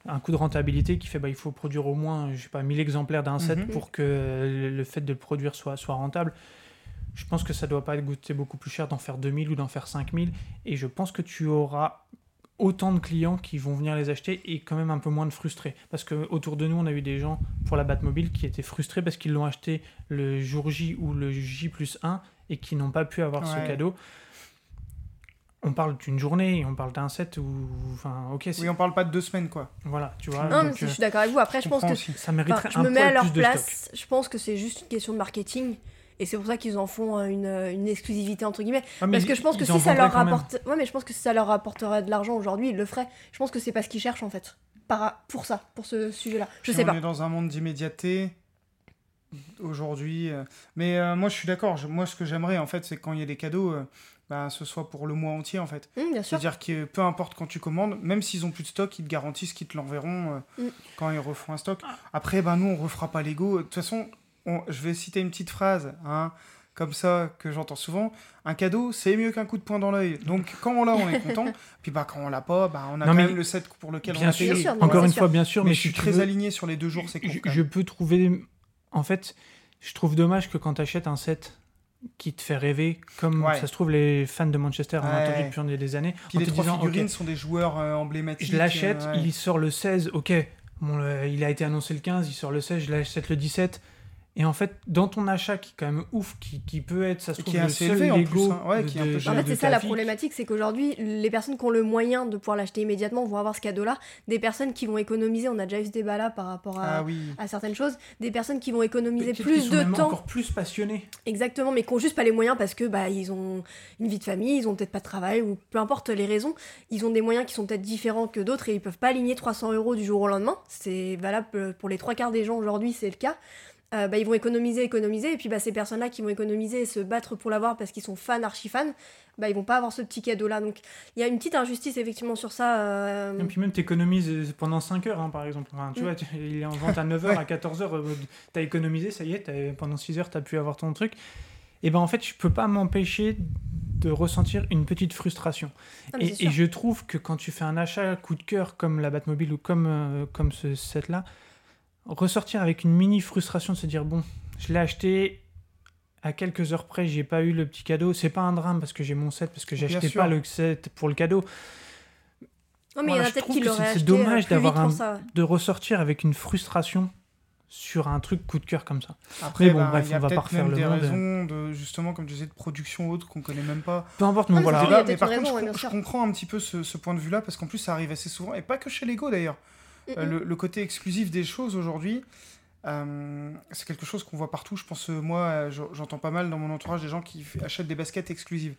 un coût de rentabilité qui fait bah, il faut produire au moins, je sais pas, 1000 exemplaires d'un set Mhm. pour que le, fait de le produire soit, soit rentable. Je pense que ça doit pas coûter beaucoup plus cher d'en faire 2000 ou d'en faire 5000, et je pense que tu auras autant de clients qui vont venir les acheter et quand même un peu moins de frustrés. Parce que autour de nous, on a eu des gens pour la Batmobile qui étaient frustrés parce qu'ils l'ont acheté le jour J ou le J plus 1 et qui n'ont pas pu avoir ce cadeau. On parle d'une journée, on parle d'un set ou enfin ok c'est- Oui, on parle pas de deux semaines, quoi. voilà tu vois Non, mais je euh, suis d'accord avec vous. Après, je pense que aussi. ça Enfin, mériterait je un me mets à leur plus de stock. place. Je pense que c'est juste une question de marketing. Et c'est pour ça qu'ils en font euh, une, une exclusivité entre guillemets. Ah, mais Parce que je pense que si ça leur rapporte, ouais, mais je pense que si ça leur rapporterait de l'argent aujourd'hui, ils le feraient. Je pense que c'est pas ce qu'ils cherchent en fait. Par, pour ça, pour ce sujet-là. Je sais on pas. est dans un monde d'immédiateté aujourd'hui. euh, Mais euh, moi, je suis d'accord. Je- Moi, ce que j'aimerais, en fait, c'est quand il y a des cadeaux, euh, bah, ce soit pour le mois entier en fait. Sûr. C'est-à-dire que peu importe quand tu commandes, même s'ils ont plus de stock, ils te garantissent qu'ils te l'enverront euh, Mm. quand ils refont un stock. Après, ben, nous, on refera pas Lego. De toute façon, on- je vais citer une petite phrase, hein, comme ça, que j'entends souvent. Un cadeau, c'est mieux qu'un coup de poing dans l'œil. Donc, quand on l'a, on est content. Puis, bah, quand on l'a pas, bah, on a Non, quand mais- même le set pour lequel on Bien a sûr, payé. sûr, non, Encore une sûr. fois, bien sûr, Mais, mais, je suis très veux- aligné sur les deux jours, c'est je, je peux trouver. En fait, je trouve dommage que quand tu achètes un set qui te fait rêver, comme Ouais. ça se trouve, les fans de Manchester ont Ouais. entendu depuis des années, Puis en les te trois disant, figurines sont des joueurs euh, emblématiques. je l'achète, euh, ouais. il sort le 16, ok, bon, il a été annoncé le 15, il sort le 16, je l'achète le 17. Et en fait, dans ton achat qui est quand même ouf, qui, qui peut être, ça se trouve, qui est le assez seul élevé, en plus, hein. Ouais, de- qui est un peu de- cher. En fait, c'est ça la problématique, c'est qu'aujourd'hui, les personnes qui ont le moyen de pouvoir l'acheter immédiatement vont avoir ce cadeau-là. Des personnes qui vont économiser, on a déjà eu ce débat-là par rapport à, Ah oui. à certaines choses. Des personnes qui vont économiser plus sont de même temps, encore plus passionnés. exactement, mais qui n'ont juste pas les moyens parce que bah ils ont une vie de famille, ils ont peut-être pas de travail ou peu importe les raisons, ils ont des moyens qui sont peut-être différents que d'autres et ils peuvent pas aligner 300 euros du jour au lendemain. C'est valable pour les trois quarts des gens aujourd'hui, c'est le cas. Euh, bah, ils vont économiser, économiser, et puis bah, ces personnes-là qui vont économiser et se battre pour l'avoir parce qu'ils sont fans, archi fans, bah, ils vont pas avoir ce petit cadeau-là. Donc il y a une petite injustice effectivement sur ça. euh, Et puis même, tu économises pendant 5 heures, hein, par exemple. Enfin, tu Mm. vois, tu- il est en vente à 9h, Ouais. à 14h, tu as économisé, ça y est, pendant 6 heures, tu as pu avoir ton truc. Et ben en fait, je peux pas m'empêcher de ressentir une petite frustration. Ah, et je trouve que quand tu fais un achat coup de cœur comme la Batmobile ou comme, euh, comme ce set-là, ressortir avec une mini frustration de se dire bon, je l'ai acheté à quelques heures près, j'ai pas eu le petit cadeau. C'est pas un drame parce que j'ai mon set, parce que j'ai Bien acheté sûr. pas le set pour le cadeau. Non, mais Voilà, il y en je a peut-être trouve qui que l'auraient c'est- dommage euh, vite d'avoir un- ça. de ressortir avec une frustration sur un truc coup de cœur comme ça. Après, Mais bon, ben, bref, il y a on va pas peut-être refaire même le des monde. raisons de, justement, comme tu disais, de production haute qu'on connaît même pas. Peu importe, Non, mais voilà. mais par contre, raison, je, ouais, je comprends un petit peu ce, ce point de vue-là, parce qu'en plus, ça arrive assez souvent, et pas que chez Lego d'ailleurs. Euh, le, le côté exclusif des choses aujourd'hui, euh, c'est quelque chose qu'on voit partout. Je pense, euh, moi, j'en- j'entends pas mal dans mon entourage des gens qui achètent des baskets exclusives.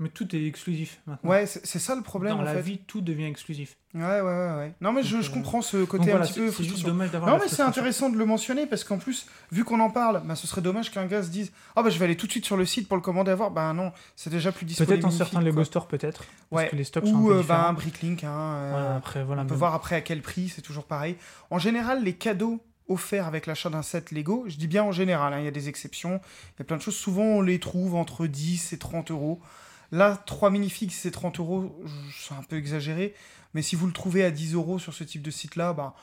Mais tout est exclusif maintenant. Ouais, c'est ça le problème Dans en la fait. vie, tout devient exclusif. Ouais, ouais, ouais, ouais. Non, mais je, Donc, je euh, comprends ce côté voilà, un petit peu c'est juste dommage d'avoir Non, mais c'est intéressant de le mentionner parce qu'en plus, vu qu'on en parle, bah, ce serait dommage qu'un gars se dise Ah, bah je vais aller tout de suite sur le site pour le commander à voir. Bah non, c'est déjà plus disponible. Peut-être en certains Lego Store, peut-être. Parce Ouais. que les stocks sont un Ou peu euh, bah, un Bricklink. Hein, euh, Voilà, après, voilà. on peut voir après à quel prix, c'est toujours pareil. En général, les cadeaux offerts avec l'achat d'un set Lego, je dis bien en général, hein, il y a des exceptions, il y a plein de choses, souvent on les trouve entre 10 et 30 euros. Là, 3 minifigs, c'est 30 euros, c'est un peu exagéré, mais si vous le trouvez à 10 euros sur ce type de site-là, bah,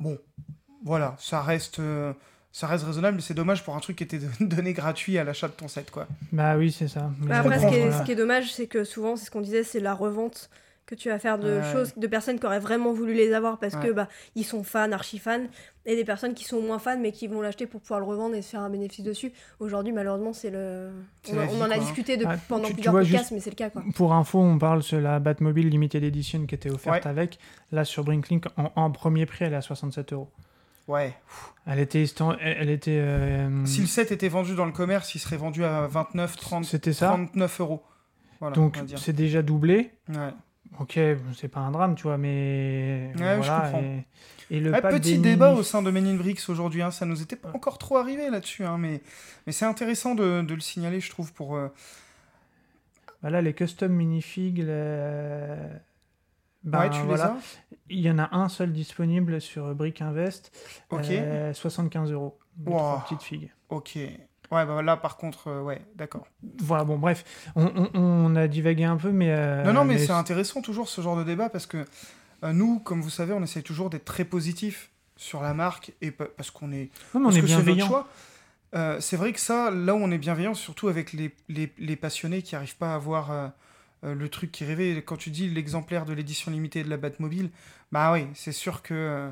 bon, voilà, ça reste, euh, ça reste raisonnable, mais c'est dommage pour un truc qui était donné gratuit à l'achat de ton set, quoi. Bah oui, c'est ça. Mais Bah, après, ce comprends, qui, est, voilà. ce qui est dommage, c'est que souvent, c'est ce qu'on disait, c'est la revente que tu vas faire de Ouais. choses, de personnes qui auraient vraiment voulu les avoir parce que Ouais. bah ils sont fans, archi fans, et des personnes qui sont moins fans mais qui vont l'acheter pour pouvoir le revendre et se faire un bénéfice dessus. Aujourd'hui, malheureusement, c'est le. On, en a quoi, hein. discuté de- Ah, pendant tu- tu plusieurs vois, podcasts, juste- mais c'est le cas quoi. Pour info, on parle sur la Batmobile Limited Edition qui était offerte Ouais. avec. Là, sur Brinklink, en, en premier prix, elle est à 67 euros. Ouais. Elle était. Elle, était euh, Si le set était vendu dans le commerce, il serait vendu à 29, 30, C'était ça. 39 euros. Voilà, Donc, c'est déjà doublé. Ouais. Ok, c'est pas un drame, tu vois, mais. Ouais, je comprends. Et, et le Ouais, pack petit débat au sein de Men in Bricks aujourd'hui, hein, ça nous était pas encore trop arrivé là-dessus, hein, mais, mais c'est intéressant de, de le signaler, je trouve, pour... euh, Voilà, les custom minifigs. les- Ben, ouais, tu voilà. les as Il y en a un seul disponible sur Brick Invest. Ok, euh, 75 euros. Les Wow. trois petites figues. ok. Ouais, bah là, par contre, euh, ouais, d'accord. Voilà, bon, bref. On, on- on a divagué un peu, mais. euh, non, non, mais, c'est intéressant toujours ce genre de débat, parce que euh, nous, comme vous savez, on essaye toujours d'être très positif sur la marque, et pa- parce qu'on est... Non, mais on parce est que bienveillant. c'est vrai que ça, là où on est bienveillant, surtout avec les, les, les passionnés qui n'arrivent pas à voir le truc qui rêvait. Quand tu dis l'exemplaire de l'édition limitée de la Batmobile, bah oui, c'est sûr que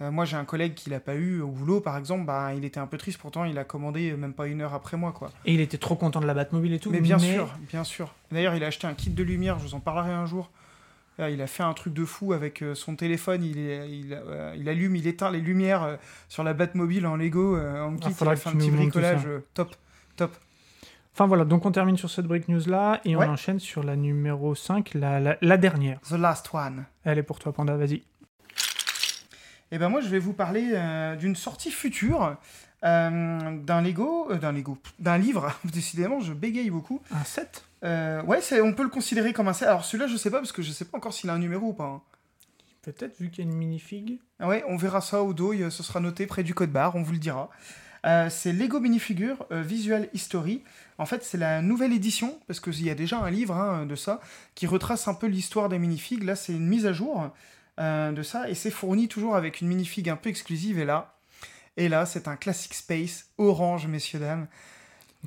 euh, euh, moi j'ai un collègue qui l'a pas eu au boulot, par exemple, bah il était un peu triste. Pourtant, il a commandé euh, même pas une heure après moi, quoi. Et il était trop content de la Batmobile et tout. Mais bien sûr, bien sûr. D'ailleurs, il a acheté un kit de lumière. Je vous en parlerai un jour. Là, il a fait un truc de fou avec euh, son téléphone. Il, il, euh, il allume, il éteint les lumières euh, sur la Batmobile en Lego. euh, en kit, il a fait un petit bricolage. euh, top, top. Enfin voilà, donc on termine sur cette break news là et Ouais. on enchaîne sur la numéro 5, la, la, la dernière. The last one. Elle est pour toi, Panda, vas-y. Et ben moi, je vais vous parler euh, d'une sortie future euh, d'un Lego, euh, d'un Lego, d'un livre. Décidément, je bégaye beaucoup. Un set? Ouais, c'est- on peut le considérer comme un set. Alors celui-là, je sais pas parce que je sais pas encore s'il a un numéro ou pas. hein. Peut-être, vu qu'il y a une minifig. Ah ouais, on verra ça au dos, il- ce sera noté près du code barre, on vous le dira. Euh, c'est Lego Minifigure euh, Visual History. En fait, c'est la nouvelle édition, parce qu'il y a déjà un livre hein, de ça, qui retrace un peu l'histoire des minifigs. Là, c'est une mise à jour euh, de ça, et c'est fourni toujours avec une minifig un peu exclusive. Et là, et là c'est un Classic Space orange, messieurs, dames,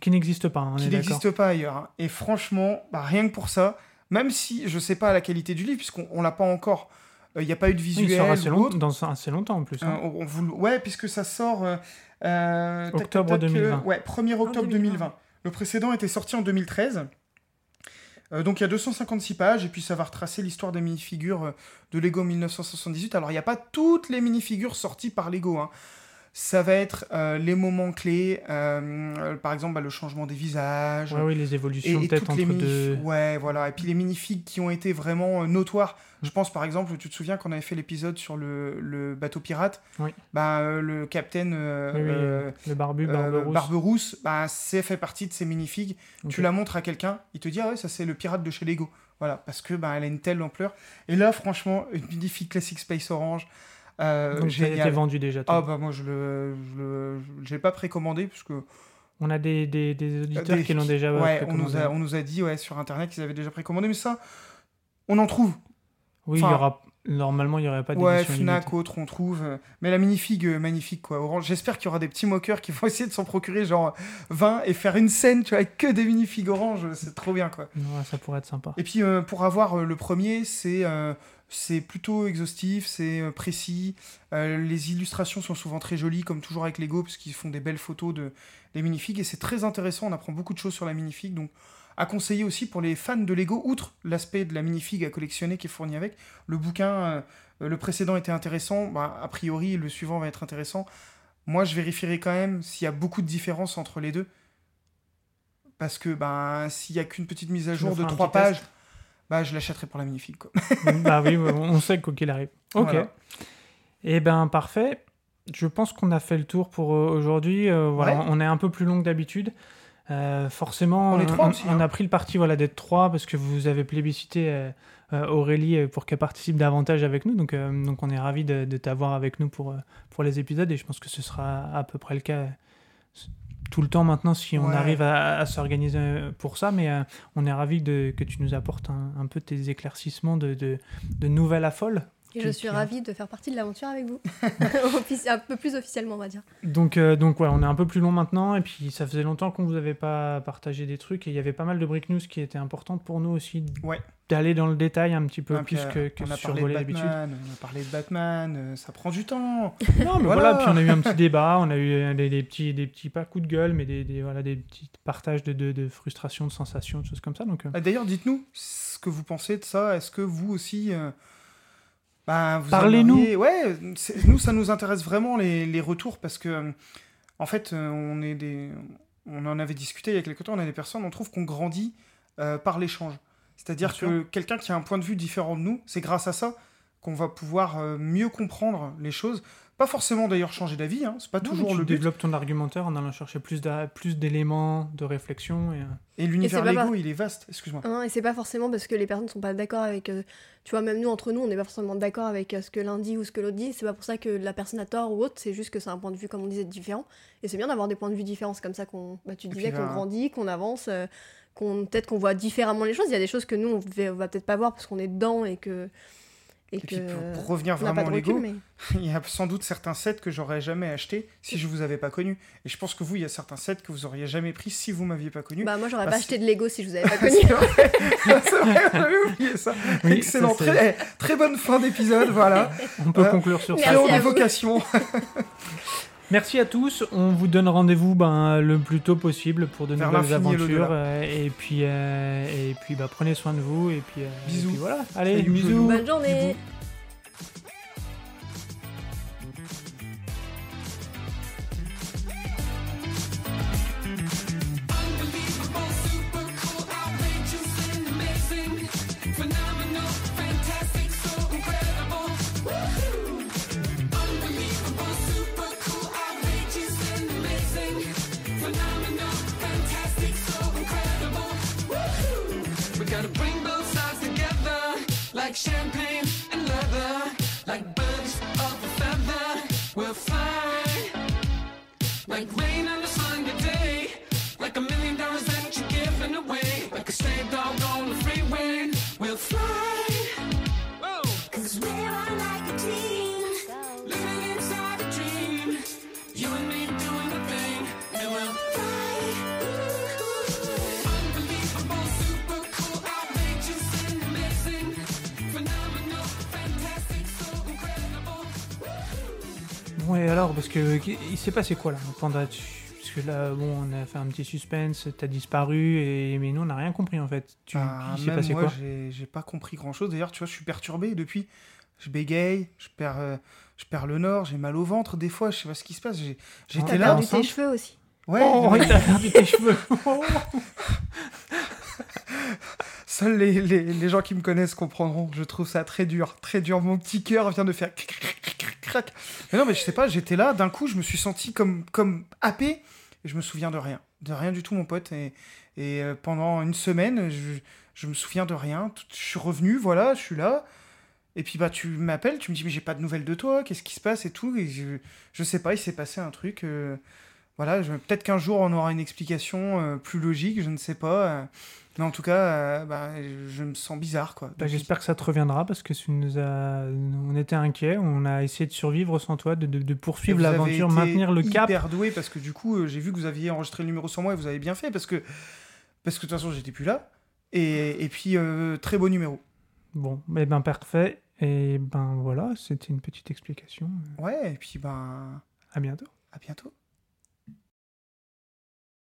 Qui n'existe pas, hein, on qui n'existe pas ailleurs. hein. Et franchement, bah, rien que pour ça, même si je sais pas la qualité du livre, puisqu'on on l'a pas encore, euh, il n'y a pas eu de Oui, visuel il sort assez ou long- autre. dans assez longtemps en plus. Euh, hein. on- on le- Ouais, puisque ça sort. euh, euh, Octobre tac, tac, 2020. euh, ouais, 1er octobre 2020. 2020. Le précédent était sorti en 2013. Euh, donc il y a 256 pages, et puis ça va retracer l'histoire des minifigures euh, de Lego 1978. Alors il n'y a pas toutes les minifigures sorties par Lego. hein. Ça va être euh, les moments clés, euh, par exemple bah, le changement des visages, Ouais, oui, les évolutions peut-être entre deux. Ouais, voilà. Et puis les minifigs qui ont été vraiment euh, notoires. Je pense par exemple, tu te souviens qu'on avait fait l'épisode sur le, le bateau pirate? Oui. bah, Le capitaine Oui, oui, le barbu, barberousse. Barberousse, bah, c'est fait partie de ces minifigs. Ok. Tu la montres à quelqu'un, il te dit Ah ouais, ça c'est le pirate de chez Lego. Voilà, parce que bah, elle a une telle ampleur. Et là, franchement, une minifig classique Space Orange. Euh, Donc ça a été vendu déjà. Ah bah moi je le, je l'ai pas précommandé parce que On a des, des, des auditeurs des- qui l'ont déjà euh, ouais, on nous, a, on nous a dit ouais, sur internet qu'ils avaient déjà précommandé, mais ça, on en trouve. Oui, il y aura... normalement, il n'y aurait pas Ouais, Fnac, autres, on trouve. Mais la minifig, euh, magnifique quoi. Orange. J'espère qu'il y aura des petits moqueurs qui vont essayer de s'en procurer genre 20 et faire une scène, tu vois, avec que des minifigs orange. C'est trop bien quoi. Ouais, ça pourrait être sympa. Et puis euh, pour avoir euh, le premier, c'est c'est plutôt exhaustif, c'est euh, précis. Euh, les illustrations sont souvent très jolies, comme toujours avec Lego, parce qu'ils font des belles photos de, des minifigs. Et c'est très intéressant, on apprend beaucoup de choses sur la minifig. Donc à conseiller aussi pour les fans de Lego, outre l'aspect de la minifig à collectionner qui est fourni avec. Le bouquin, euh, le précédent était intéressant, bah, a priori le suivant va être intéressant. Moi je vérifierai quand même s'il y a beaucoup de différences entre les deux. Parce que ben, s'il y a qu'une petite mise à jour de trois test pages, bah, je l'achèterai pour la minifig. Quoi. bah oui, on sait quoi qu'il arrive. Ok. Voilà. Eh ben parfait. Je pense qu'on a fait le tour pour euh, aujourd'hui. Euh, voilà, Ouais. on est un peu plus long que d'habitude. Euh, forcément, On est trois aussi, on hein. a pris le parti voilà, d'être trois parce que vous avez plébiscité euh, Aurélie pour qu'elle participe davantage avec nous. Donc, donc on est ravis de, de t'avoir avec nous pour, pour les épisodes et je pense que ce sera à peu près le cas tout le temps maintenant si on Ouais. arrive à, à s'organiser euh, pour ça. Mais euh, on est ravis de, que tu nous apportes un, un peu tes éclaircissements de, de, de nouvelles affoles. Et je suis ravie de faire partie de l'aventure avec vous. Un peu plus officiellement, on va dire. Donc, euh, donc voilà, on est un peu plus long maintenant, et puis ça faisait longtemps qu'on vous avait pas partagé des trucs, et il y avait pas mal de break news qui étaient importantes pour nous aussi Ouais. d'aller dans le détail un petit peu Donc, plus euh, que, que on a parlé de survoler d'habitude. Batman, on a parlé de Batman, euh, ça prend du temps. Non, mais Voilà. voilà. puis on a eu un petit débat, on a eu euh, des, des petits, des petits, pas coups de gueule, mais des, des, voilà, des petits partages de, de, de frustration, de sensations, de choses comme ça. Donc, euh, Ah, D'ailleurs, dites-nous ce que vous pensez de ça. Est-ce que vous aussi. Bah, vous Parlez-nous. aimeriez- Ouais, nous, ça nous intéresse vraiment les, les retours parce que, euh, en fait, euh, on est des. On en avait discuté il y a quelques temps, on a des personnes, on trouve qu'on grandit euh, par l'échange. C'est-à-dire que quelqu'un qui a un point de vue différent de nous, c'est grâce à ça qu'on va pouvoir mieux comprendre les choses. Pas forcément d'ailleurs changer d'avis, hein, c'est pas non, toujours tu le but. développes ton argumentaire en allant chercher plus d'a- plus d'éléments de réflexion. Et, euh, Et l'univers Lego, par- il est vaste, excuse-moi. Hein, et c'est pas forcément parce que les personnes sont pas d'accord avec. euh, tu vois, même nous, entre nous, on n'est pas forcément d'accord avec euh, ce que l'un dit ou ce que l'autre dit. C'est pas pour ça que la personne a tort ou autre. C'est juste que c'est un point de vue, comme on disait, différent. Et c'est bien d'avoir des points de vue différents. C'est comme ça qu'on. Bah, tu disais qu'on grandit, qu'on avance, euh, qu'on peut-être qu'on voit différemment les choses. Il y a des choses que nous, on va- on va peut-être pas voir parce qu'on est dedans et que. Et, Et que. puis pour, pour revenir vraiment au Lego, mais. il y a sans doute certains sets que j'aurais jamais acheté si je vous avais pas connu. Et je pense que vous, il y a certains sets que vous auriez jamais pris si vous m'aviez pas connu. Bah, moi, j'aurais Bah, pas acheté de Lego si je vous avais pas connu. c'est vrai, vrai, j'avais oublié ça. Oui, Excellent, ça, c'est- très, eh, très bonne fin d'épisode, voilà. On peut Euh, conclure sur ça. Merci Très à haute vous. vocation. Merci à tous. On vous donne rendez-vous ben, le plus tôt possible pour de Vers nouvelles aventures. euh, et puis, euh, et puis bah, prenez soin de vous. Et puis, euh, Bisous. et puis voilà. Allez, bisous. Bonne journée. Unbelievable, like champagne and leather, like birds of a feather. We'll fly like Et alors, parce que il s'est passé quoi là, Panda tu- Parce que là, bon, on a fait un petit suspense, t'as disparu, et... mais nous, on n'a rien compris en fait. Tu... Ah, il s'est même passé moi, quoi j'ai j'ai pas compris grand chose. D'ailleurs, tu vois, je suis perturbé depuis. Je bégaye, je perds, euh, je perds le nord, j'ai mal au ventre des fois, je sais pas ce qui se passe. j'ai- J'étais T'as là. perdu enceinte tes cheveux aussi. Ouais, Oh, il t'a perdu tes cheveux seuls les, les, les gens qui me connaissent comprendront. Je trouve ça très dur, très dur. Mon petit cœur vient de faire cric. Mais non, mais je sais pas, j'étais là, d'un coup, je me suis senti comme, comme happé, et je me souviens de rien. De rien du tout, mon pote. Et, et euh, pendant une semaine, je, je me souviens de rien. Je suis revenu, voilà, je suis là. Et puis bah tu m'appelles, tu me dis mais j'ai pas de nouvelles de toi, qu'est-ce qui se passe et tout. Et je, je sais pas, il s'est passé un truc. euh, voilà, peut-être qu'un jour on aura une explication euh, plus logique, je ne sais pas. euh, mais en tout cas, euh, bah, je me sens bizarre quoi. Bah. J'espère que ça te reviendra parce que nous on était inquiets, on a essayé de survivre sans toi, de, de- de Et poursuivre l'aventure, maintenir le cap. Hyper doué parce que du coup, j'ai vu que vous aviez enregistré le numéro sur moi et vous avez bien fait parce que parce que de toute façon j'étais plus là. Et, et puis très beau numéro. Bon, eh ben parfait. Et ben voilà, c'était une petite explication. Ouais, et puis ben À bientôt. à bientôt.